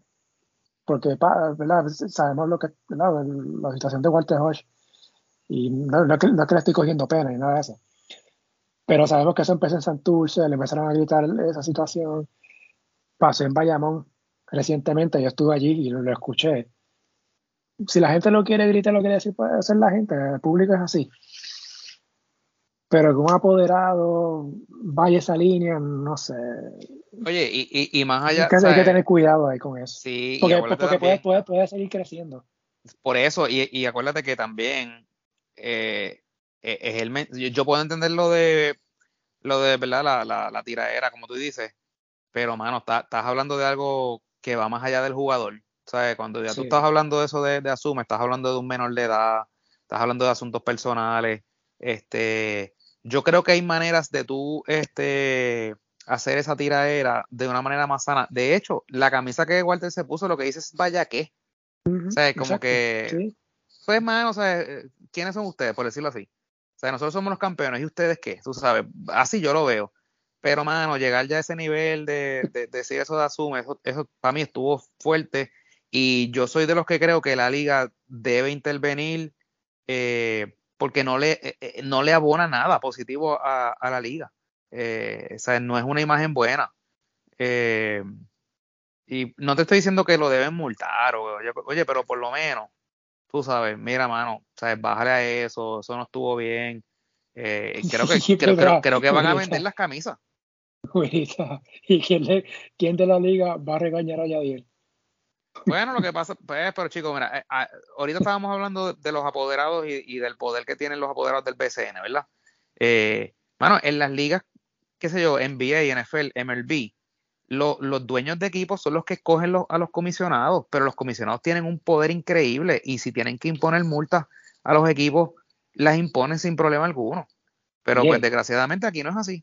porque ¿verdad? sabemos lo que ¿verdad? la situación de Walter Hodge, y no, no, que, le estoy cogiendo pena ni nada de eso. Pero sabemos que eso empezó en Santurce, le empezaron a gritar esa situación. Pasó en Bayamón recientemente, yo estuve allí y lo, escuché. Si la gente lo quiere gritar, lo quiere decir, puede ser la gente, el público es así. Pero que un apoderado vaya esa línea, no sé. Oye, y, y, más allá. hay que tener cuidado ahí con eso. Sí, porque, porque puede, puede, seguir creciendo. Por eso, y, y acuérdate que también eh, eh, es el. Yo, puedo entender lo de. Lo de, ¿verdad? La, la, la tiradera, como tú dices. Pero, mano, estás hablando de algo que va más allá del jugador. ¿Sabes? Cuando ya tú estás hablando de eso de, de Asume, estás hablando de un menor de edad, estás hablando de asuntos personales. Este yo creo que hay maneras de tú este, hacer esa tiraera de una manera más sana. De hecho, la camisa que Walter se puso lo que dice es vaya qué. o sea, como que. Pues, man, o sea, eh, ¿quiénes son ustedes, por decirlo así? O sea, nosotros somos los campeones y ustedes qué, tú sabes, así yo lo veo. Pero, mano, llegar ya a ese nivel de, decir eso de Asume, eso, eso para mí estuvo fuerte. Y yo soy de los que creo que la liga debe intervenir eh, porque no le, eh, eh, no le abona nada positivo a, la liga. Eh, o sea, no es una imagen buena. y no te estoy diciendo que lo deben multar, o, oye, pero por lo menos, tú sabes, mira, mano, sabes, bájale a eso, eso no estuvo bien. creo, que, creo, que van a vender las camisas. ¿Y quién, quién de la liga va a regañar a Yadier? Bueno, lo que pasa, pues, pero chicos, mira, eh, ah, ahorita estábamos hablando de, los apoderados y, del poder que tienen los apoderados del BCN, ¿verdad? Eh, bueno, en las ligas, qué sé yo, NBA, NFL, MLB, los dueños de equipos son los que escogen a los comisionados, pero los comisionados tienen un poder increíble y si tienen que imponer multas a los equipos, las imponen sin problema alguno. Pero pues desgraciadamente aquí no es así.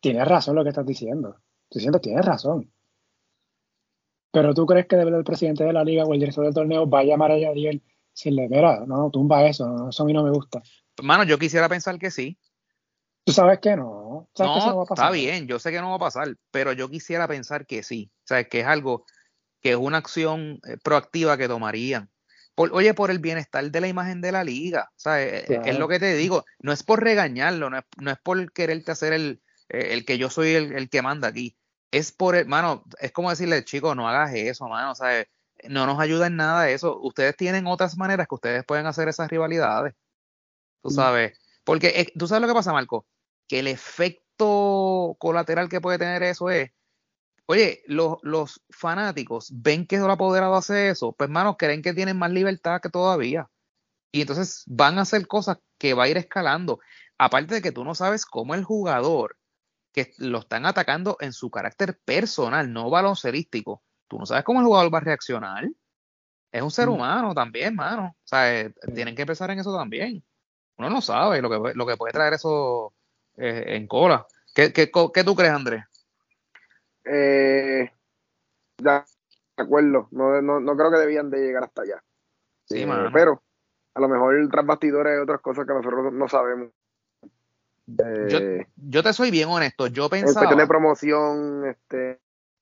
Tienes razón lo que estás diciendo. Estoy diciendo, tienes razón. Pero tú crees que el presidente de la liga o el director del torneo va a llamar a Yadiel si le verá, no, tumba eso, eso a mí no me gusta. Hermano, yo quisiera pensar que sí. Tú sabes que no. ¿Sabes no, está bien, yo sé que no va a pasar, pero yo quisiera pensar que sí. O sea, que es algo, que es una acción eh, proactiva que tomarían. oye, por el bienestar de la imagen de la liga. O sea, eh, es, lo que te digo. No es por regañarlo, no es, no es por quererte hacer el, eh, el que yo soy el, el, que manda aquí es por, mano, es como decirle, chico, no hagas eso, mano, o sea, no nos ayuda en nada eso. Ustedes tienen otras maneras que ustedes pueden hacer esas rivalidades. Tú sabes, porque eh, tú sabes lo que pasa, Marco, que el efecto colateral que puede tener eso es, oye, los, los fanáticos ven que el apoderado hace eso, pues, mano, creen que tienen más libertad que todavía. Y entonces van a hacer cosas que va a ir escalando. Aparte de que tú no sabes cómo el jugador que lo están atacando en su carácter personal, no baloncerístico. Tú no sabes cómo el jugador va a reaccionar. Es un ser mm. humano también, mano. O sea, eh, tienen que pensar en eso también. Uno no sabe lo que, lo que puede traer eso eh, en cola. ¿Qué, qué, qué tú crees, Andrés? Eh, de acuerdo. No, no, no, creo que debían de llegar hasta allá. Sí, Pero a lo mejor tras bastidores hay otras cosas que nosotros no sabemos eh, yo, te soy bien honesto, yo pensaba... En de promoción, este...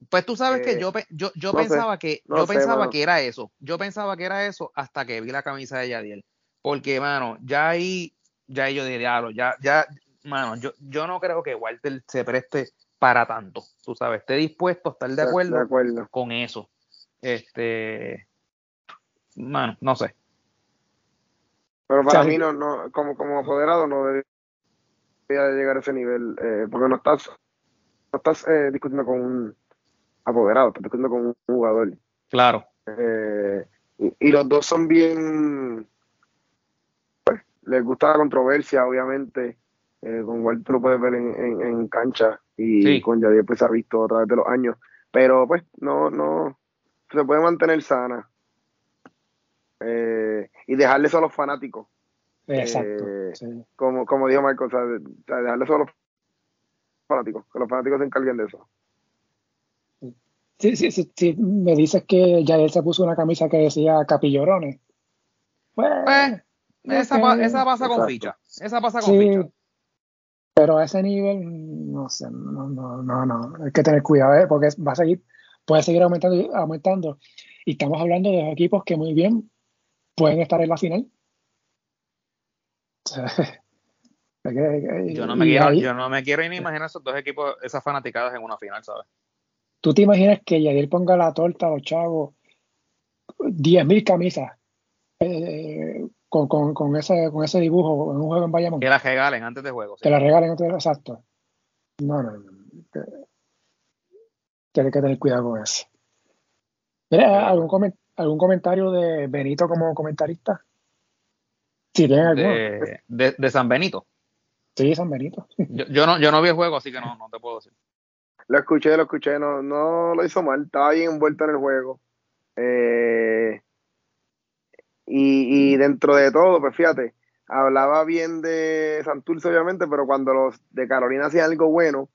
Pues tú sabes que eh, yo, yo, yo pensaba que yo pensaba que era eso. Yo pensaba que era eso hasta que vi la camisa de Yadiel. Porque, mano, ya ahí, ya yo de diablo, ya, ya, mano, yo, yo no creo que Walter se preste para tanto. Tú sabes, esté dispuesto a estar de acuerdo, con eso. Este, mano, no sé. Pero para mí no, no, como, como apoderado no debería llegar a ese nivel, eh, porque no estás, no estás eh, discutiendo con un apoderado, estás discutiendo con un jugador. Claro. Eh, y, los dos son bien, pues, les gusta la controversia, obviamente. con Walter lo puedes ver en, en, cancha y con Yadier pues se ha visto a través de los años. Pero pues no, no, se puede mantener sana. Eh, y dejarle eso a los fanáticos. Exacto. Eh, como, como dijo Marco, o sea, dejarle eso a los fanáticos, que los fanáticos se encarguen de eso. Sí, sí, sí, me dices que ya él se puso una camisa que decía Capillorones. Pues, pues esa, esa, pasa con ficha. Esa pasa con ficha. Pero a ese nivel, no sé, no, no, no, no. Hay que tener cuidado, ¿eh? porque va a seguir, puede seguir aumentando, aumentando. Y estamos hablando de equipos que muy bien pueden estar en la final. yo, no me quiero, yo no me quiero ni imaginar esos dos equipos, esas fanaticadas en una final, ¿sabes? ¿Tú te imaginas que Yadier ponga la torta a los chavos 10.000 camisas eh, con, con, con, ese, con ese dibujo en un juego en Bayamón? Que la regalen antes de juego. Que la regalen antes de juego, exacto. No, no, no. Tienes que tener cuidado con eso. ¿algún? ¿Algún comentario de Benito como comentarista? Si tienen alguno. De, San Benito. Sí, San Benito. Yo, no, yo no vi el juego, así que no, no te puedo decir. Lo escuché, lo escuché, no, no lo hizo mal, estaba bien envuelto en el juego. Eh, y, y, dentro de todo, pues fíjate, hablaba bien de Santurce, obviamente, pero cuando los de Carolina hacían algo bueno,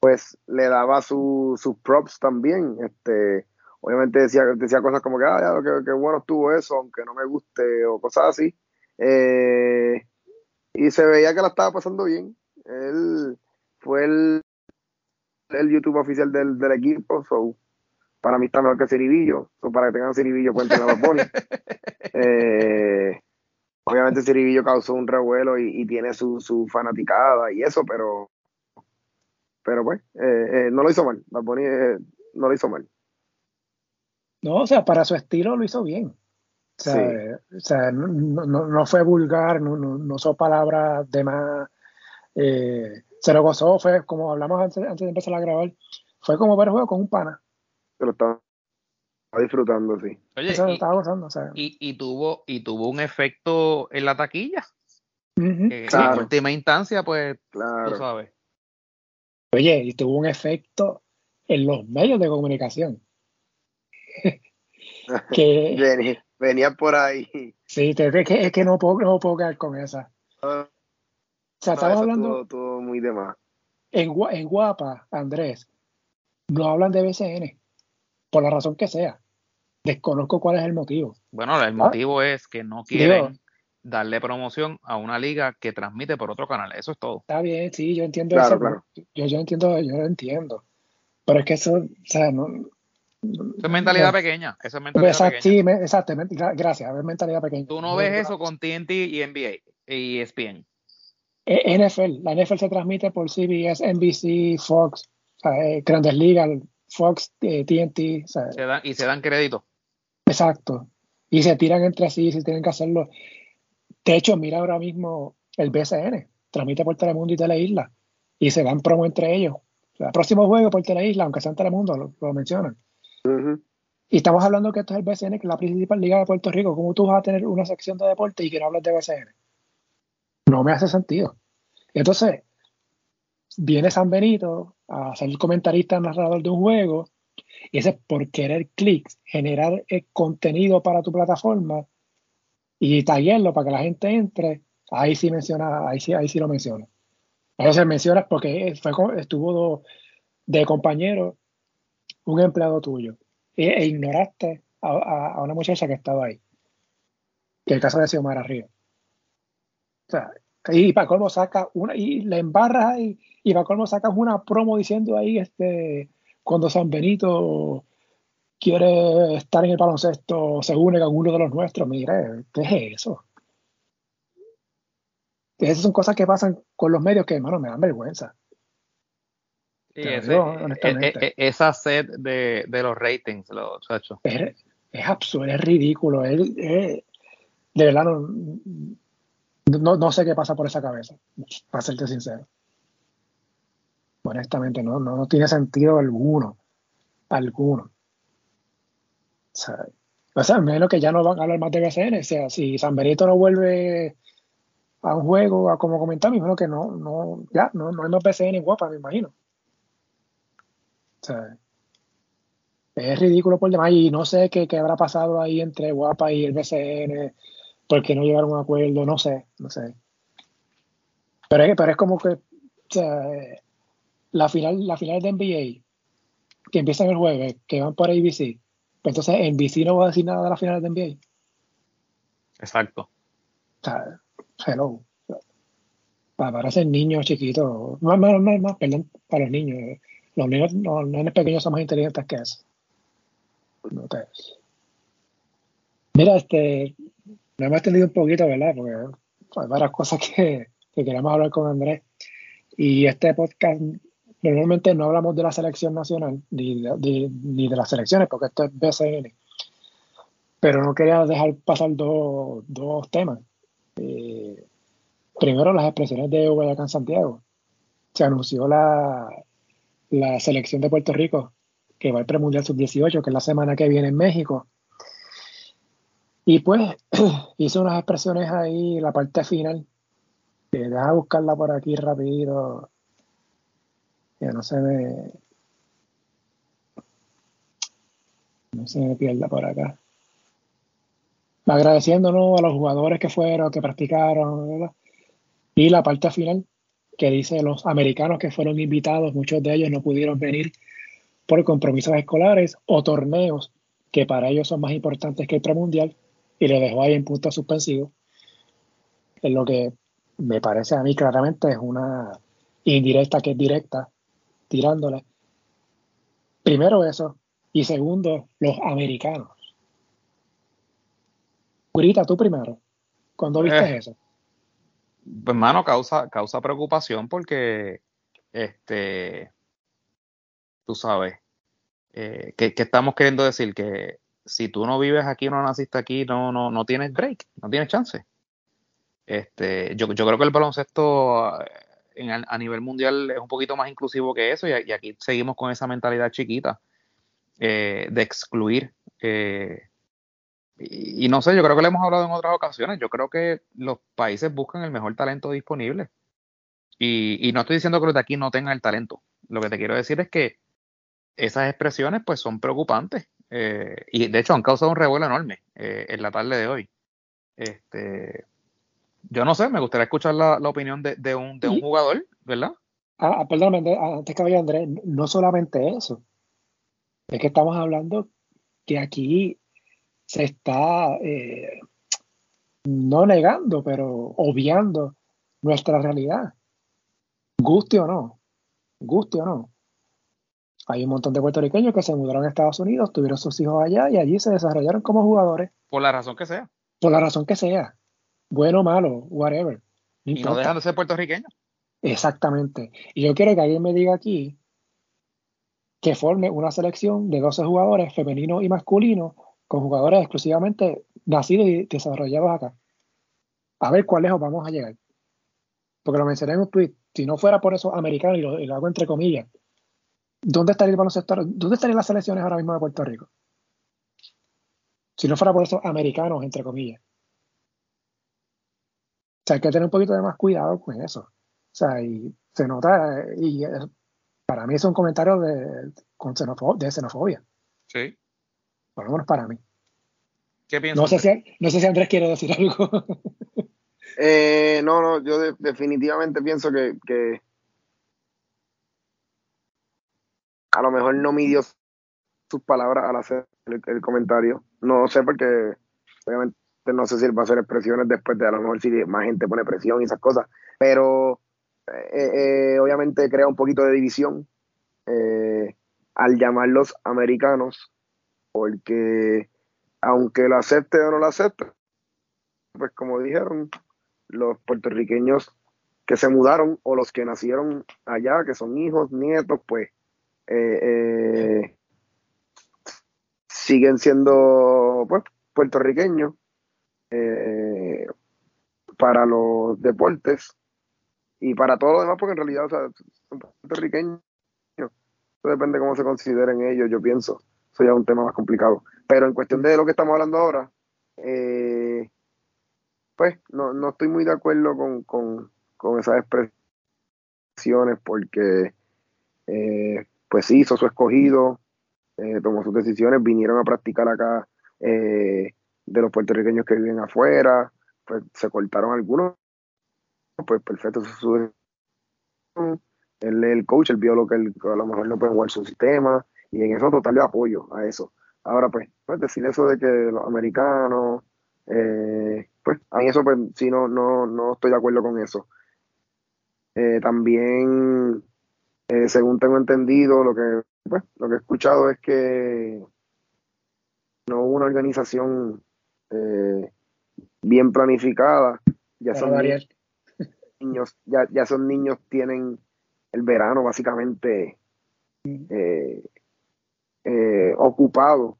pues le daba sus props también. Este, obviamente decía, decía cosas como que, ah, ya, que, bueno estuvo eso, aunque no me guste, o cosas así. Eh, y se veía que la estaba pasando bien. Él fue el, el YouTube oficial del, del equipo, so, para mí está mejor que Ciribillo, so, para que tengan Ciribillo pueden tener los eh, obviamente Ciribillo causó un revuelo y, tiene su, su, fanaticada y eso, pero pero pues, eh, no lo hizo mal, Bad no lo hizo mal. No, o sea, para su estilo lo hizo bien. O sea, no, fue vulgar, no, no, usó palabras de más. Eh, se lo gozó, fue como hablamos antes, antes de empezar a grabar, fue como ver el juego con un pana. Se lo estaba disfrutando, sí. Oye, y, estaba gozando, o sea. y, tuvo, y tuvo un efecto en la taquilla. En última instancia, pues, claro. tú sabes. Oye, y tuvo un efecto en los medios de comunicación. que venía, por ahí. Sí, es que, es que no, puedo, no puedo quedar con esa. Ah, o sea, estamos hablando. Todo, muy de más. En, en Guapa, Andrés, no hablan de BCN, por la razón que sea. Desconozco cuál es el motivo. Bueno, el ¿Ah? motivo es que no quieren darle promoción a una liga que transmite por otro canal. Eso es todo. Está bien, sí, yo entiendo eso. Yo, yo entiendo, yo lo entiendo. Pero es que eso, o sea, no, esa es mentalidad pequeña. Esa es mentalidad pequeña. Sí, exactamente. Gracias, es mentalidad pequeña. Tú no ves eso con TNT y NBA y ESPN. E, NFL, la NFL se transmite por CBS, NBC, Fox, eh, Grandes Ligas, Fox, TNT. Eh, se dan, y se dan crédito. Exacto. Y se tiran entre sí si tienen que hacerlo. De hecho, mira ahora mismo el BCN, transmite por Telemundo y Teleisla. Y se dan promo entre ellos. el próximo juego por Teleisla, aunque sea en Telemundo, lo mencionan. Y estamos hablando que esto es el BCN, que es la principal liga de Puerto Rico. ¿Cómo tú vas a tener una sección de deporte y que no hablas de BCN? No me hace sentido. Entonces, viene San Benito a ser comentarista narrador de un juego, y ese por querer clics, generar el contenido para tu plataforma y tallarlo para que la gente entre, ahí sí menciona, ahí sí, ahí sí lo menciona. Entonces mencionas porque fue, estuvo de compañero un empleado tuyo e, e ignoraste a, una muchacha que estaba ahí. Que el caso de Xiomara Río. O sea, y para colmo saca una, y la embarras ahí, y para colmo sacas una promo diciendo ahí, este, cuando San Benito quiere estar en el baloncesto, se une con uno de los nuestros. Mire, ¿qué es eso? Esas son cosas que pasan con los medios que, hermano, me dan vergüenza. Esa sed de, los ratings, los Es, es absurdo, es ridículo. de verdad, no, no, sé qué pasa por esa cabeza, para serte sincero. Honestamente, no, no, tiene sentido alguno. Alguno. O sea, o sea, menos que ya no van a hablar más de BCN. O sea, si San Benito no vuelve a un juego, a como comentar, me imagino que no, no, ya, no, no hay más BCN guapa, me imagino. O sea, es ridículo por demás. Y no sé qué, qué habrá pasado ahí entre Guapa y el BCN, porque no llegaron a un acuerdo, no sé, no sé. Pero es, pero es como que o sea, la final, la final de NBA, que empiezan el jueves, que van por ABC, pues entonces NBC no va a decir nada de la final de NBA. Exacto. O sea, hello. Para, ser niños chiquitos, más, más, más, perdón, para los niños. Los niños, los niños pequeños son más inteligentes que eso. Te... Mira, este, me hemos extendido un poquito, ¿verdad? Porque hay varias cosas que, que queremos hablar con Andrés. Y este podcast normalmente no hablamos de la selección nacional ni de, las selecciones, porque esto es BCN. Pero no quería dejar pasar dos, dos temas. Eh, primero, las expresiones de Guayacán Santiago. Se anunció la, la selección de Puerto Rico que va al premundial sub-18, que es la semana que viene en México. Y pues hizo unas expresiones ahí, la parte final. Eh, deja buscarla por aquí rápido que no se ve. No se me pierda por acá. Agradeciéndonos a los jugadores que fueron, que practicaron, Y la parte final, que dice los americanos que fueron invitados, muchos de ellos no pudieron venir por compromisos escolares o torneos que para ellos son más importantes que el premundial y le dejó ahí en punto suspensivo. Es lo que me parece a mí claramente es una indirecta que es directa tirándole. Primero eso. Y segundo, los americanos. Grita tú primero. cuando viste eh, eso? Pues, mano, causa, causa preocupación porque, este, tú sabes, eh, ¿qué, estamos queriendo decir? Que si tú no vives aquí, no naciste aquí, no, no, no tienes break, no tienes chance. Este, yo, yo creo que el baloncesto a nivel mundial es un poquito más inclusivo que eso y, aquí seguimos con esa mentalidad chiquita eh, de excluir. Eh, y, no sé, yo creo que lo hemos hablado en otras ocasiones, yo creo que los países buscan el mejor talento disponible. Y, no estoy diciendo que los de aquí no tengan el talento, lo que te quiero decir es que esas expresiones pues son preocupantes eh, y de hecho han causado un revuelo enorme en la tarde de hoy. Este, yo no sé, me gustaría escuchar la, opinión de, un, de un jugador, ¿verdad? Ah, ah perdón, antes que vaya Andrés, no solamente eso, es que estamos hablando que aquí se está eh, no negando, pero obviando nuestra realidad. Guste o no, guste o no. Hay un montón de puertorriqueños que se mudaron a Estados Unidos, tuvieron sus hijos allá y allí se desarrollaron como jugadores. Por la razón que sea. Por la razón que sea bueno, malo, whatever. y no dejan de ser puertorriqueños. Exactamente. Y yo quiero que alguien me diga aquí que forme una selección de 12 jugadores, femeninos y masculinos, con jugadores exclusivamente nacidos y desarrollados acá. A ver cuál lejos vamos a llegar. Porque lo mencioné en un tweet. Si no fuera por eso americano, y lo, hago entre comillas, ¿dónde estaría el baloncesto? ¿Dónde estarían las selecciones ahora mismo de Puerto Rico? Si no fuera por esos americanos, entre comillas hay que tener un poquito de más cuidado con eso. O sea, y se nota, y para mí es un comentario de, de xenofobia. Sí. Por lo menos para mí. ¿Qué piensas? No sé, si, no sé si Andrés quiere decir algo. eh, no, no, yo definitivamente pienso que, que, a lo mejor no midió sus palabras al hacer el, comentario. No sé porque obviamente no sé si él va a hacer expresiones después de a lo mejor si más gente pone presión y esas cosas, pero eh, eh, obviamente crea un poquito de división. Eh, al llamarlos americanos, porque aunque lo acepte o no lo acepte, pues como dijeron, los puertorriqueños que se mudaron o los que nacieron allá, que son hijos, nietos, pues eh, eh, siguen siendo pues, puertorriqueños eh, para los deportes y para todo lo demás, porque en realidad son puertorriqueños. Eso depende de cómo se consideren ellos, yo pienso. Ya es un tema más complicado. Pero en cuestión de lo que estamos hablando ahora, pues no, no estoy muy de acuerdo con, con, con esas expresiones porque eh, pues sí, hizo su escogido, eh, tomó sus decisiones, vinieron a practicar acá eh, de los puertorriqueños que viven afuera, pues se cortaron algunos, pues perfecto, es él el coach, él vio lo que él, a lo mejor no puede jugar su sistema, y en eso total de apoyo a eso. Ahora pues, pues decir eso de que los americanos, pues a mí eso pues sí no, no, no estoy de acuerdo con eso. Eh, también, eh, según tengo entendido, lo que, pues, lo que he escuchado es que no hubo una organización eh, bien planificada. Ya son niños, ya, ya son niños tienen el verano básicamente ocupado.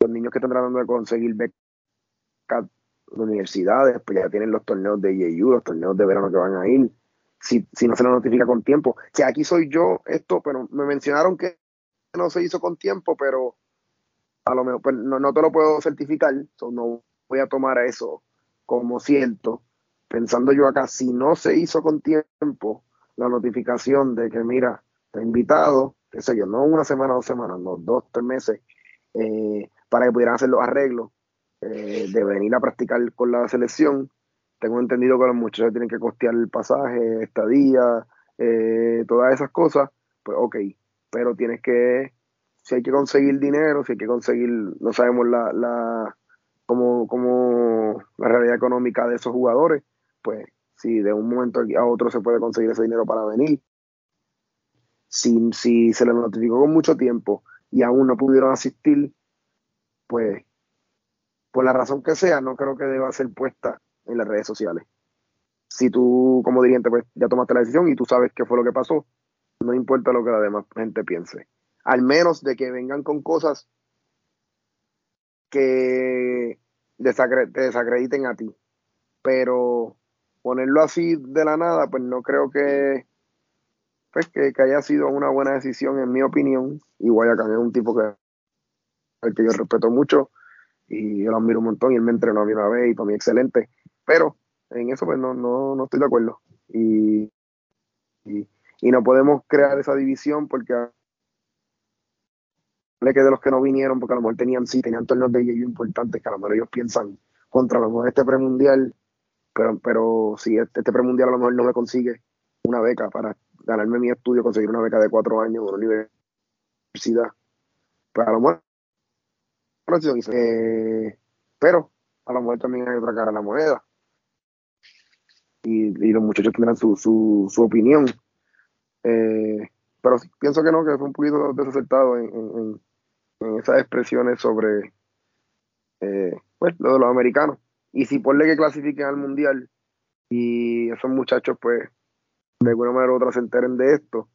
Los niños que están tratando de conseguir becas de universidades, pues ya tienen los torneos de IEU, los torneos de verano que van a ir si, si no se lo notifica con tiempo. Que aquí soy yo, esto, pero me mencionaron que no se hizo con tiempo, pero a lo mejor pues, no, te lo puedo certificar, no voy a tomar eso como cierto. Pensando yo acá, si no se hizo con tiempo la notificación de que, mira, he invitado, qué sé yo, no una semana, dos semanas, no, dos, tres meses, eh, para que pudieran hacer los arreglos eh, de venir a practicar con la selección, tengo entendido que los muchachos tienen que costear el pasaje, estadía, eh, todas esas cosas, pues ok, pero tienes que, si hay que conseguir dinero, si hay que conseguir, no sabemos la, la como, como la realidad económica de esos jugadores, pues si de un momento a otro se puede conseguir ese dinero para venir. Si, si se les notificó con mucho tiempo y aún no pudieron asistir, pues por la razón que sea, no creo que deba ser puesta en las redes sociales. Si tú, como dirigente, pues ya tomaste la decisión y tú sabes qué fue lo que pasó, no importa lo que la demás gente piense. Al menos de que vengan con cosas que te desacrediten a ti. Pero ponerlo así de la nada, pues no creo que, pues que, haya sido una buena decisión, en mi opinión. Igual acá es un tipo que, que yo respeto mucho y yo lo admiro un montón y él me entrenó a mí una vez y para mí excelente. Pero en eso pues no, no, no estoy de acuerdo. Y, y, no podemos crear esa división porque le que de los que no vinieron, porque a lo mejor tenían, sí, tenían torneos de ellos importantes, que a lo mejor ellos piensan contra a lo mejor este premundial, pero, pero si este, este premundial a lo mejor no me consigue una beca para ganarme mi estudio, conseguir una beca de cuatro años en una universidad, pues a lo mejor eh, pero a lo mejor también hay otra cara a la moneda y, los muchachos tendrán su, su, opinión. Eh, pero pienso que no, que fue un poquito desacertado en, esas expresiones sobre eh, pues, lo de los americanos. Y si ponle que clasifiquen al mundial y esos muchachos, pues, de alguna manera u otra se enteren de esto,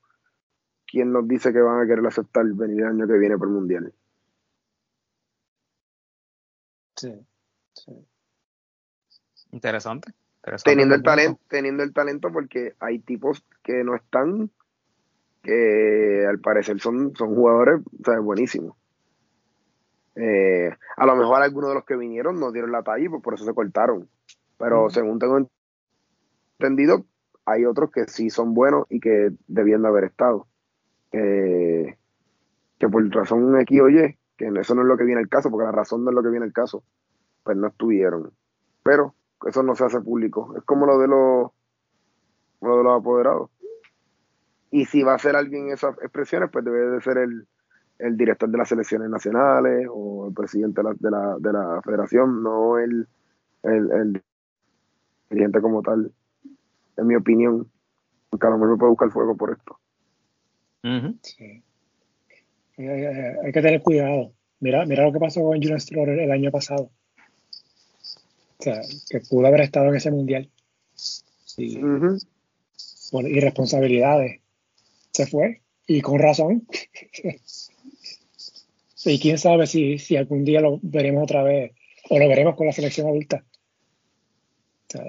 ¿quién nos dice que van a querer aceptar venir el año que viene por el mundial? Sí, sí. Interesante teniendo el talento, teniendo el talento porque hay tipos que no están, que al parecer son, son jugadores buenísimos. Eh, a lo mejor algunos de los que vinieron no dieron la talla y pues por eso se cortaron. Pero según tengo entendido, hay otros que sí son buenos y que debían de haber estado. Eh, que por razón X o Y, que eso no es lo que viene el caso, porque la razón no es lo que viene el caso, pues no estuvieron. Pero eso no se hace público. Es como lo de los, lo de los apoderados. Y si va a ser alguien esas expresiones, pues debe de ser el, director de las selecciones nacionales o el presidente de la, de la, federación, no el, el, dirigente como tal, en mi opinión. Porque a lo mejor me puede buscar fuego por esto. eh, hay que tener cuidado. Mira, mira lo que pasó con Julian Stroller el año pasado. O sea, que pudo haber estado en ese mundial. Sí. Por irresponsabilidades. Se fue. Y con razón. y quién sabe si, si algún día lo veremos otra vez. O lo veremos con la selección adulta. O sea,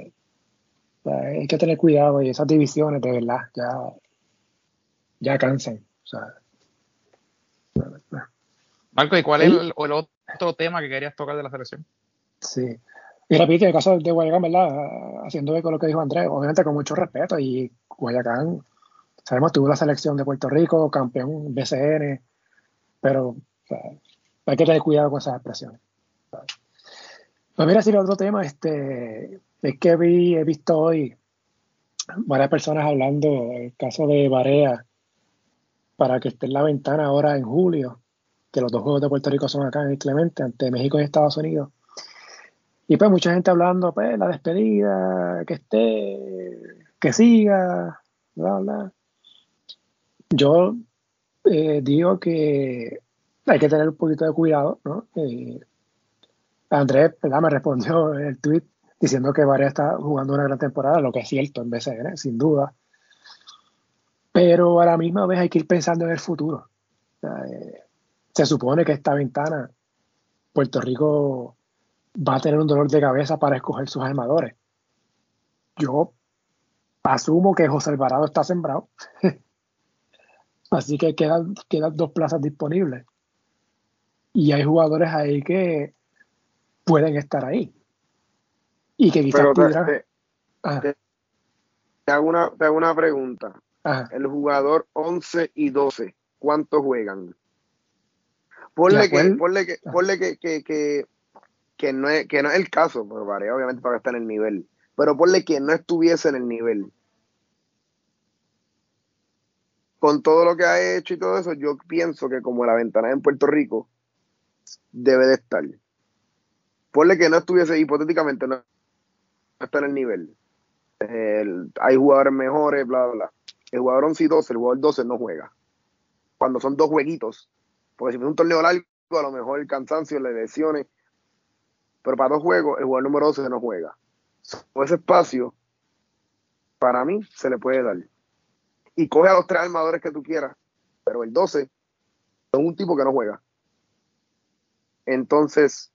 hay que tener cuidado y esas divisiones de verdad ya, ya cansan. O sea, Marco, ¿y cuál es el, otro tema que querías tocar de la selección? Sí. Y repito, en el caso de Guayacán, ¿verdad? Haciendo eco lo que dijo Andrés, obviamente con mucho respeto. Y Guayacán, sabemos, tuvo la selección de Puerto Rico, campeón BCN, pero hay que tener cuidado con esas expresiones. Pues mira, si el otro tema, este, es que vi, he visto hoy varias personas hablando, el caso de Barea, para que esté en la ventana ahora en julio que los dos juegos de Puerto Rico son acá en el Clemente, ante México y Estados Unidos. Y pues mucha gente hablando, pues, la despedida, que esté, que siga, bla, bla. Yo eh, digo que hay que tener un poquito de cuidado, ¿no? Eh, Andrés. Me respondió en el tweet diciendo que Varea está jugando una gran temporada, lo que es cierto en BCN, sin duda. Pero a la misma vez hay que ir pensando en el futuro. Eh, se supone que esta ventana, Puerto Rico va a tener un dolor de cabeza para escoger sus armadores. Yo asumo que José Alvarado está sembrado. Así que quedan, quedan dos plazas disponibles. Y hay jugadores ahí que pueden estar ahí. Y que quizás pudieran. Te, hago una, te, hago una, pregunta. El jugador 11 y 12, ¿cuántos juegan? Ponle que, ponle que, ponle que, que, que, no es, que no es el caso, pero vale, obviamente para estar en el nivel. Pero ponle que no estuviese en el nivel. Con todo lo que ha hecho y todo eso, yo pienso que como la ventana en Puerto Rico, debe de estar. Ponle que no estuviese, hipotéticamente, no, está en el nivel. hay jugadores mejores, bla, bla, bla. El jugador 11 y 12, el jugador 12 no juega. Cuando son dos jueguitos, porque si es un torneo largo, a lo mejor el cansancio, las lesiones. Pero para dos juegos, el jugador número 12 no juega. So, ese espacio, para mí, se le puede dar. Y coge a los tres armadores que tú quieras. Pero el 12 es un tipo que no juega. Entonces,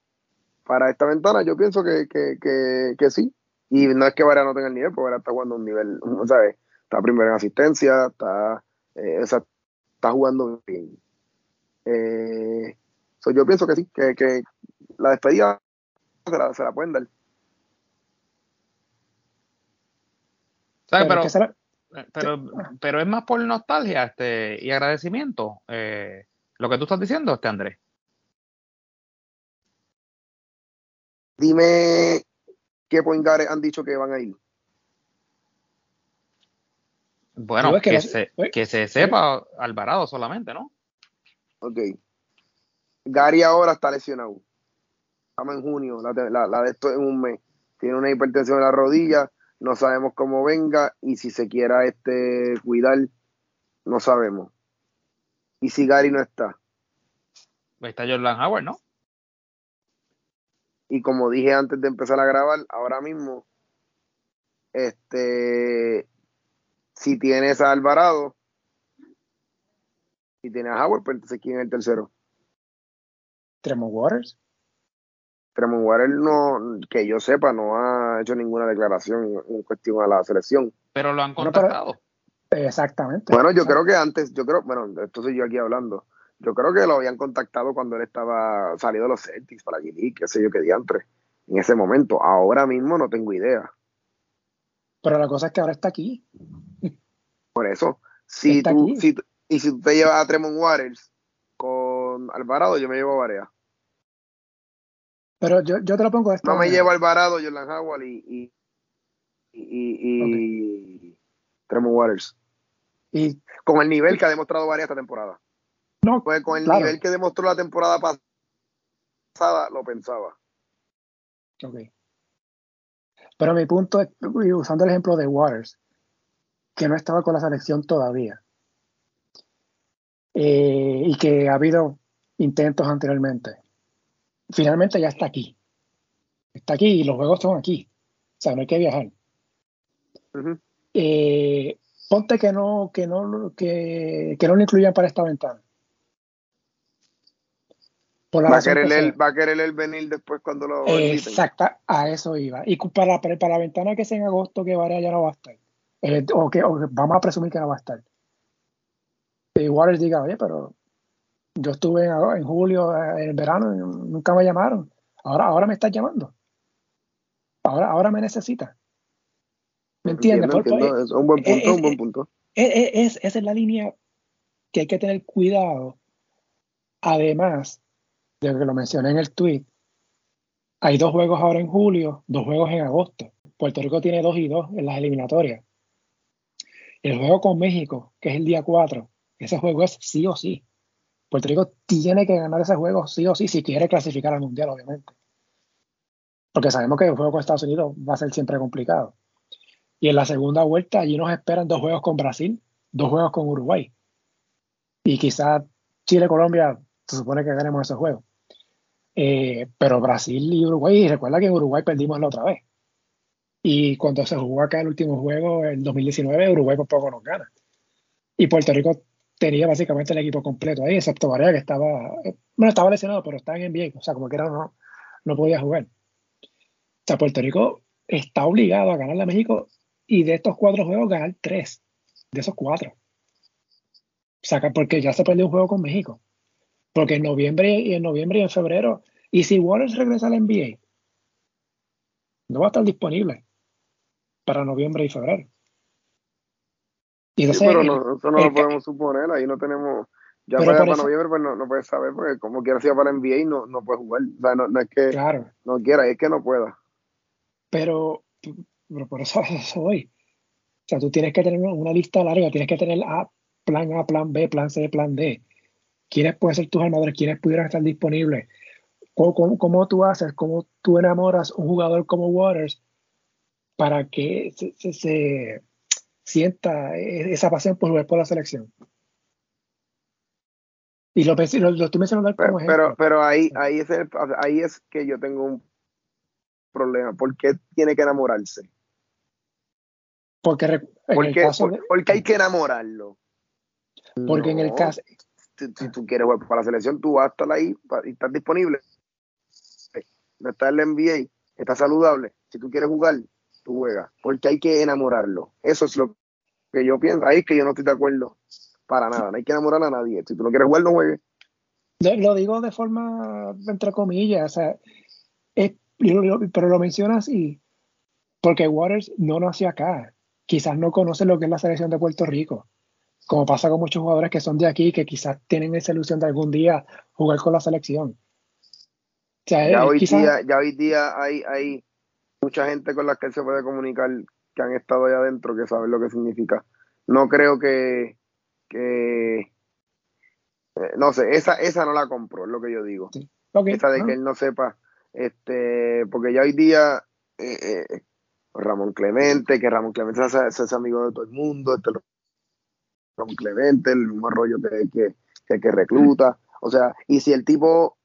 para esta ventana, yo pienso que, que, sí. Y no es que Vara no tenga el nivel, porque Vara está jugando un nivel, ¿sabes? Está primero en asistencia, está, eh, está jugando bien. Eh, yo pienso que sí, que, la despedida se la, se la pueden dar. Pero, pero, pero, es más por nostalgia este, y agradecimiento eh, lo que tú estás diciendo, este Andrés. Dime qué poingares han dicho que van a ir. Bueno, que, se, que se sepa Alvarado solamente, ¿no? Ok. Gary ahora está lesionado. Estamos en junio, la, de esto en un mes. Tiene una hipertensión en la rodilla, no sabemos cómo venga y si se quiera este cuidar, no sabemos. Y si Gary no está. Está Jordan Howard, ¿no? Y como dije antes de empezar a grabar, ahora mismo, este, si tienes a Alvarado, y tiene a Howard, pero entonces ¿quién es el tercero? Tremont Waters. Tremont Waters no, que yo sepa, no ha hecho ninguna declaración en cuestión a la selección. Pero lo han contactado. exactamente. Bueno, yo creo que antes, yo creo, bueno, esto soy yo aquí hablando. Yo creo que lo habían contactado cuando él estaba salido de los Celtics para allí, qué sé yo, qué diantre, en ese momento. Ahora mismo no tengo idea. Pero la cosa es que ahora está aquí. Por eso, si tú, si, y si tú te llevas a Tremont Waters con Alvarado, yo me llevo a Varea. Pero yo, yo te lo pongo esto. No me llevo a Alvarado, Jordan Howard y, y, y, Tremont Waters. Y, con el nivel que ha demostrado Varea esta temporada. No, pues con el nivel que demostró la temporada pasada, lo pensaba. Ok. Pero mi punto es, usando el ejemplo de Waters, que no estaba con la selección todavía eh, y que ha habido intentos anteriormente. Finalmente ya está aquí. Está aquí y los juegos son aquí. O sea, no hay que viajar. Eh, ponte que no, que no, que, que no lo incluyan para esta ventana. Va, a querer él, va a querer el venir después cuando lo Exacta, a eso iba. Y para, para la ventana que sea en agosto que vaya ya no va a estar. Eh, o, que, vamos a presumir que no va a estar. Y Waters diga, oye, pero yo estuve en, julio, eh, en el verano, y nunca me llamaron. Ahora, ahora me estás llamando. Ahora, ahora me necesita. ¿Me entiendes? es un buen punto, un buen punto. Es, esa es la línea que hay que tener cuidado. Además, de que lo mencioné en el tweet, hay dos juegos ahora en julio, dos juegos en agosto. Puerto Rico tiene dos y dos en las eliminatorias. El juego con México, que es el día 4, ese juego es sí o sí. Puerto Rico tiene que ganar ese juego sí o sí si quiere clasificar al Mundial, obviamente. Porque sabemos que el juego con Estados Unidos va a ser siempre complicado. Y en la segunda vuelta allí nos esperan dos juegos con Brasil, dos juegos con Uruguay. Y quizás Chile-Colombia se supone que ganemos ese juego. Eh, pero Brasil y Uruguay, recuerda que en Uruguay perdimos la otra vez. Y cuando se jugó acá el último juego, en 2019, Uruguay por poco nos gana. Y Puerto Rico tenía básicamente el equipo completo ahí, excepto Varea, que estaba, bueno, estaba lesionado, pero estaba en NBA, o sea, como que era, no, no podía jugar. O sea, Puerto Rico está obligado a ganarle a México y de estos cuatro juegos ganar tres, de esos cuatro. Saca, porque ya se perdió un juego con México. Porque en noviembre y en noviembre y en febrero, y si Waters regresa al NBA, no va a estar disponible para noviembre y febrero. Y pero no, eso no lo podemos suponer, ahí no tenemos, ya para, noviembre pues no, no puedes saber, porque como quiera sea para NBA no, no puede jugar, o sea, no, es que no quiera, es que no pueda. Pero, pero por eso, eso voy. O sea, tú tienes que tener una lista larga, tienes que tener A, plan A, plan B, plan C, plan D. ¿Quiénes pueden ser tus armadores? ¿Quiénes pudieran estar disponibles? ¿Cómo, cómo, tú haces? ¿Cómo tú enamoras un jugador como Waters para que se, se, sienta esa pasión por jugar por la selección? Y lo, lo, lo estoy mencionando como pero, Pero, pero ahí, ahí, es ahí es que yo tengo un problema. ¿Por qué tiene que enamorarse? Porque, porque, porque hay que enamorarlo. Porque en el caso. Si, tú quieres jugar para la selección, tú vas a estar ahí y estás disponible. No está en la NBA, está saludable. Si tú quieres jugar, tú juegas. Porque hay que enamorarlo. Eso es lo que yo pienso. Ahí es que yo no estoy de acuerdo para nada. No hay que enamorar a nadie. Si tú no quieres jugar, no juegues. Lo digo de forma, entre comillas, o sea, es pero lo mencionas y porque Waters no nació acá. Quizás no conoce lo que es la selección de Puerto Rico. Como pasa con muchos jugadores que son de aquí, que quizás tienen esa ilusión de algún día jugar con la selección. ya, hoy día, ya hoy día hay, hay mucha gente con la que él se puede comunicar que han estado allá adentro que saben lo que significa. No creo que, que eh, no sé, esa, esa no la compro, es lo que yo digo. esa de que él no sepa este, porque ya hoy día eh, eh, Ramón Clemente, que Ramón Clemente se hace, amigo de todo el mundo, este Ramón Clemente, el mismo rollo que, que, que, recluta, o sea, y si el tipo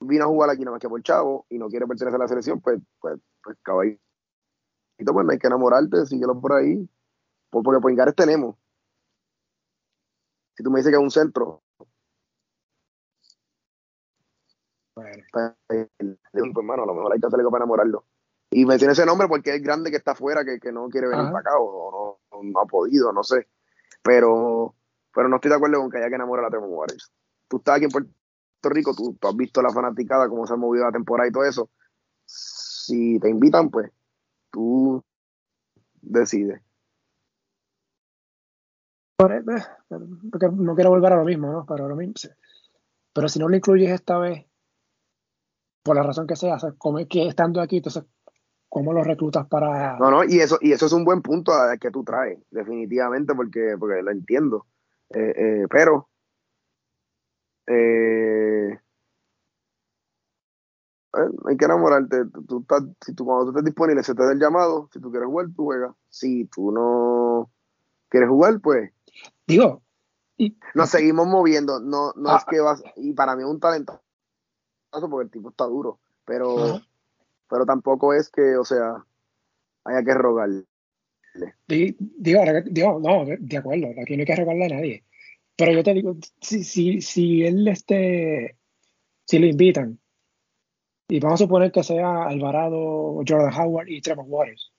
vino a jugar aquí nada más que por chavo y no quiere pertenecer a la selección, pues, pues, pues caballito, pues no hay que enamorarte, síguelo por ahí, porque Poingares tenemos. Si tú me dices que es un centro, Bueno. Pues, hermano, a lo mejor hay que hacerle para enamorarlo. Y mencioné ese nombre porque es grande que está afuera, que, que no quiere venir para acá o no, ha podido, no sé. Pero, pero no estoy de acuerdo con que haya que enamorar a Trevor Waters. Tú estás aquí en Puerto Rico, tú, has visto la fanaticada, cómo se ha movido la temporada y todo eso. Si te invitan, pues tú decides. Eh, porque no quiero volver a lo mismo, ¿no? Pero, lo mismo, pero si no lo incluyes esta vez, por la razón que sea, como es que estando aquí, entonces, ¿cómo lo reclutas para...? No, no, y eso, y eso es un buen punto que tú traes, definitivamente, porque, porque lo entiendo. Eh, eh, pero, eh, hay que enamorarte. Tú, estás, si tú, cuando tú estés disponible, se te da el llamado. Si tú quieres jugar, tú juegas. Si tú no quieres jugar, pues. Digo, nos seguimos moviendo. No, no es ah. que vas. Y para mí es un talento porque el tipo está duro. Pero, pero tampoco es que, o sea, haya que rogarle. Digo, digo, no, de acuerdo, aquí no hay que rogarle a nadie. Pero yo te digo, si, si, si él este, si lo invitan, y vamos a suponer que sea Alvarado, Jordan Howard y Trevor Waters.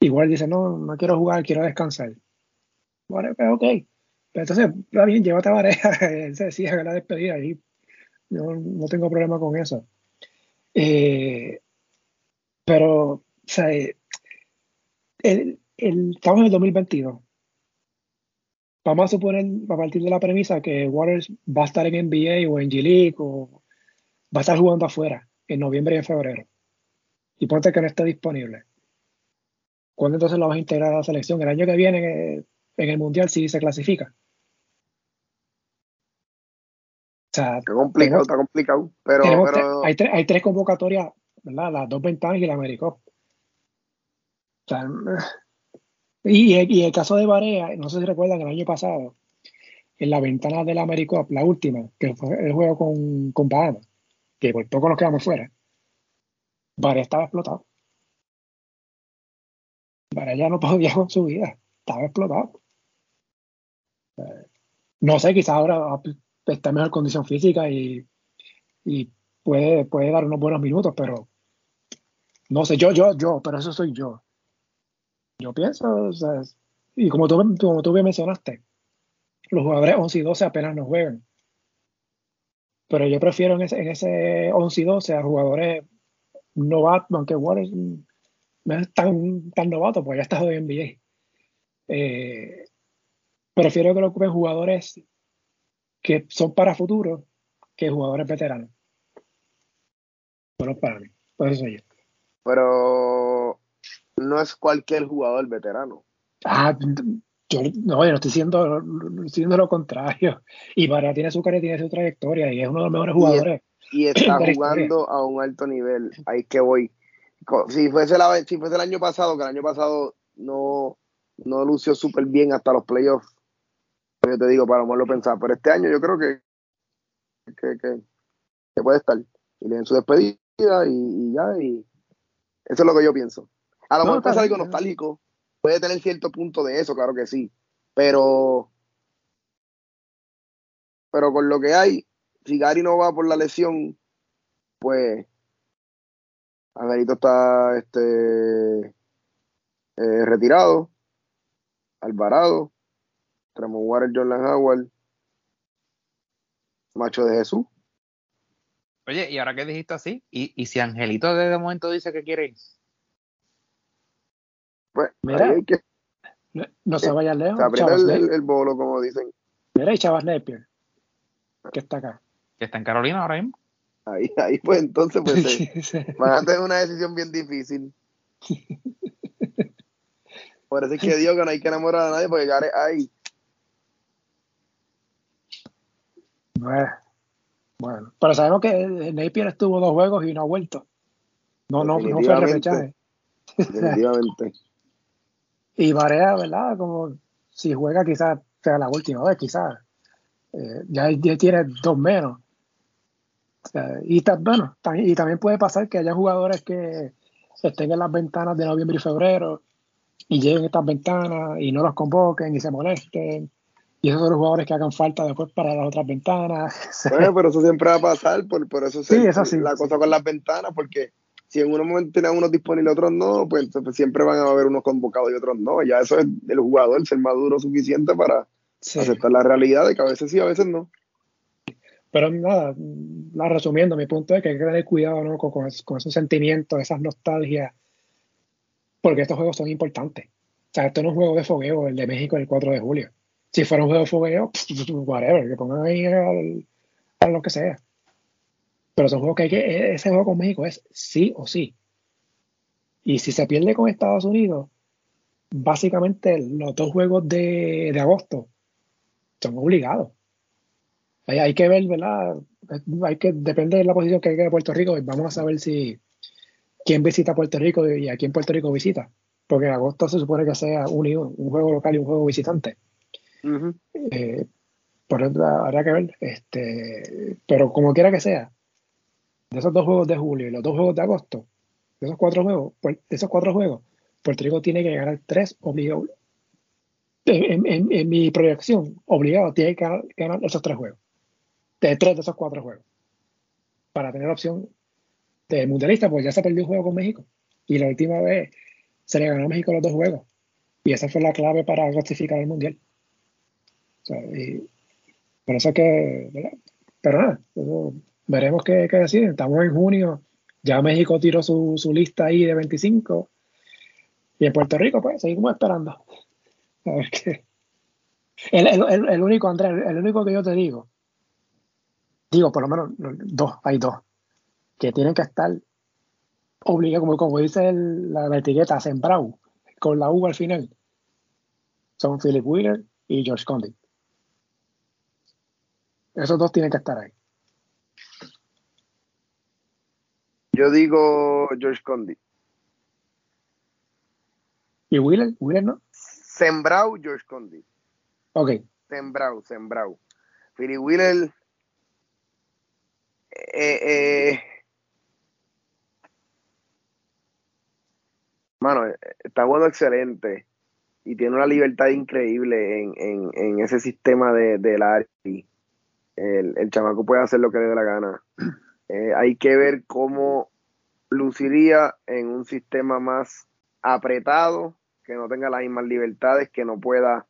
Igual dice, no, no quiero jugar, quiero descansar. Bueno, pues ok. Pero entonces, está bien, llévate a Varea, se decía la despedida y yo no tengo problema con eso. Eh, pero, o sea, el, el, estamos en el 2022. Vamos a suponer, a partir de la premisa, que Waters va a estar en NBA o en G-League o va a estar jugando afuera en noviembre y en febrero. Y ponte que no esté disponible. ¿Cuándo entonces lo vas a integrar a la selección? El año que viene en el Mundial si se clasifica. está complicado, está complicado. Pero, hay, hay, tres convocatorias, Las dos ventanas y la América. y, y, el caso de Barea, no sé si recuerdan el año pasado, en la ventana de la América, la última, que fue el juego con, con Bahamas, que por poco nos quedamos fuera, Barea estaba explotado. Barea ya no podía con su vida, estaba explotado. No sé, quizás ahora está en mejor condición física y, puede, puede dar unos buenos minutos, pero no sé, yo, yo, yo, pero eso soy yo. Yo pienso, y como tú, como tú bien mencionaste, los jugadores 11 y 12 apenas no juegan. Pero yo prefiero en ese, en ese 11 y 12 a jugadores novatos, aunque Warriors no es tan, tan novato, porque ya está en NBA. Eh, prefiero que lo ocupen jugadores que son para futuro que jugadores veteranos. Bueno, para mí. Por eso soy yo. Pero no es cualquier jugador veterano. Ah, yo no, yo no estoy diciendo, diciendo lo contrario. Y para tiene su carrera, tiene su trayectoria y es uno de los mejores jugadores. Y, está jugando a un alto nivel. Ahí que voy. Si fuese, la, si fuese el año pasado, que el año pasado no, no lució súper bien hasta los playoffs, yo te digo, para lo pensar. Pero este año yo creo que, que, puede estar. Y le den su despedida y, ya, y eso es lo que yo pienso. A lo mejor pasa algo nostálgico, puede tener cierto punto de eso, claro que sí. Pero, pero con lo que hay, si Gary no va por la lesión, pues Agarito está este eh, retirado, Alvarado, Tremont Water, Jordan Howard, Macho de Jesús. Oye, ¿y ahora qué dijiste así? ¿Y, si Angelito desde momento dice que quiere ir? Pues, Mira, que, no, se vaya lejos. Se el, el, bolo, como dicen. Mira, y Chavas Napier, que está acá. Que está en Carolina ahora mismo. Ahí, ahí pues entonces pues van a tener una decisión bien difícil. Por eso es que digo que no hay que enamorar a nadie porque Gare ahí Bueno, pero sabemos que Napier estuvo dos juegos y no ha vuelto. No, no, no fue repechaje. Definitivamente. y Varea, ¿verdad? Como si juega quizás sea la última vez, quizás. Eh, ya, tiene dos menos. y, bueno, y también puede pasar que haya jugadores que estén en las ventanas de noviembre y febrero y lleguen estas ventanas y no los convoquen y se molesten y esos son los jugadores que hagan falta después para las otras ventanas. Bueno, pero eso siempre va a pasar, por, eso sí, es así. la cosa con las ventanas, porque si en un momento tienen unos disponibles y otros no, pues siempre van a haber unos convocados y otros no. Ya eso es del jugador, ser maduro suficiente para aceptar la realidad de que a veces sí, a veces no. Pero nada, la resumiendo, mi punto es que hay que tener cuidado ¿no? con, con, con esos sentimientos, esas nostalgias, porque estos juegos son importantes. O sea, esto no es un juego de fogueo, el de México el 4 de julio si fuera un juego de fogueo, whatever, que pongan ahí a lo que sea. Pero son juegos que hay que, ese juego con México es sí o sí. Y si se pierde con Estados Unidos, básicamente los dos juegos de, de agosto son obligados. Hay, hay, que ver, ¿verdad? Hay que, depende de la posición que hay de Puerto Rico, vamos a saber si quién visita Puerto Rico y a quién Puerto Rico visita. Porque en agosto se supone que sea un, un juego local y un juego visitante. Eh, por eso habrá que ver. Este, pero como quiera que sea, de esos dos juegos de julio y los dos juegos de agosto, de esos cuatro juegos, de esos cuatro juegos, Puerto Rico tiene que ganar tres obligados. En, mi proyección, obligado, tiene que ganar, esos tres juegos. De tres de esos cuatro juegos. Para tener opción de mundialista, pues ya se perdió un juego con México. Y la última vez se le ganó a México los dos juegos. Y esa fue la clave para clasificar el mundial. Por eso que, Pero nada, veremos qué, qué, deciden. Estamos en junio, ya México tiró su, su, lista ahí de 25. Y en Puerto Rico, pues, seguimos esperando. A ver qué. El, el, el, único, Andrés, el único que yo te digo, digo, por lo menos dos, hay dos, que tienen que estar obligados, como, como dice la, la, etiqueta, sembrado, con la U al final son Philip Wheeler y George Condit. Esos dos tienen que estar ahí. Yo digo George Condit. ¿Y Wheeler? ¿Wheeler no? Sembrau George Condit. Ok. Sembrau, Sembrau. Philip Wheeler. Eh, eh, mano, está bueno excelente y tiene una libertad increíble en, ese sistema de, del ARI. El, el, chamaco puede hacer lo que le dé la gana. Eh, hay que ver cómo luciría en un sistema más apretado, que no tenga las mismas libertades, que no pueda.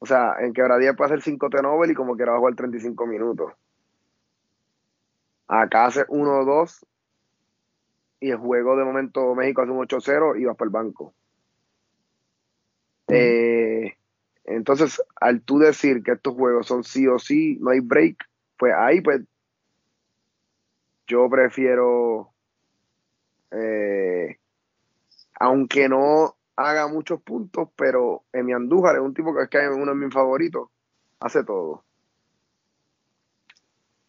O sea, en quebradía puede hacer 5 T-Nobel y como quiera va a jugar 35 minutos. Acá hace 1-2 y el juego de momento México hace un 8-0 y vas para el banco. Eh, entonces, al tú decir que estos juegos son sí o sí, no hay break, pues ahí pues yo prefiero, eh, aunque no haga muchos puntos, pero mi Andújar es un tipo que es que uno de mis favoritos, hace todo.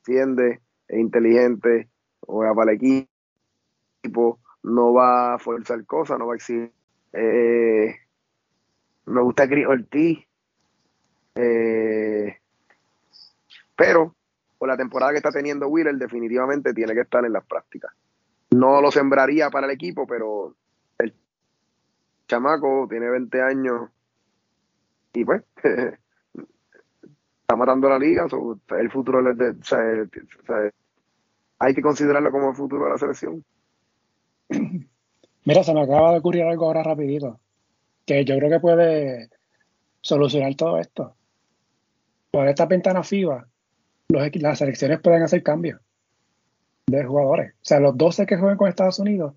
Tiende, es inteligente, juega para el equipo, no va a forzar cosas, no va a exigir. Eh, me gusta Chris Ortiz. Eh, pero por la temporada que está teniendo Wheeler, definitivamente tiene que estar en las prácticas. No lo sembraría para el equipo, pero el chamaco tiene 20 años y pues está matando la liga. el futuro hay que considerarlo como el futuro de la selección. Mira, se me acaba de ocurrir algo ahora rapidito que yo creo que puede solucionar todo esto. Por esta ventana FIBA, las selecciones pueden hacer cambios de jugadores. O sea, los 12 que juegan con Estados Unidos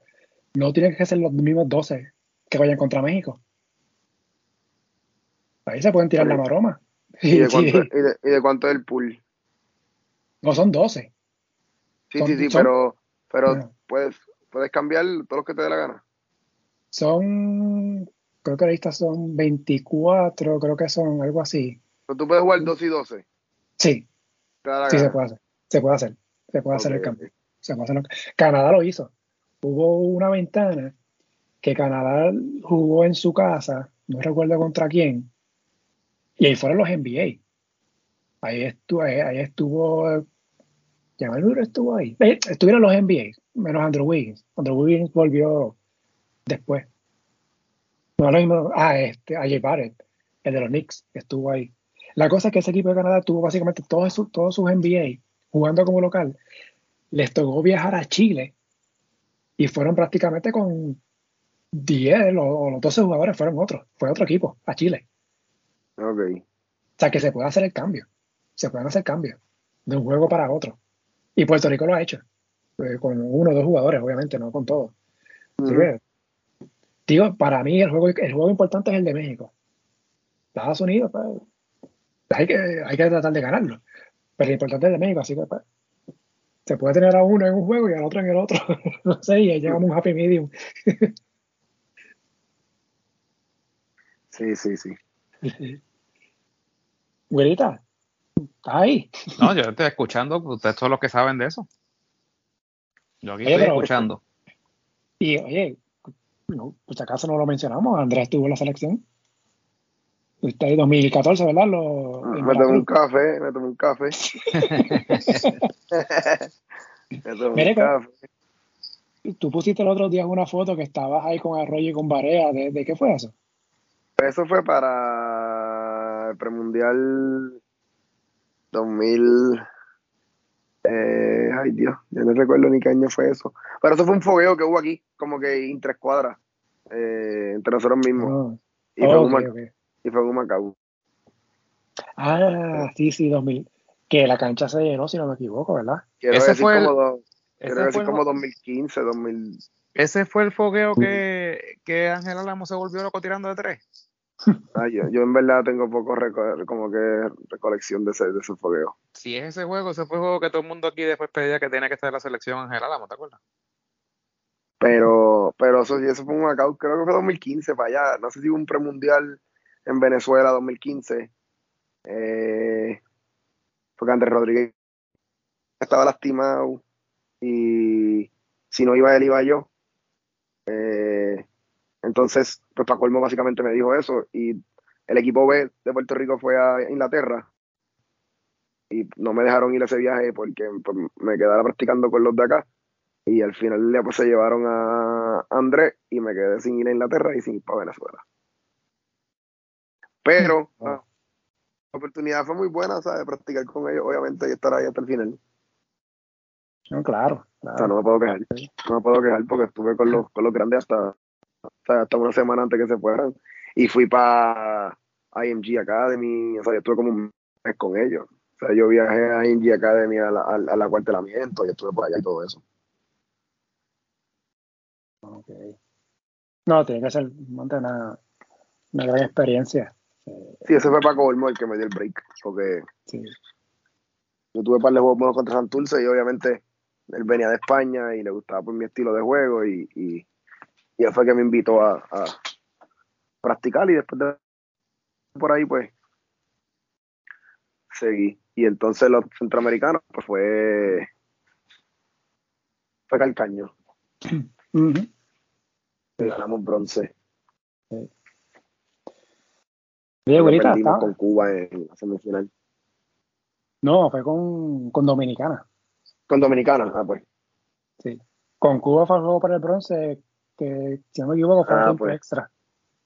no tienen que ser los mismos 12 que vayan contra México. Ahí se pueden tirar la maroma. ¿Y de, cuánto, es el pool? No, son 12. Sí, sí, sí, pero, pero puedes, puedes cambiar todos los que te dé la gana. Son creo que la lista son 24, creo que son algo así. ¿Pero tú puedes jugar 2 y 12? Sí. Sí, se puede hacer. Se puede hacer. Se puede hacer el cambio. Se puede hacer Canadá lo hizo. Hubo una ventana que Canadá jugó en su casa, no recuerdo contra quién, y ahí fueron los NBA. Ahí estuvo, ahí, estuvo Jamal estuvo ahí. Estuvieron los NBA, menos Andrew Wiggins. Andrew Wiggins volvió después. No, mismo, ah, este, a Barrett, el de los Knicks, estuvo ahí. La cosa es que ese equipo de Canadá tuvo básicamente todos sus, todos sus NBA jugando como local. Les tocó viajar a Chile y fueron prácticamente con 10 o los 12 jugadores fueron otros, fue otro equipo, a Chile. Ok. O sea que se puede hacer el cambio, se pueden hacer cambios de un juego para otro. Y Puerto Rico lo ha hecho, eh, con uno o dos jugadores, obviamente, no con todos. Digo, para mí el juego, el juego importante es el de México. Estados Unidos, pues, hay, que, hay que tratar de ganarlo. Pero lo importante es de México, así que pues, se puede tener a uno en un juego y al otro en el otro. no sé, y llegamos a un happy medium. sí, sí, sí. Güerita, ¿estás ahí? No, yo estoy escuchando, ustedes son los que saben de eso. Yo aquí estoy escuchando. Y oye, no, pues acaso no lo mencionamos, Andrés tuvo la selección. Usted 2014, ¿verdad? Lo, me tomé un café, me tomé un café. me tomé un café. Tú pusiste el otro día una foto que estabas ahí con Arroyo y con Barea. ¿De, de qué fue eso? Eso fue para el premundial 2000. Eh, ay Dios, yo no recuerdo ni qué año fue eso. Pero eso fue un fogueo que hubo aquí, como que entre escuadras, eh, entre nosotros mismos. Ah. y, fue okay, y, fue un Macau. Ah, sí, sí, 2000. Que la cancha se llenó, si no me equivoco, ¿verdad? ese fue como, ese como 2015, 2000. Ese fue el fogueo que, que Ángel Alamo se volvió loco tirando de tres. Ah, yo, en verdad tengo poco como que recolección de ese, de ese fogueo. Si es ese juego, ese fue el juego que todo el mundo aquí después pedía que tenía que estar en la selección en general, ¿te acuerdas? Pero, pero eso, eso fue un Macao, creo que fue 2015 para allá. No sé si hubo un premundial en Venezuela 2015. Eh, porque Andrés Rodríguez estaba lastimado y si no iba él, iba yo. Eh, entonces, pues para colmo básicamente me dijo eso y el equipo B de Puerto Rico fue a Inglaterra y no me dejaron ir a ese viaje porque pues, me quedara practicando con los de acá y al final pues, se llevaron a Andrés y me quedé sin ir a Inglaterra y sin ir para Venezuela. Pero la oportunidad fue muy buena, ¿sabes? Practicar con ellos, obviamente, y estar ahí hasta el final. No, claro, O sea, no me puedo quejar. No me puedo quejar porque estuve con los, con los grandes hasta hasta una semana antes que se fueran. Y fui para IMG Academy, o sea, yo estuve como un mes con ellos. O sea, yo viajé a IMG Academy a la, a, la cuartelamiento y estuve por allá y todo eso. Ok. No, tiene que ser una, una gran experiencia. Sí, ese fue Paco Olmo el que me dio el break, porque sí. yo tuve par de juegos contra Santurce y obviamente él venía de España y le gustaba por mi estilo de juego y, y y él fue que me invitó a, practicar y después de por ahí pues seguí. Y entonces los centroamericanos pues fue fue Calcaño. ganamos bronce. Sí. con Cuba en la semifinal. No, fue con, con Dominicana. Con Dominicana, ah pues. Sí. Con Cuba fue para el bronce que si no me equivoco fue ah, tiempo pues. extra.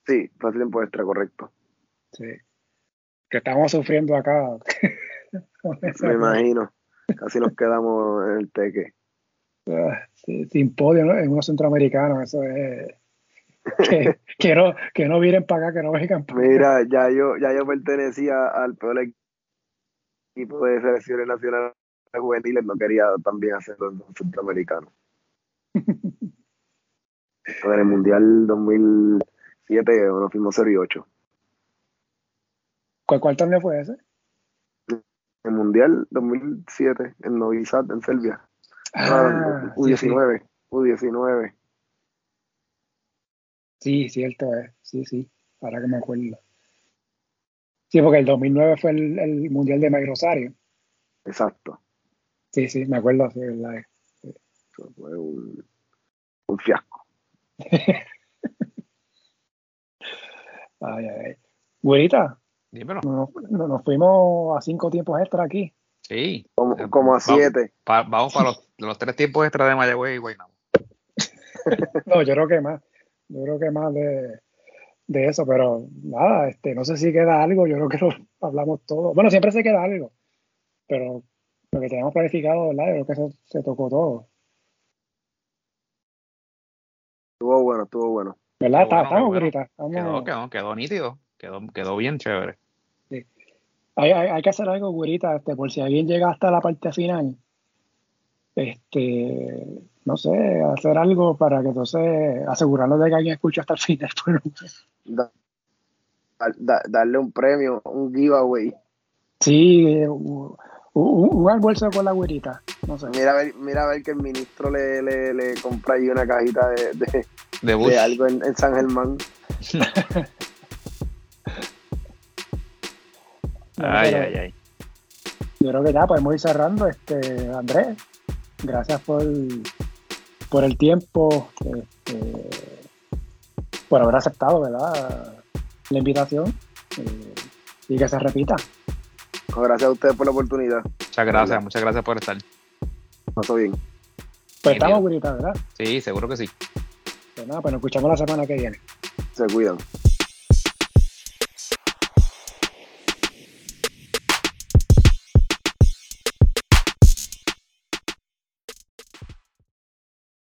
Sí, fue tiempo extra, correcto. Sí. Que estamos sufriendo acá. me imagino. Casi nos quedamos en el teque. Ah, sin podio en unos centroamericanos, eso es. Que, no, que no vienen para acá, que no vengan para Mira, ya yo, ya yo pertenecía al peor equipo de selecciones nacionales juveniles, no quería también hacerlo en centroamericanos. En el Mundial 2007 nos fuimos 0 y 8. ¿Cuál, ¿Cuál torneo fue ese? El Mundial 2007 en Novi Sad, en Serbia. Ah, U19. Sí, U19. Sí, cierto es. Sí, sí. Ahora que me acuerdo. Sí, porque el 2009 fue el, el Mundial de Mike Rosario. Exacto. Sí, sí, me acuerdo. Sí, verdad. fue un, un fiasco. ay, ay, Güerita, Dímelo. Nos, fuimos a cinco tiempos extra aquí. Sí. Como, a siete. vamos para los, tres tiempos extra de Mayagüez y Guaynabo. no, yo creo que más. Yo creo que más de, de eso, pero nada, este, no sé si queda algo, yo creo que lo hablamos todo. Bueno, siempre se queda algo, pero lo que teníamos planificado, ¿verdad? Yo creo que se, se tocó todo. Estuvo bueno, estuvo bueno. ¿Verdad? Estamos Quedó, quedó, quedó nítido, quedó, quedó bien chévere. Sí. Hay, hay, hay, que hacer algo, güerita, este, por si alguien llega hasta la parte final. Este, no sé, hacer algo para que entonces asegurarnos de que alguien escuche hasta el final. darle un premio, un giveaway. Sí, un, almuerzo con la güerita. No sé. Mira a ver, mira a ver que el ministro le, le, le compra ahí una cajita de, de, de, algo en, en, San Germán. ay, ay, ay. Yo creo que ya podemos ir cerrando. Este, Andrés, gracias por, por el tiempo, este, por haber aceptado, ¿verdad? La invitación. eh, y que se repita. gracias a ustedes por la oportunidad. Muchas gracias, muchas gracias por estar. Pasó bien. Pues estamos bonitas, ¿verdad? Sí, seguro que sí. Pues nada, pues nos escuchamos la semana que viene. Se cuidan.